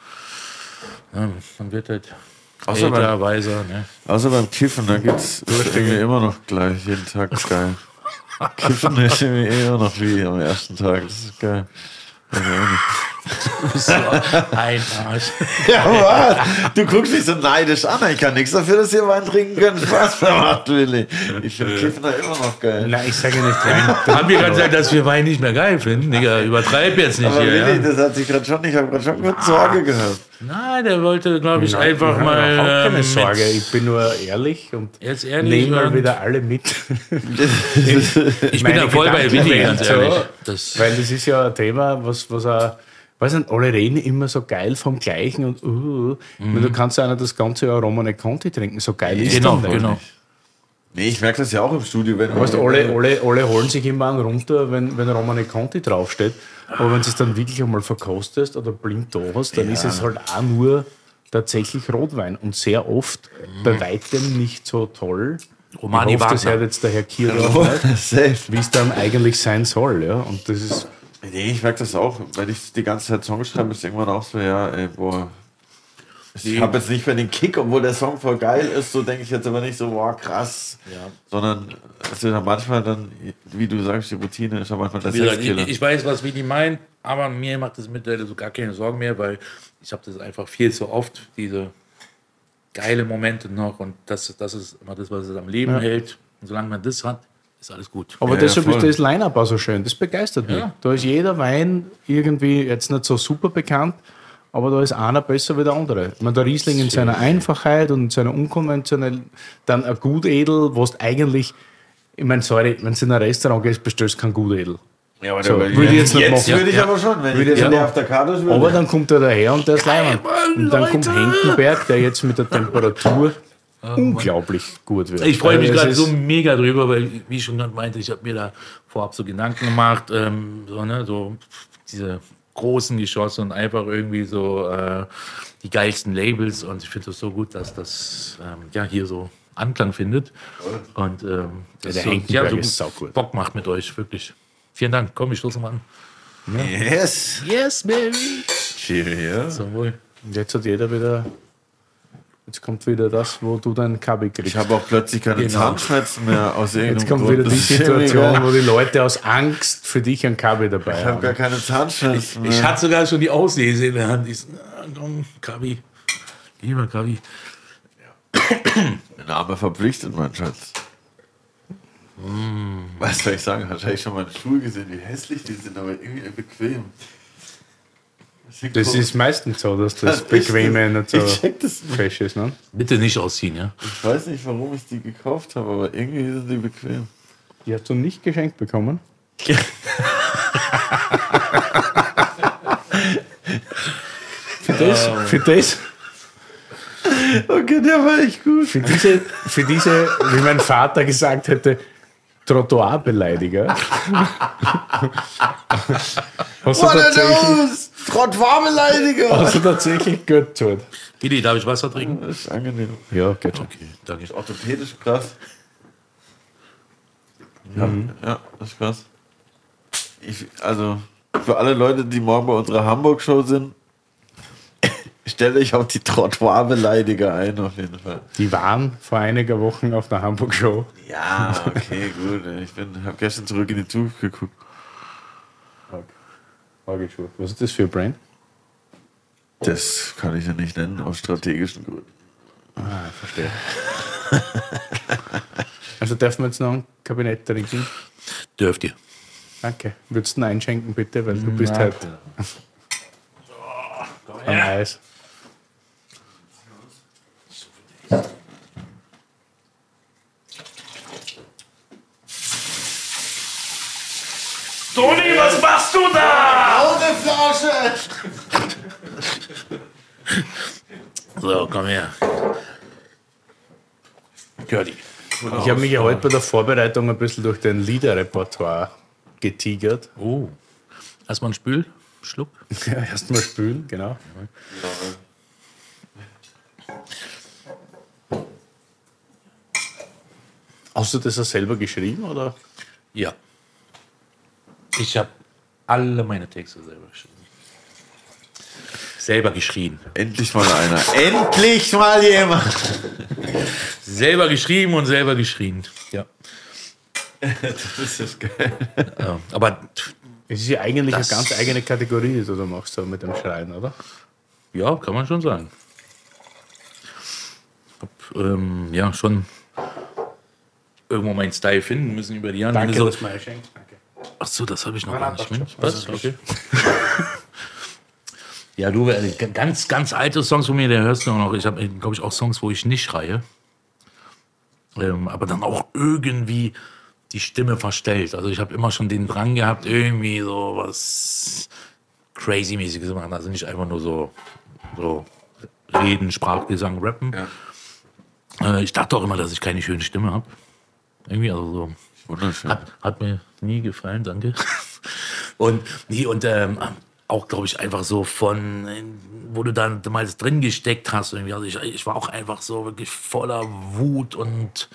ja, man wird halt Außer älter, beim- weiser. Ne? Außer beim Kiffen, da geht's irgendwie immer noch gleich, jeden Tag ist geil. Kiffen ist irgendwie immer noch wie am ersten Tag, das ist geil. Weiß ich auch nicht. So, ein Arsch. Ja, was? Du guckst mich so neidisch an. Ich kann nichts dafür, dass ihr Wein trinken könnt. Spaß macht, Willi. Ich finde Kiffen da immer noch geil. Nein, ich sage nicht rein. Haben wir gerade gesagt, dass wir Wein nicht mehr geil finden? Digga, übertreib jetzt nicht Aber hier. Willi, Ja? das hat sich gerade schon, ich habe gerade schon kurz Sorge gehört. Nein, der wollte, glaube ich, einfach Ich mal. habe überhaupt keine ähm, Sorge. Ich bin nur ehrlich und Jetzt ehrlich, nehme mal wieder alle mit. Ich bin da voll bei Willi, ganz ehrlich. Das, Weil das ist ja ein Thema, was, was auch, weiß nicht, alle reden immer so geil vom Gleichen und uh, mhm. du kannst ja einer das ganze Jahr Romane Conti trinken, so geil ist genau, das nicht. genau. Nee, ich merke das ja auch im Studio, wenn Weißt, du, alle, alle, alle holen sich immer einen runter, wenn, wenn Romane Conti draufsteht. Aber wenn du es dann wirklich einmal verkostest oder blind da hast, dann ist es halt auch nur tatsächlich Rotwein und sehr oft bei weitem nicht so toll. Romani ich hoffe, das hört jetzt der Herr Safe. wie es dann eigentlich sein soll. Ja? Und das ist Nee, ich merke das auch. Wenn ich die ganze Zeit Songs schreibe, ist irgendwann auch so, ja, ey, boah. Ich habe jetzt nicht mehr den Kick, obwohl der Song voll geil ist, so denke ich jetzt aber nicht so, boah, krass. Ja. Sondern es ist ja manchmal dann, wie du sagst, die Routine ist ja manchmal Wie gesagt, ich, ich weiß, was Willi meint, aber mir macht das mittlerweile so gar keine Sorgen mehr, weil ich habe das einfach viel zu oft, diese geile Momente noch und das, das ist immer das, was es am Leben hält. Und solange man das hat, ist alles gut. Aber Ja, deshalb ja, ist das Line-Up auch so schön. Das begeistert mich. Ja. Da ist jeder Wein irgendwie jetzt nicht so super bekannt, aber da ist einer besser wie der andere. Ich meine, der Riesling in seiner Einfachheit und in seiner unkonventionell, dann ein Gutedel, wo du eigentlich, ich meine, sorry, wenn du in ein Restaurant gehst, bestellst du kein Gutedel. ja, aber So, würde ich jetzt nicht machen. würde ich Ja. aber schon, wenn Würde ich jetzt auf der Karte würde. Aber dann kommt er daher und der ist Leimann. Und dann kommt Henkenberg, der jetzt mit der Temperatur unglaublich gut wird. Ich freue mich Also gerade so mega drüber, weil, wie ich schon gerade meinte, ich habe mir da vorab so Gedanken gemacht, ähm, so, ne, so diese großen Geschosse und einfach irgendwie so äh, die geilsten Labels. Und ich finde das so gut, dass das ähm, ja hier so Anklang findet. Und ähm, das der so, Henkenberg so ist saugut. Bock macht mit euch, wirklich. Vielen Dank. Komm, ich stoße mal an. Yes. Yes, baby. Cheers. Zum Wohl. Jetzt hat jeder wieder. Jetzt kommt wieder das, wo du dein Kabi kriegst. Ich habe auch plötzlich keine Genau. Zahnschmerzen mehr aus irgendeinem Jetzt kommt Grund. wieder die Situation, wo die Leute aus Angst für dich ein Kabi dabei Ich habe gar haben. keine Zahnschmerzen mehr. Ich hatte sogar schon die Auslese in der Hand. Ich so, na, komm, Kabi. Lieber Kabi. Der Name verpflichtet, mein Schatz. Was soll ich sagen? Hast du eigentlich schon meine Schuhe gesehen, wie hässlich die sind, aber irgendwie bequem. Das ist meistens so, dass das Bequeme nicht so fresh ist, ne? Bitte nicht ausziehen, ja? Ich weiß nicht, warum ich die gekauft habe, aber irgendwie sind die bequem. Die hast du nicht geschenkt bekommen? für das, für das, Okay, der war echt gut. für diese, für diese, wie mein Vater gesagt hätte, Trottoirbeleidiger. hast, du What are tatsächlich, those? Trottwarbeleidiger! hast du tatsächlich gut tut. Gidi, darf ich Wasser trinken? Das ist angenehm. Ja, geht schon. Okay, danke. Orthopädisch krass. Ja, ja, das ist krass. Ich, also, für alle Leute, die morgen bei unserer Hamburg-Show sind, stelle ich auf die Trottoirbeleidiger ein, auf jeden Fall. Die waren vor einiger Wochen auf der Hamburg-Show. Ja, okay, gut. Ich habe gestern zurück in die Zukunft geguckt. Orgelschuhe. Was ist das für ein Brand? Das kann ich ja nicht nennen, aus strategischen Gründen. Ah, verstehe. also dürfen wir jetzt noch ein Kabinett trinken? Dürft ihr. Danke. Würdest du ihn einschenken, bitte? Weil du bist halt am Eis. Toni, was machst du da? Autoflasche! So, komm her. Curdy. Ich habe mich ja heute bei der Vorbereitung ein bisschen durch dein Liederrepertoire getigert. Oh. Erstmal ein Spül. Schluck. Ja, erstmal spülen, genau. Hast du das auch selber geschrieben oder? Ja. Ich habe alle meine Texte selber geschrieben. Selber geschrien. Endlich mal einer. Endlich mal jemand! Selber geschrieben und selber geschrien. Ja. Das ist geil. ja. Aber Es ist ja eigentlich Das- eine ganz eigene Kategorie, die du da machst, so mit dem Schreien, oder? ja, kann man schon sagen. Hab, ähm, ja, schon irgendwo meinen Style finden müssen über die Jahre. Danke, so, dass du mir schenkst. Danke. Ach so, das habe ich noch gar nicht. doch. was? Okay. ja, du, äh, ganz, ganz alte Songs von mir, der hörst du auch noch. Ich habe, glaube ich, auch Songs, wo ich nicht schreie. Ähm, aber dann auch irgendwie die Stimme verstellt. Also ich habe immer schon den Drang gehabt, irgendwie so was crazy-mäßiges zu machen. Also nicht einfach nur so, so reden, Sprachgesang, rappen. Äh, ich dachte auch immer, dass ich keine schöne Stimme habe. Irgendwie, also so. Wunderschön. Hat, hat mir nie gefallen, danke. Und, nee, und ähm, auch, glaube ich, einfach so von, äh, wo du dann damals drin gesteckt hast. Irgendwie. Also ich, ich war auch einfach so wirklich voller Wut und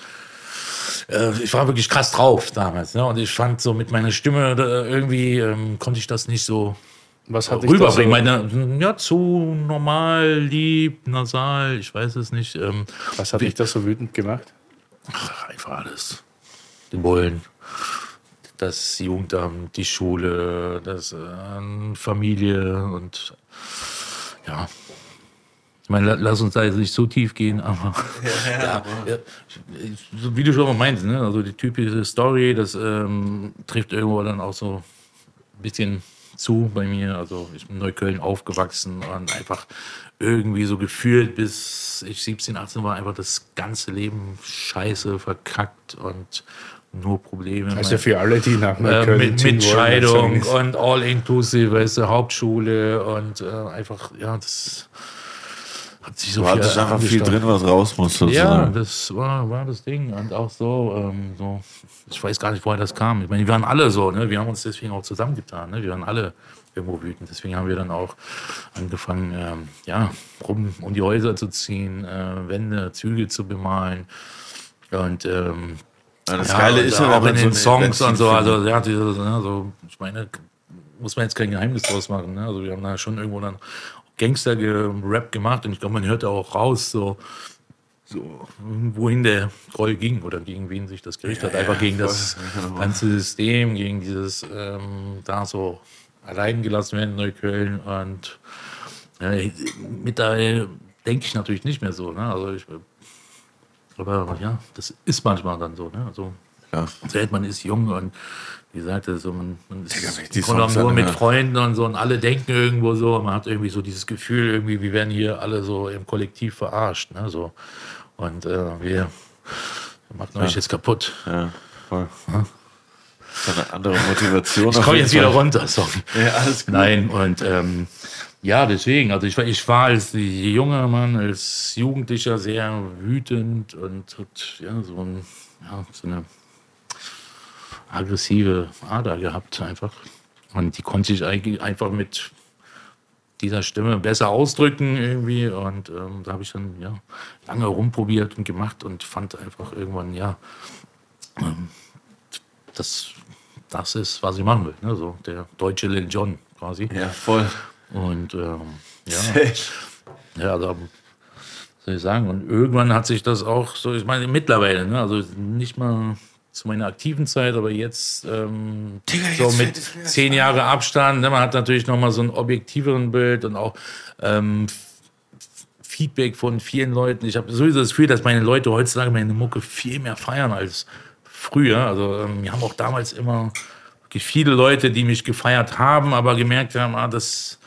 äh, ich war wirklich krass drauf damals. Ne? Und ich fand so mit meiner Stimme da irgendwie ähm, konnte ich das nicht so Was hat rüberbringen. Meine, ja, zu normal, lieb, nasal, ich weiß es nicht. Ähm, was hat dich da so wütend gemacht? Ach, einfach alles. Bullen, das Jugendamt, die Schule, das äh, Familie und ja. Ich meine, la- lass uns da jetzt nicht so tief gehen, aber ja, ja, so wie du schon mal meintest, ne? also die typische Story, das ähm, trifft irgendwo dann auch so ein bisschen zu bei mir. Also ich bin in Neukölln aufgewachsen und einfach irgendwie so gefühlt, bis ich 17, 18 war, einfach das ganze Leben scheiße, verkackt und nur Probleme. Also für alle, die nach äh, Neukölln mit, mit Scheidung sagen, und all inclusive, weißt du, Hauptschule und äh, einfach, ja, das hat sich so Du hattest einfach viel drin, was raus muss. Ja, das war, war das Ding. Und auch so, ähm, so, ich weiß gar nicht, woher das kam. Ich meine, wir waren alle so, ne? Wir haben uns deswegen auch zusammengetan, ne? Wir waren alle irgendwo wütend. Deswegen haben wir dann auch angefangen, ähm, ja, rum um die Häuser zu ziehen, äh, Wände, Züge zu bemalen. Und ähm, Ja, das ja, Geile ist auch ja, wenn in den so Songs und so, also ja, dieses, ne, so, ich meine, muss man jetzt kein Geheimnis draus machen. Ne? Also wir haben da schon irgendwo dann Gangster-Rap gemacht und ich glaube, man hört auch raus, so, so wohin der Groll ging oder gegen wen sich das gerichtet hat. Einfach gegen das ganze System, gegen dieses ähm, da so allein gelassen werden in Neukölln und ja, mittlerweile denke ich natürlich nicht mehr so. Ne? Also ich, aber ja, das ist manchmal dann so. Ne? Also Ja. Erzählt, man ist jung und wie sagte so, man, man ist Digga, die Songs nur mit. Freunden und so und alle denken irgendwo so, man hat irgendwie so dieses Gefühl, irgendwie, wir werden hier alle so im Kollektiv verarscht, ne, so. Und äh, wir, wir machen euch jetzt kaputt. Ja, voll. Das ist eine andere Motivation. Ich komme jetzt wieder runter, sorry. Ja, alles gut. Nein, und ähm, ja, deswegen, also ich, war- ich war als junger Mann, als Jugendlicher sehr wütend und hat, ja, so, ein, ja, so eine aggressive Ader gehabt einfach. Und die konnte ich eigentlich einfach mit dieser Stimme besser ausdrücken irgendwie. Und ähm, da habe ich dann ja, lange rumprobiert und gemacht und fand einfach irgendwann, ja, ähm, das, das ist, was ich machen will. Ne? So der deutsche Lil Jon quasi. Ja, voll. Und ähm, ja, ja, da soll ich sagen. Und irgendwann hat sich das auch so, ich meine, mittlerweile, ne? also nicht mal zu meiner aktiven Zeit, aber jetzt ähm, Digga, so jetzt mit mir erst zehn Jahre Abstand. Ne? Man hat natürlich noch mal so ein objektiveren Bild und auch ähm, Feedback von vielen Leuten. Ich habe sowieso das Gefühl, dass meine Leute heutzutage meine Mucke viel mehr feiern als früher. Also ähm, wir haben auch damals immer viele Leute, die mich gefeiert haben, aber gemerkt haben, ah, das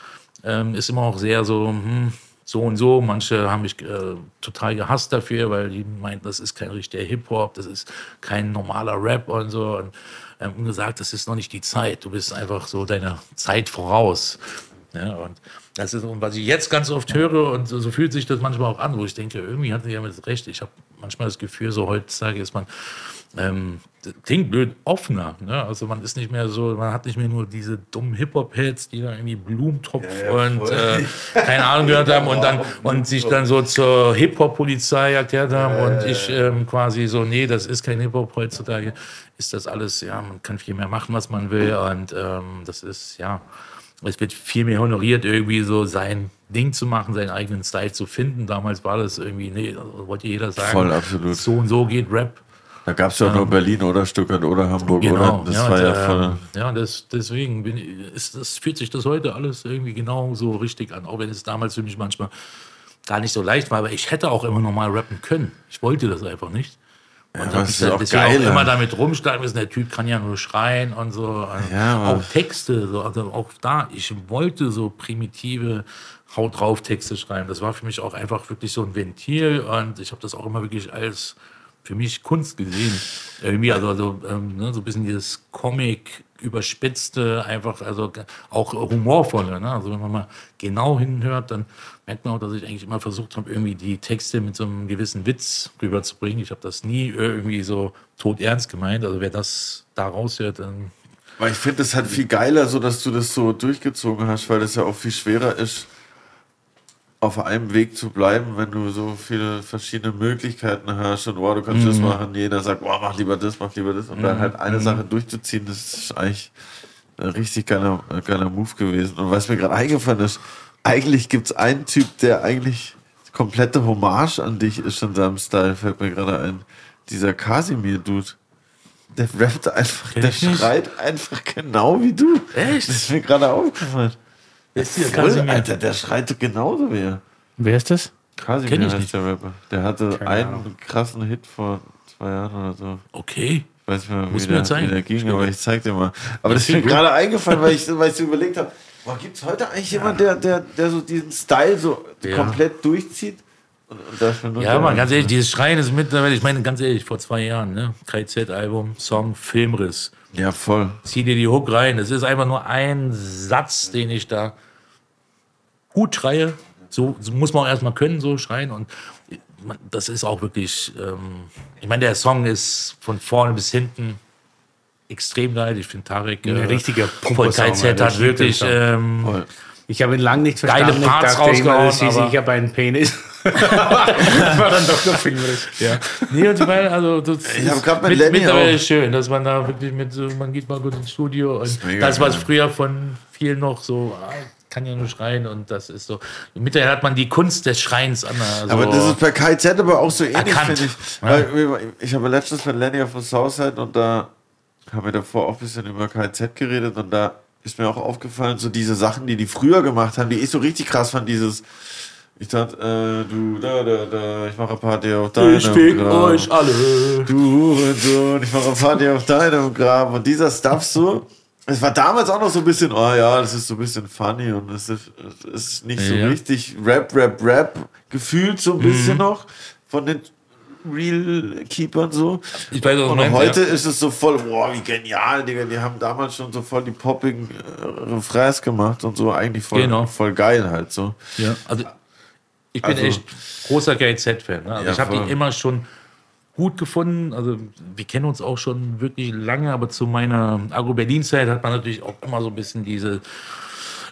ähm, ist immer auch sehr so, hm, so und so. Manche haben mich äh, total gehasst dafür, weil die meinten, das ist kein richtiger Hip-Hop, das ist kein normaler Rap und so. Und ähm, gesagt, das ist noch nicht die Zeit. Du bist einfach so deiner Zeit voraus. Ja, und das ist, was ich jetzt ganz oft höre, und so, so fühlt sich das manchmal auch an, wo ich denke, irgendwie hatten die damit recht. Ich habe manchmal das Gefühl, so heutzutage ist man, ähm, das klingt blöd, offener. Ne? Also man ist nicht mehr so, man hat nicht mehr nur diese dummen Hip-Hop-Heads, die da irgendwie Blumentopf und äh, keine Ahnung gehört haben und dann und sich dann so zur Hip-Hop-Polizei erklärt haben und ich ähm, quasi so, nee, das ist kein Hip-Hop heutzutage, ist das alles, ja, man kann viel mehr machen, was man will und ähm, das ist, ja, es wird viel mehr honoriert, irgendwie so sein Ding zu machen, seinen eigenen Style zu finden. Damals war das irgendwie, nee, wollte jeder sagen, Voll, absolut. so und so geht Rap. Da gab es ja auch nur Berlin oder Stuttgart oder Hamburg, Genau, oder? Das ja, war ja voll. ähm, ja das, deswegen bin ich, ist, das fühlt sich das heute alles irgendwie genau so richtig an, auch wenn es damals für mich manchmal gar nicht so leicht war, aber ich hätte auch immer noch mal rappen können. Ich wollte das einfach nicht. Und es mich ist dann auch geil, auch immer ja. damit rumschlagen müssen, der Typ kann ja nur schreien und so. Ja, aber- auch Texte, so, also auch da, ich wollte so primitive Haut drauf Texte schreiben. Das war für mich auch einfach wirklich so ein Ventil und ich habe das auch immer wirklich als für mich Kunst gesehen. Irgendwie, also, also ähm, ne, so ein bisschen dieses Comic überspitzte, einfach, also auch humorvolle. Ne? Also wenn man mal genau hinhört, dann merkt man auch, dass ich eigentlich immer versucht habe, irgendwie die Texte mit so einem gewissen Witz rüberzubringen. Ich habe das nie irgendwie so todernst gemeint. Also wer das da raushört, dann Weil ich finde es halt viel geiler, so dass du das so durchgezogen hast, weil das ja auch viel schwerer ist, auf einem Weg zu bleiben, wenn du so viele verschiedene Möglichkeiten hast und wow, du kannst das machen, jeder sagt, wow, mach lieber das, mach lieber das und dann halt eine Sache durchzuziehen, das ist eigentlich ein richtig geiler, geiler Move gewesen. Und was mir gerade eingefallen ist, eigentlich gibt es einen Typ, der eigentlich komplette Hommage an dich ist in seinem Style, fällt mir gerade ein. Dieser Casimir-Dude. Der rappt einfach, Kenn der schreit einfach genau wie du. Echt? Das ist mir gerade aufgefallen. Ist hier Voll, Casimir. Alter, der schreit genauso wie er. Wer ist das? Casimir Kenn ich heißt nicht. der Rapper. Der hatte Keine einen Ahnung. krassen Hit vor zwei Jahren oder so. Okay. Ich weiß nicht mehr, Muss wie mir der, zeigen. wie der ging, aber ich zeig dir mal. Aber das ist mir gerade eingefallen, weil ich, weil ich so überlegt habe, boah, gibt es heute eigentlich jemanden, der, der, der so diesen Style so Ja. komplett durchzieht? Und, und nur Ja, man, ganz ehrlich, dieses Schreien ist mittlerweile, ich meine, ganz ehrlich, vor zwei Jahren, ne? KZ-Album, Song, Filmriss. Ja, voll. Zieh dir die Hook rein. Das ist einfach nur ein Satz, den ich da gut schreie. So, so muss man auch erstmal können, so schreien. Und das ist auch wirklich, ähm, ich meine, der Song ist von vorne bis hinten extrem geil. Ich finde Tarek Ein äh, richtiger Alter. hat Ich wirklich ähm. Ich habe ihn lange nicht Geile verstanden. Parts ich dachte immer, rausgehauen, das aber- sicher bei einem Penis. Das war dann doch der Filmriss. Ja. Nee, und ich meine, also das Ich ist mit mittlerweile auch- schön, dass man da wirklich mit so, man geht mal gut ins Studio und mega das, was früher von vielen noch so, ah, kann ja nur schreien und das ist so. Mittlerweile hat man die Kunst des Schreins an. Also, Aber das ist bei KZ aber auch so ähnlich, finde ich. Wir- ich habe letztens mit Lenny auf dem Southside und da haben wir davor auch ein bisschen über KZ geredet und da ist mir auch aufgefallen, so diese Sachen, die die früher gemacht haben, die ich so richtig krass fand, dieses Ich dachte, äh, du, da, da, da, ich mache Party auf deinem Ich fick Grab. euch alle. Du Hurensohn, ich mache Party auf deinem Grab. Und dieser Stuff so, es war damals auch noch so ein bisschen, oh ja, das ist so ein bisschen funny und es ist, es ist nicht so Ja. richtig Rap, Rap, Rap gefühlt so ein bisschen noch von den Real Keepern so. Ich weiß, was Und meinst, heute ja. ist es so voll, boah, wie genial, Digga. Die haben damals schon so voll die poppigen äh, Refrains gemacht und so eigentlich voll, Genau. voll geil halt so. Ja, also ich bin Also- echt großer GZ-Fan. Ne? Also Ja, ich habe ihn immer schon gut gefunden. Also wir kennen uns auch schon wirklich lange, aber zu meiner Agro-Berlin-Zeit hat man natürlich auch immer so ein bisschen diese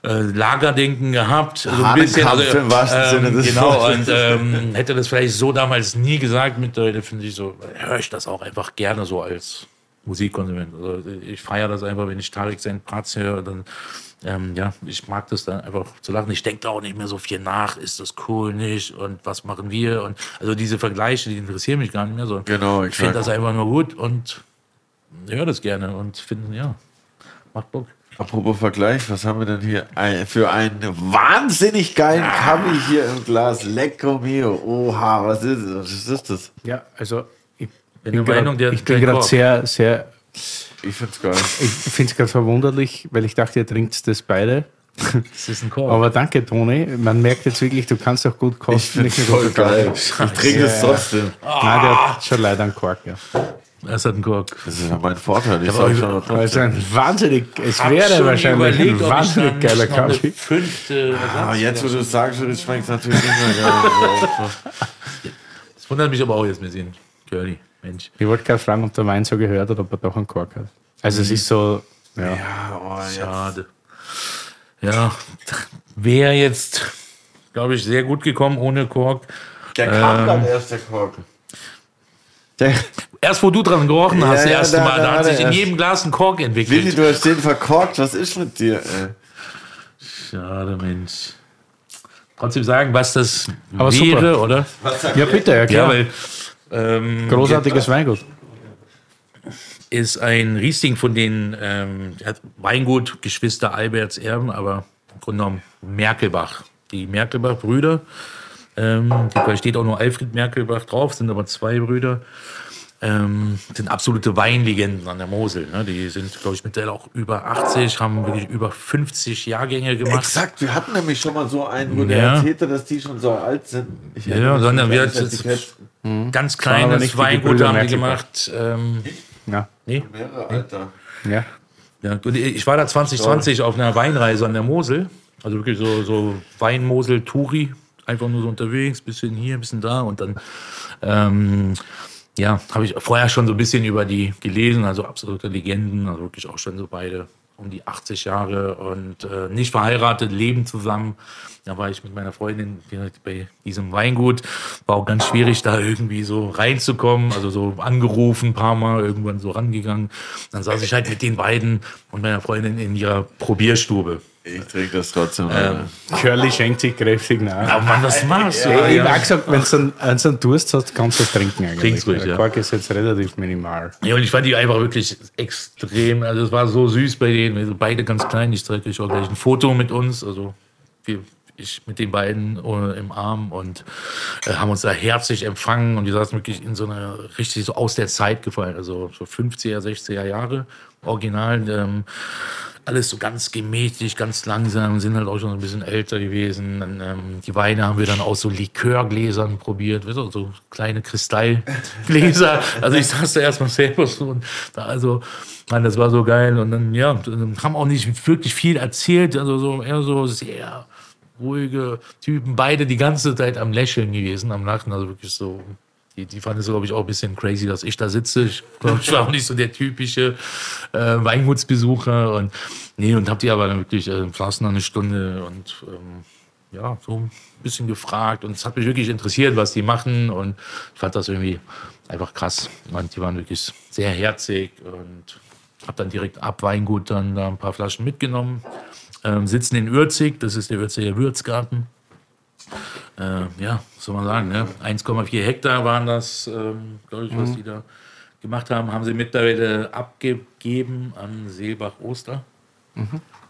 äh, Lagerdenken gehabt. So ein bisschen. Also, Hahnenkampf im wahrsten Sinne ähm, des genau, und ähm, hätte das vielleicht so damals nie gesagt. Mittlerweile finde ich so, höre ich das auch einfach gerne so als Musikkonsument. Also ich feiere das einfach, wenn ich Tarek seinen Parts höre, dann ähm, ja, ich mag das dann einfach zu lachen. Ich denke da auch nicht mehr so viel nach, ist das cool, nicht und was machen wir und also diese Vergleiche, die interessieren mich gar nicht mehr so. Genau, ich finde das einfach nur gut und höre das gerne und finde, ja, macht Bock. Apropos Vergleich, was haben wir denn hier für einen wahnsinnig geilen Kabi hier im Glas? Lecco mio. Oha, was ist das? Was ist das? Ja, also ich Bin bin der Meinung, der gerade hat keinen gerade sehr, sehr, Ich find's geil. ich finde es gerade verwunderlich, weil ich dachte, ihr trinkt das beide. Das ist ein Korb. Aber danke, Toni. Man merkt jetzt wirklich, du kannst auch gut Ich kosten. find's nur voll geil. kochen. Ich trinke es trotzdem. Nein, der hat schon leider einen Kork. Ja. es hat einen Kork. Das ist ja mein Vorteil. Ich sag auch- schon trotzdem. Also ein wahnsinnig, es Hab wäre wahrscheinlich überlegt, ein ich wahnsinnig geiler Kaffee. Fünfte Aber Ersatz- jetzt, wo du es sagst, schmeckt es natürlich nicht mehr geil. Das wundert mich aber auch jetzt ein bisschen. Curly, Mensch. Ich wollte gerade fragen, ob der Wein so gehört hat, ob er doch einen Kork hat. Also es ist so, ja. ja, oh, ja. Schade. Ja, wäre jetzt, glaube ich, sehr gut gekommen ohne Kork. Der kam dann erst, der Kork. Der, Erst wo du dran gerochen hast, Ja, das ja, erste da- Mal, da da hat sich in erst. jedem Glas ein Kork Willi, entwickelt. du hast den verkorkt. Was ist mit dir, ey? Schade, Mensch. Trotzdem sagen, was das Aber wäre, super. oder? Ja, bitte, ja Ja, klar. weil ähm, Großartiges Weingut. ist ein Riesling von den ähm, Weingut Geschwister Alberts Erben, aber im Grunde genommen Merkelbach. Die Merkelbach-Brüder. Ähm, da steht auch nur Alfred Merkelbach drauf, sind aber zwei Brüder. Ähm, sind absolute Weinlegenden an der Mosel. Ne? Die sind, glaube ich, mittlerweile auch über 80, haben wirklich über 50 Jahrgänge gemacht. Exakt, wir hatten nämlich schon mal so einen, wo der Ja. erzählte, dass die schon so alt sind. Ich Ja, sondern so wir das Etikett. Ganz kleines Weingut haben die gemacht. Ähm, Ja, nee, Mehrere Alter. ja. Ja, ich war da 2020 auf einer Weinreise an der Mosel. Also wirklich so, so Weinmosel-Touri. Einfach nur so unterwegs, bisschen hier, bisschen da. Und dann, ähm, ja, habe ich vorher schon so ein bisschen über die gelesen. Also absolute Legenden. Also wirklich auch schon so beide um die 80 Jahre und äh, nicht verheiratet, leben zusammen. Da war ich mit meiner Freundin bei diesem Weingut. War auch ganz schwierig, da irgendwie so reinzukommen. Also so angerufen, ein paar Mal, irgendwann so rangegangen. Dann saß ich halt mit den beiden und meiner Freundin in ihrer Probierstube. Ich trinke das trotzdem. Ähm, Curly schenkt sich kräftig nach. Oh Mann, was machst du? Ja, ich Ja. habe auch gesagt, wenn du einen, einen Durst hast, kannst du es trinken eigentlich. Trink's ruhig, Der ja. Kork ist jetzt relativ minimal. Ja, und ich fand die einfach wirklich extrem. Also es war so süß bei denen. Wir sind beide ganz klein. Ich zeige euch auch gleich ein Foto mit uns. Also wir, ich mit den beiden äh, im Arm und äh, haben uns da herzlich empfangen. Und die saßen wirklich in so einer richtig so aus der Zeit gefallen. Also so 50er, 60er Jahre. Original. Ähm, alles so ganz gemächlich, ganz langsam, sind halt auch schon ein bisschen älter gewesen. Dann, ähm, die Weine haben wir dann aus so Likörgläsern probiert, weißt du, so kleine Kristallgläser. Also ich saß da erstmal selber so und da also, Mann, das war so geil. Und dann, ja, haben auch nicht wirklich viel erzählt, also so eher so sehr ruhige Typen, beide die ganze Zeit am Lächeln gewesen, am Lachen, also wirklich so. Die, die fanden es, glaube ich, auch ein bisschen crazy, dass ich da sitze. Ich glaube, ich war auch nicht so der typische äh, Weingutsbesucher. Und nee, und hab die aber dann wirklich äh, saßen eine Stunde und ähm, ja, so ein bisschen gefragt. Und es hat mich wirklich interessiert, was die machen. Und ich fand das irgendwie einfach krass. Und die waren wirklich sehr herzig und hab dann direkt ab Weingut dann da ein paar Flaschen mitgenommen. Ähm, sitzen in Ürzig, das ist der Ürziger Würzgarten. Äh, ja, was soll man sagen, ne? 1,4 Hektar waren das, ähm, glaube ich, was die da gemacht haben. Haben sie mittlerweile abgegeben an Seelbach Oster.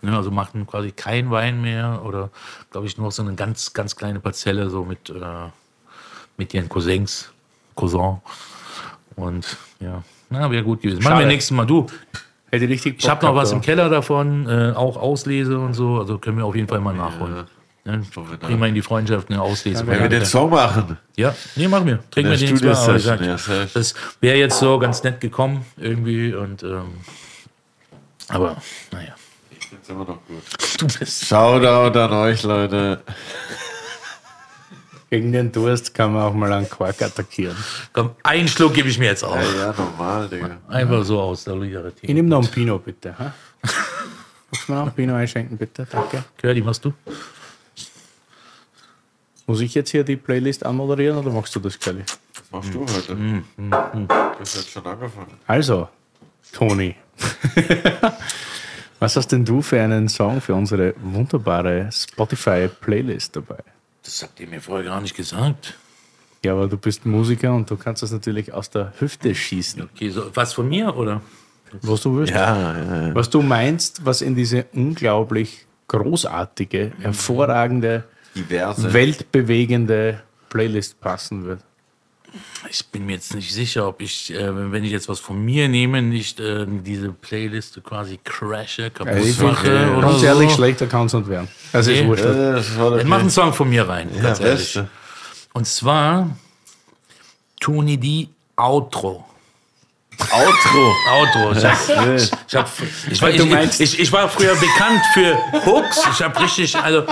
Ne, also machen quasi kein Wein mehr oder glaube ich nur so eine ganz, ganz kleine Parzelle so mit, äh, mit ihren Cousins, Cousin. Und ja, na, wäre gut gewesen. Machen wir nächstes Mal. Du, ich habe noch was im Keller davon, äh, auch Auslese und so. Also können wir auf jeden Fall mal nachholen. Ne? Kriegen wir in die Freundschaft eine Auslese. Wenn wir den Song machen. Ja, nee, machen wir. Trinken wir der den jetzt mal. Aber ich Studio-Session, sag, ja, das wäre jetzt so ganz nett gekommen irgendwie und ähm, aber naja. Jetzt immer noch gut. Du bist Shoutout an euch, Leute. Gegen den Durst kann man auch mal einen Quark attackieren. Komm, einen Schluck gebe ich mir jetzt auch. Ja, ja, normal, Digga. Einfach so aus Ich Solidarität. nehme noch einen Pinot, bitte. Magst du mir noch einen Pinot einschenken, bitte? Danke. Curly, machst du? Muss ich jetzt hier die Playlist anmoderieren oder machst du das, Kelly? Was machst du heute? Du hast jetzt schon angefangen. Also, Toni. Was hast denn du für einen Song für unsere wunderbare Spotify-Playlist dabei? Das habt ihr mir vorher gar nicht gesagt. Ja, aber du bist Musiker und du kannst das natürlich aus der Hüfte schießen. Okay, so, was von mir oder? Was du willst. Ja, ja, ja. Was du meinst, was in diese unglaublich großartige, hervorragende, Diverse. weltbewegende Playlist passen wird. Ich bin mir jetzt nicht sicher, ob ich, äh, wenn ich jetzt was von mir nehme, nicht äh, diese Playliste quasi crashe, kaputt Also ich mache finde, oder ganz so. ehrlich, schlechter kann es nicht werden. Also ist Nee. wurscht. Äh, das war Dann mach einen Song von mir rein, ja, ganz ehrlich. Beste. Und zwar Tony D. Outro. Outro. Outro. Ich, hab, ich, hab, ich, war, ich, ich, ich war früher bekannt für Hooks. Ich habe richtig, also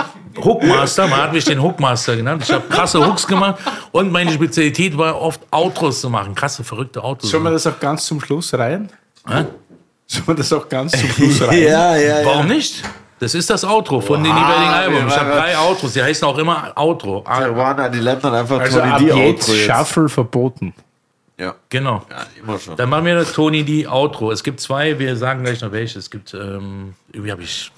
Hookmaster, man hat mich den Hookmaster genannt. Ich habe krasse Hooks gemacht und meine Spezialität war oft Outros zu machen. Krasse, verrückte Outros. Sollen wir das auch ganz zum Schluss rein? Hä? Sollen wir das auch ganz zum Schluss rein? Ja, ja, ja. Warum nicht? Das ist das Outro von den jeweiligen Alben. Ich habe drei Outros, die heißen auch immer Outro. Ruana, die lernt dann einfach Also ab D. jetzt Outro Shuffle verboten. Ja. Genau. ja, immer schon. Dann machen wir das Tony die Outro. Es gibt zwei, wir sagen gleich noch welche. Es gibt, ähm, irgendwie habe ich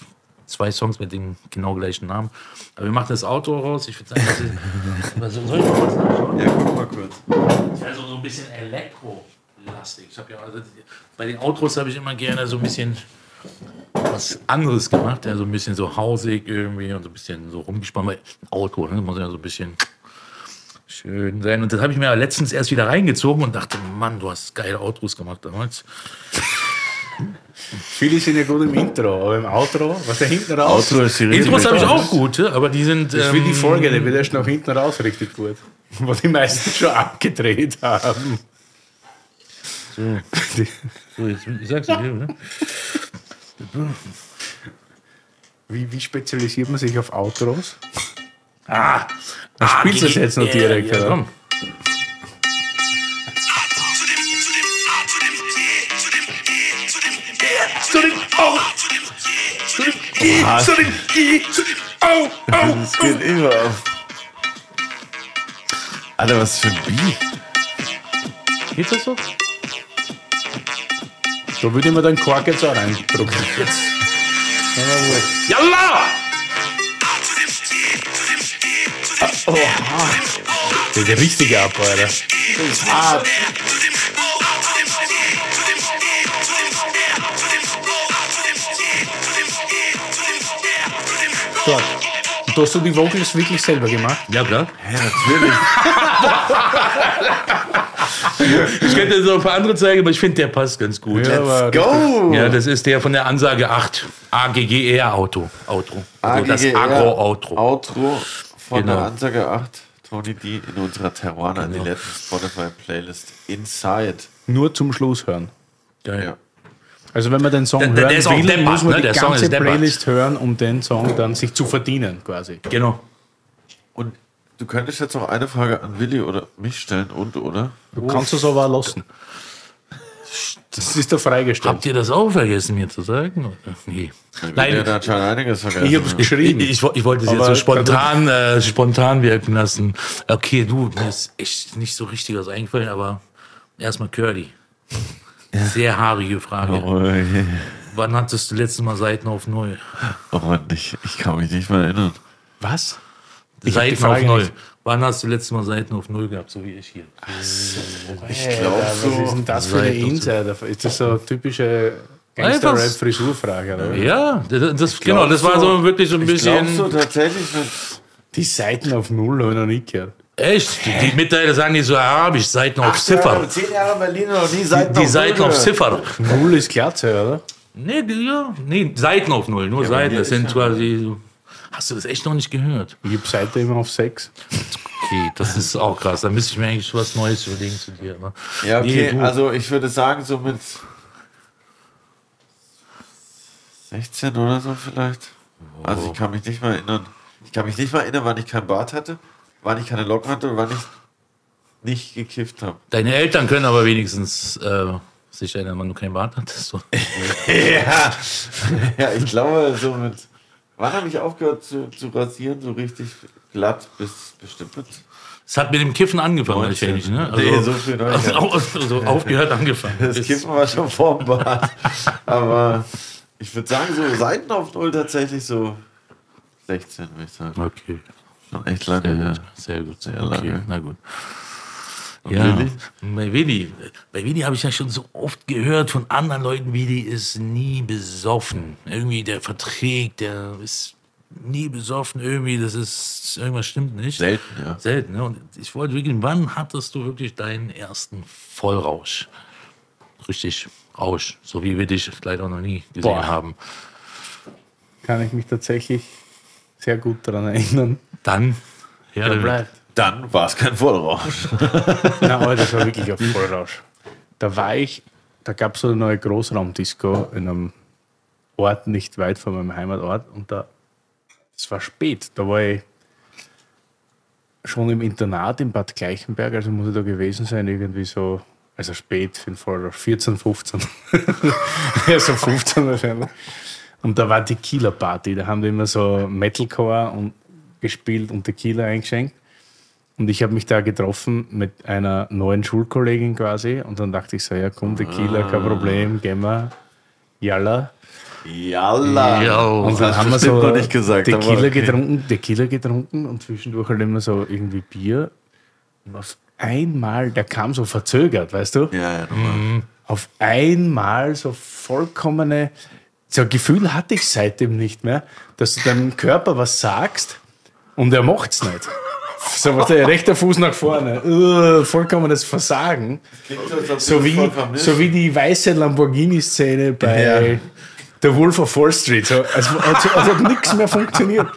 zwei Songs mit dem genau gleichen Namen. Aber wir machen das Outro raus. Ich würde sagen, das ist, was soll ich mal kurz nachschauen? Ja, guck mal kurz. Also so ein bisschen Elektro-lastig. Ich habe ja, also, bei den Outros habe ich immer gerne so ein bisschen was anderes gemacht. Ja, so ein bisschen so hausig irgendwie und so ein bisschen so rumgespannt. Weil Outro, ne, muss ja so ein bisschen schön sein. Und das habe ich mir letztens erst wieder reingezogen und dachte, Mann, du hast geile Outros gemacht damals. Viele sind ja gut im Intro, aber im Outro, was da hinten raus. Outro ist die Intros habe ich auch gute, aber die sind. Das ist wie die ähm, Folge, die wird erst nach hinten raus richtig gut. Wo die meisten schon abgedreht haben. Die, So, jetzt, ich sag's dir, ne? wie, wie spezialisiert man sich auf Outros? Ah, Dann spielst du es jetzt noch ja, direkt, ja, oder? Zu dem Au! Zu dem I! Zu dem I! Zu dem Au! Au! Das geht immer auf. Alter, was für ein Beat. Geht das so? Da würde ich mir den Quark jetzt auch reindrucken. Jetzt. Yalla! Das ist der richtige Ab, Alter. Stark. Und da hast du die Vocals wirklich selber gemacht? Ja, klar. Ja, natürlich. Ich könnte jetzt noch ein paar andere zeigen, aber ich finde, der passt ganz gut. Ja, Go! Ja, das ist der von der Ansage 8. AGGR Auto. Outro. Also das AGGR Agro-Outro. Outro von Genau. der Ansage 8. Tony D in unserer Teruana an die letzte Spotify-Playlist Inside. nur zum Schluss hören. Geil. Ja. Also wenn man den Song Der- der- hören der will, deppert, muss man ne? die ganze. Playlist hören, um den Song dann sich zu verdienen, quasi. Genau. Und du könntest jetzt noch eine Frage an Willi oder mich stellen und, oder? Du kannst es aber auch lassen. Das ist da freigestellt. Habt ihr das auch vergessen, mir zu sagen? Nee. Nein, hat anscheinend einiges vergessen. Ich hab's geschrieben. Ich, ich, ich wollte es jetzt so spontan, äh, spontan wirken lassen. Okay, du, mir ist echt nicht so richtig was eingefallen, aber erstmal Curly. Sehr haarige Frage. Oh, je. Wann hattest du letztes Mal Seiten auf Null? oh Mann, ich, ich kann mich nicht mehr erinnern. Was? Ich Seiten auf Null. nicht. Wann hast du letztes Mal Seiten auf Null gehabt, so wie ich hier? Ich glaube, was ist denn das für eine so. Insider? Ist das so typische Gangster-Rap, Einfach- Frisurfrage, oder? Ja, das, das genau, das war so wirklich so ein Ich glaube bisschen. so tatsächlich Die Seiten auf Null habe ich noch nie gehört. Echt? Die, die Mitteiler sagen nicht so arabisch, Seiten auf Ziffer. Zehn Jahre Berlin noch nie Seiten Die Seiten auf Ziffer. Null ist Glatze, oder? Nee, die, ja, nee, Seiten auf Null, nur Seiten. Das sind quasi so. Hast du das echt noch nicht gehört? Ich habe Seite immer auf 6. Okay, das ist auch krass. Da müsste ich mir eigentlich was Neues überlegen zu dir. Ne? Ja, okay, Nee, also ich würde sagen, so mit 16 oder so vielleicht. Also ich kann mich nicht mal erinnern. Ich kann mich nicht mal erinnern, wann ich kein Bart hatte, wann ich keine Locken hatte und wann ich nicht gekifft habe. Deine Eltern können aber wenigstens äh, sich erinnern, wenn du keinen Bart hattest. So. Ja, ja ich glaube, so mit. Wann habe ich aufgehört zu, zu rasieren, so richtig glatt bis bestimmt mit? Es hat mit dem Kiffen angefangen, 19. wahrscheinlich. Ne? Nee, so viel also, also, also aufgehört angefangen. Das Kiffen war schon vorm Bart. Aber ich würde sagen, so Seiten auf Null tatsächlich so 16, würde ich sagen. Okay. Schon echt lange Sehr her. gut, sehr gut. Sehr lange. okay, na gut. Und Ja, bei Willi, bei Willi habe ich ja schon so oft gehört von anderen Leuten, Willi ist nie besoffen. Irgendwie der verträgt, der ist nie besoffen, irgendwie, das ist, irgendwas stimmt nicht. Selten, ja. Selten, ne? Und ich wollte wirklich, wann hattest du wirklich deinen ersten Vollrausch? Richtig Rausch, so wie wir dich leider noch nie gesehen Boah. haben. Kann ich mich tatsächlich sehr gut daran erinnern. Dann, ja, Der dann bleibt. Dann war es kein Vollrausch. Na, aber das war wirklich auf Vollrausch. Da war ich, da gab es so eine neue Großraumdisco in einem Ort nicht weit von meinem Heimatort und da, es war spät, da war ich schon im Internat in Bad Gleichenberg, also muss ich da gewesen sein, irgendwie so, also spät für den Vollrausch, 14, 15. ja, so 15 wahrscheinlich. Und da war Tequila Party, da haben die immer so Metalcore und gespielt und Tequila eingeschenkt. Und ich habe mich da getroffen mit einer neuen Schulkollegin quasi. Und dann dachte ich so, ja komm, Tequila, kein Problem, gehen wir. Jalla. Jalla. Ja, Und dann haben wir so nicht gesagt, Tequila okay. getrunken, Tequila getrunken und zwischendurch halt immer so irgendwie Bier. Und auf einmal, der kam so verzögert, weißt du? Ja, ja, normal. Auf einmal so vollkommene, so ein Gefühl hatte ich seitdem nicht mehr, dass du deinem Körper was sagst und er macht's nicht. So was der rechter Fuß nach vorne. Uh, vollkommenes Versagen. So wie, so wie die weiße Lamborghini-Szene bei Ja. The Wolf of Wall Street. So, als, als, als hat nichts mehr funktioniert.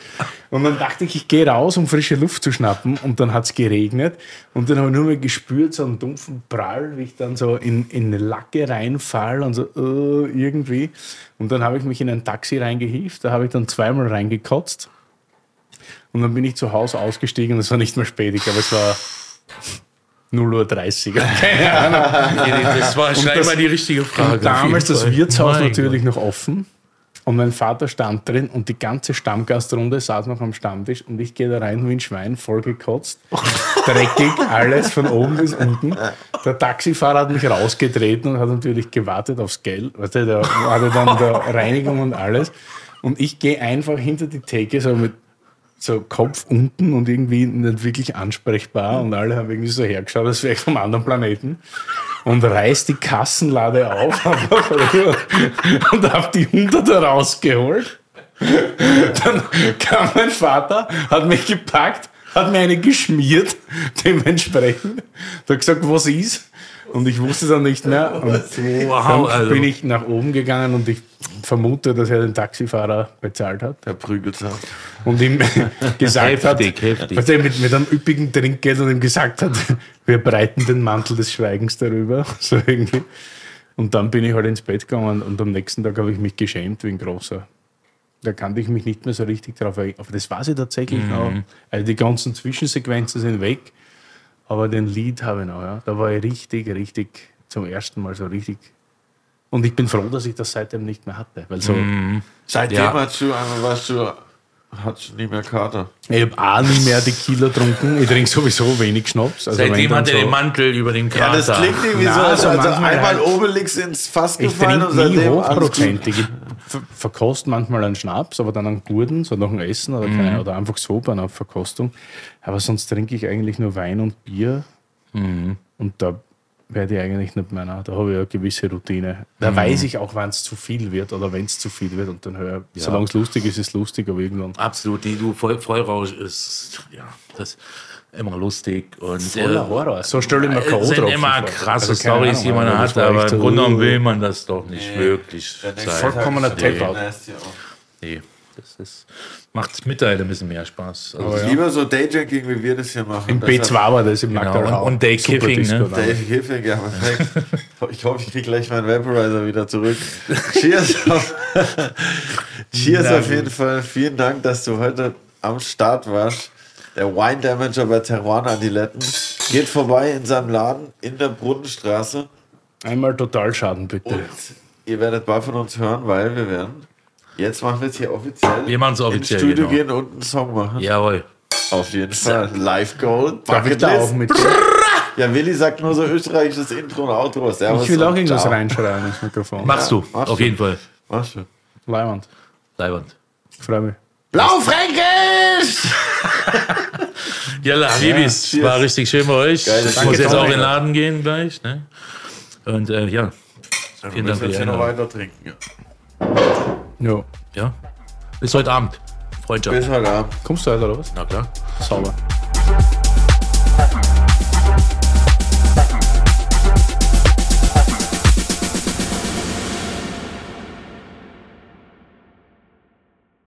Und dann dachte ich, ich gehe raus, um frische Luft zu schnappen. Und dann hat es geregnet. Und dann habe ich nur mal gespürt, so einen dumpfen Prall, wie ich dann so in, in eine Lacke reinfall und so uh, irgendwie. Und dann habe ich mich in ein Taxi reingehieft. Da habe ich dann zweimal reingekotzt. Und dann bin ich zu Hause ausgestiegen und es war nicht mehr spät. Ich glaube, es war 0.30 Uhr. Keine Ahnung. das war scheinbar die richtige Frage. Damals das. Wirtshaus Mein natürlich Gott. noch offen. Und mein Vater stand drin und die ganze Stammgastrunde saß noch am Stammtisch und ich gehe da rein wie ein Schwein, vollgekotzt, dreckig, alles von oben bis unten. Der Taxifahrer hat mich rausgetreten und hat natürlich gewartet aufs Geld. Weißt du, da hatte dann der Reinigung und alles. Und ich gehe einfach hinter die Theke so mit so Kopf unten und irgendwie nicht wirklich ansprechbar und alle haben irgendwie so hergeschaut, als wäre ich vom anderen Planeten und reiß die Kassenlade auf und hab die Hunderter rausgeholt. Dann kam mein Vater, hat mich gepackt, hat mir eine geschmiert, dementsprechend. Hat gesagt, was ist? Und ich wusste dann nicht mehr. Und Wow, dann also. bin ich nach oben gegangen und ich vermute, dass er den Taxifahrer bezahlt hat Der prügelt hat. und ihm gesagt Heftig, hat, heftig. was er mit, mit einem üppigen Trinkgeld und ihm gesagt hat, wir breiten den Mantel des Schweigens darüber. So irgendwie. Und dann bin ich halt ins Bett gegangen und am nächsten Tag habe ich mich geschämt wie ein großer. Da kannte ich mich nicht mehr so richtig drauf. Aber das weiß ich tatsächlich noch. Also die ganzen Zwischensequenzen sind weg. Aber den Lied habe ich noch, ja. Da war ich richtig, richtig, zum ersten Mal so richtig. Und ich bin froh, dass ich das seitdem nicht mehr hatte. Weil so, Seitdem Ja. hast du einmal warst du, hast du nie mehr Kater. Ich habe auch nie mehr Tequila getrunken. Ich trinke sowieso wenig Schnaps. Also Seitdem hat er so den Mantel über dem Ja, Kater. das klingt irgendwie Na, so, als also also manchmal einmal halt- Obelix ins Fass Ich gefallen trinke und nie seitdem hochprozentig. Ich ver- verkoste manchmal einen Schnaps, aber dann einen Gurden, so nach dem Essen oder, Mhm. keine, oder einfach so bei einer Verkostung. Aber sonst trinke ich eigentlich nur Wein und Bier. Mhm. Und da werde ich eigentlich nicht mehr. Da habe ich eine gewisse Routine. Da Mhm. weiß ich auch, wann es zu viel wird oder wenn es zu viel wird. Und dann höre ich, solange es lustig ist, ist es lustig, aber irgendwann. Absolut, die du Voll, Vollrausch ist ja das ist immer lustig und Voller äh, Horror. So stelle ich mir Es K.O. sind drauf immer krasse Also Stories, die man hat, aber im Grunde genommen will man das doch nicht wirklich nächste sein. Vollkommener Tape-out. Nee, das ist, macht mittlerweile ein bisschen mehr Spaß. Also, ja. Lieber so Daydrinking, wie wir das hier machen. Im Deshalb- B2 war das im Genau, und- und Day Super Kiffing, Disco ne? Hilfig, ja, perfekt. Ich hoffe, ich kriege gleich meinen Vaporizer wieder zurück. Cheers. auf- Cheers auf jeden Fall. Vielen Dank, dass du heute am Start warst. Der Wine Damager bei Teruana Adiletten. Geht vorbei in seinem Laden in der Brunnenstraße. Einmal Totalschaden, bitte. Und ihr werdet bald von uns hören, weil wir werden. Jetzt machen wir es hier offiziell. Wir machen's offiziell, Ins Studio genau. gehen und einen Song machen. Jawohl. Auf jeden Fall. Live Goal. Darf ich da auch mit? Ja, Willi sagt nur so österreichisches Intro und Outro. Servus Ich will auch irgendwas ciao. reinschreien ins Mikrofon. Machst du, machst auf du. jeden Fall. Machst du. Leiband. Leiband. Freue mich. Blaufränkisch! Ja, Habibis, cheers. war richtig schön bei euch. Geil, ich danke, muss jetzt auch in den Laden gehen gleich. Ne? Und äh, ja, vielen Dank für Müssen jetzt hier noch weiter trinken. Ja. Ja. Bis heute Abend. Freundschaft. Bis heute Abend. Kommst du heute oder was? Na klar. Sauber.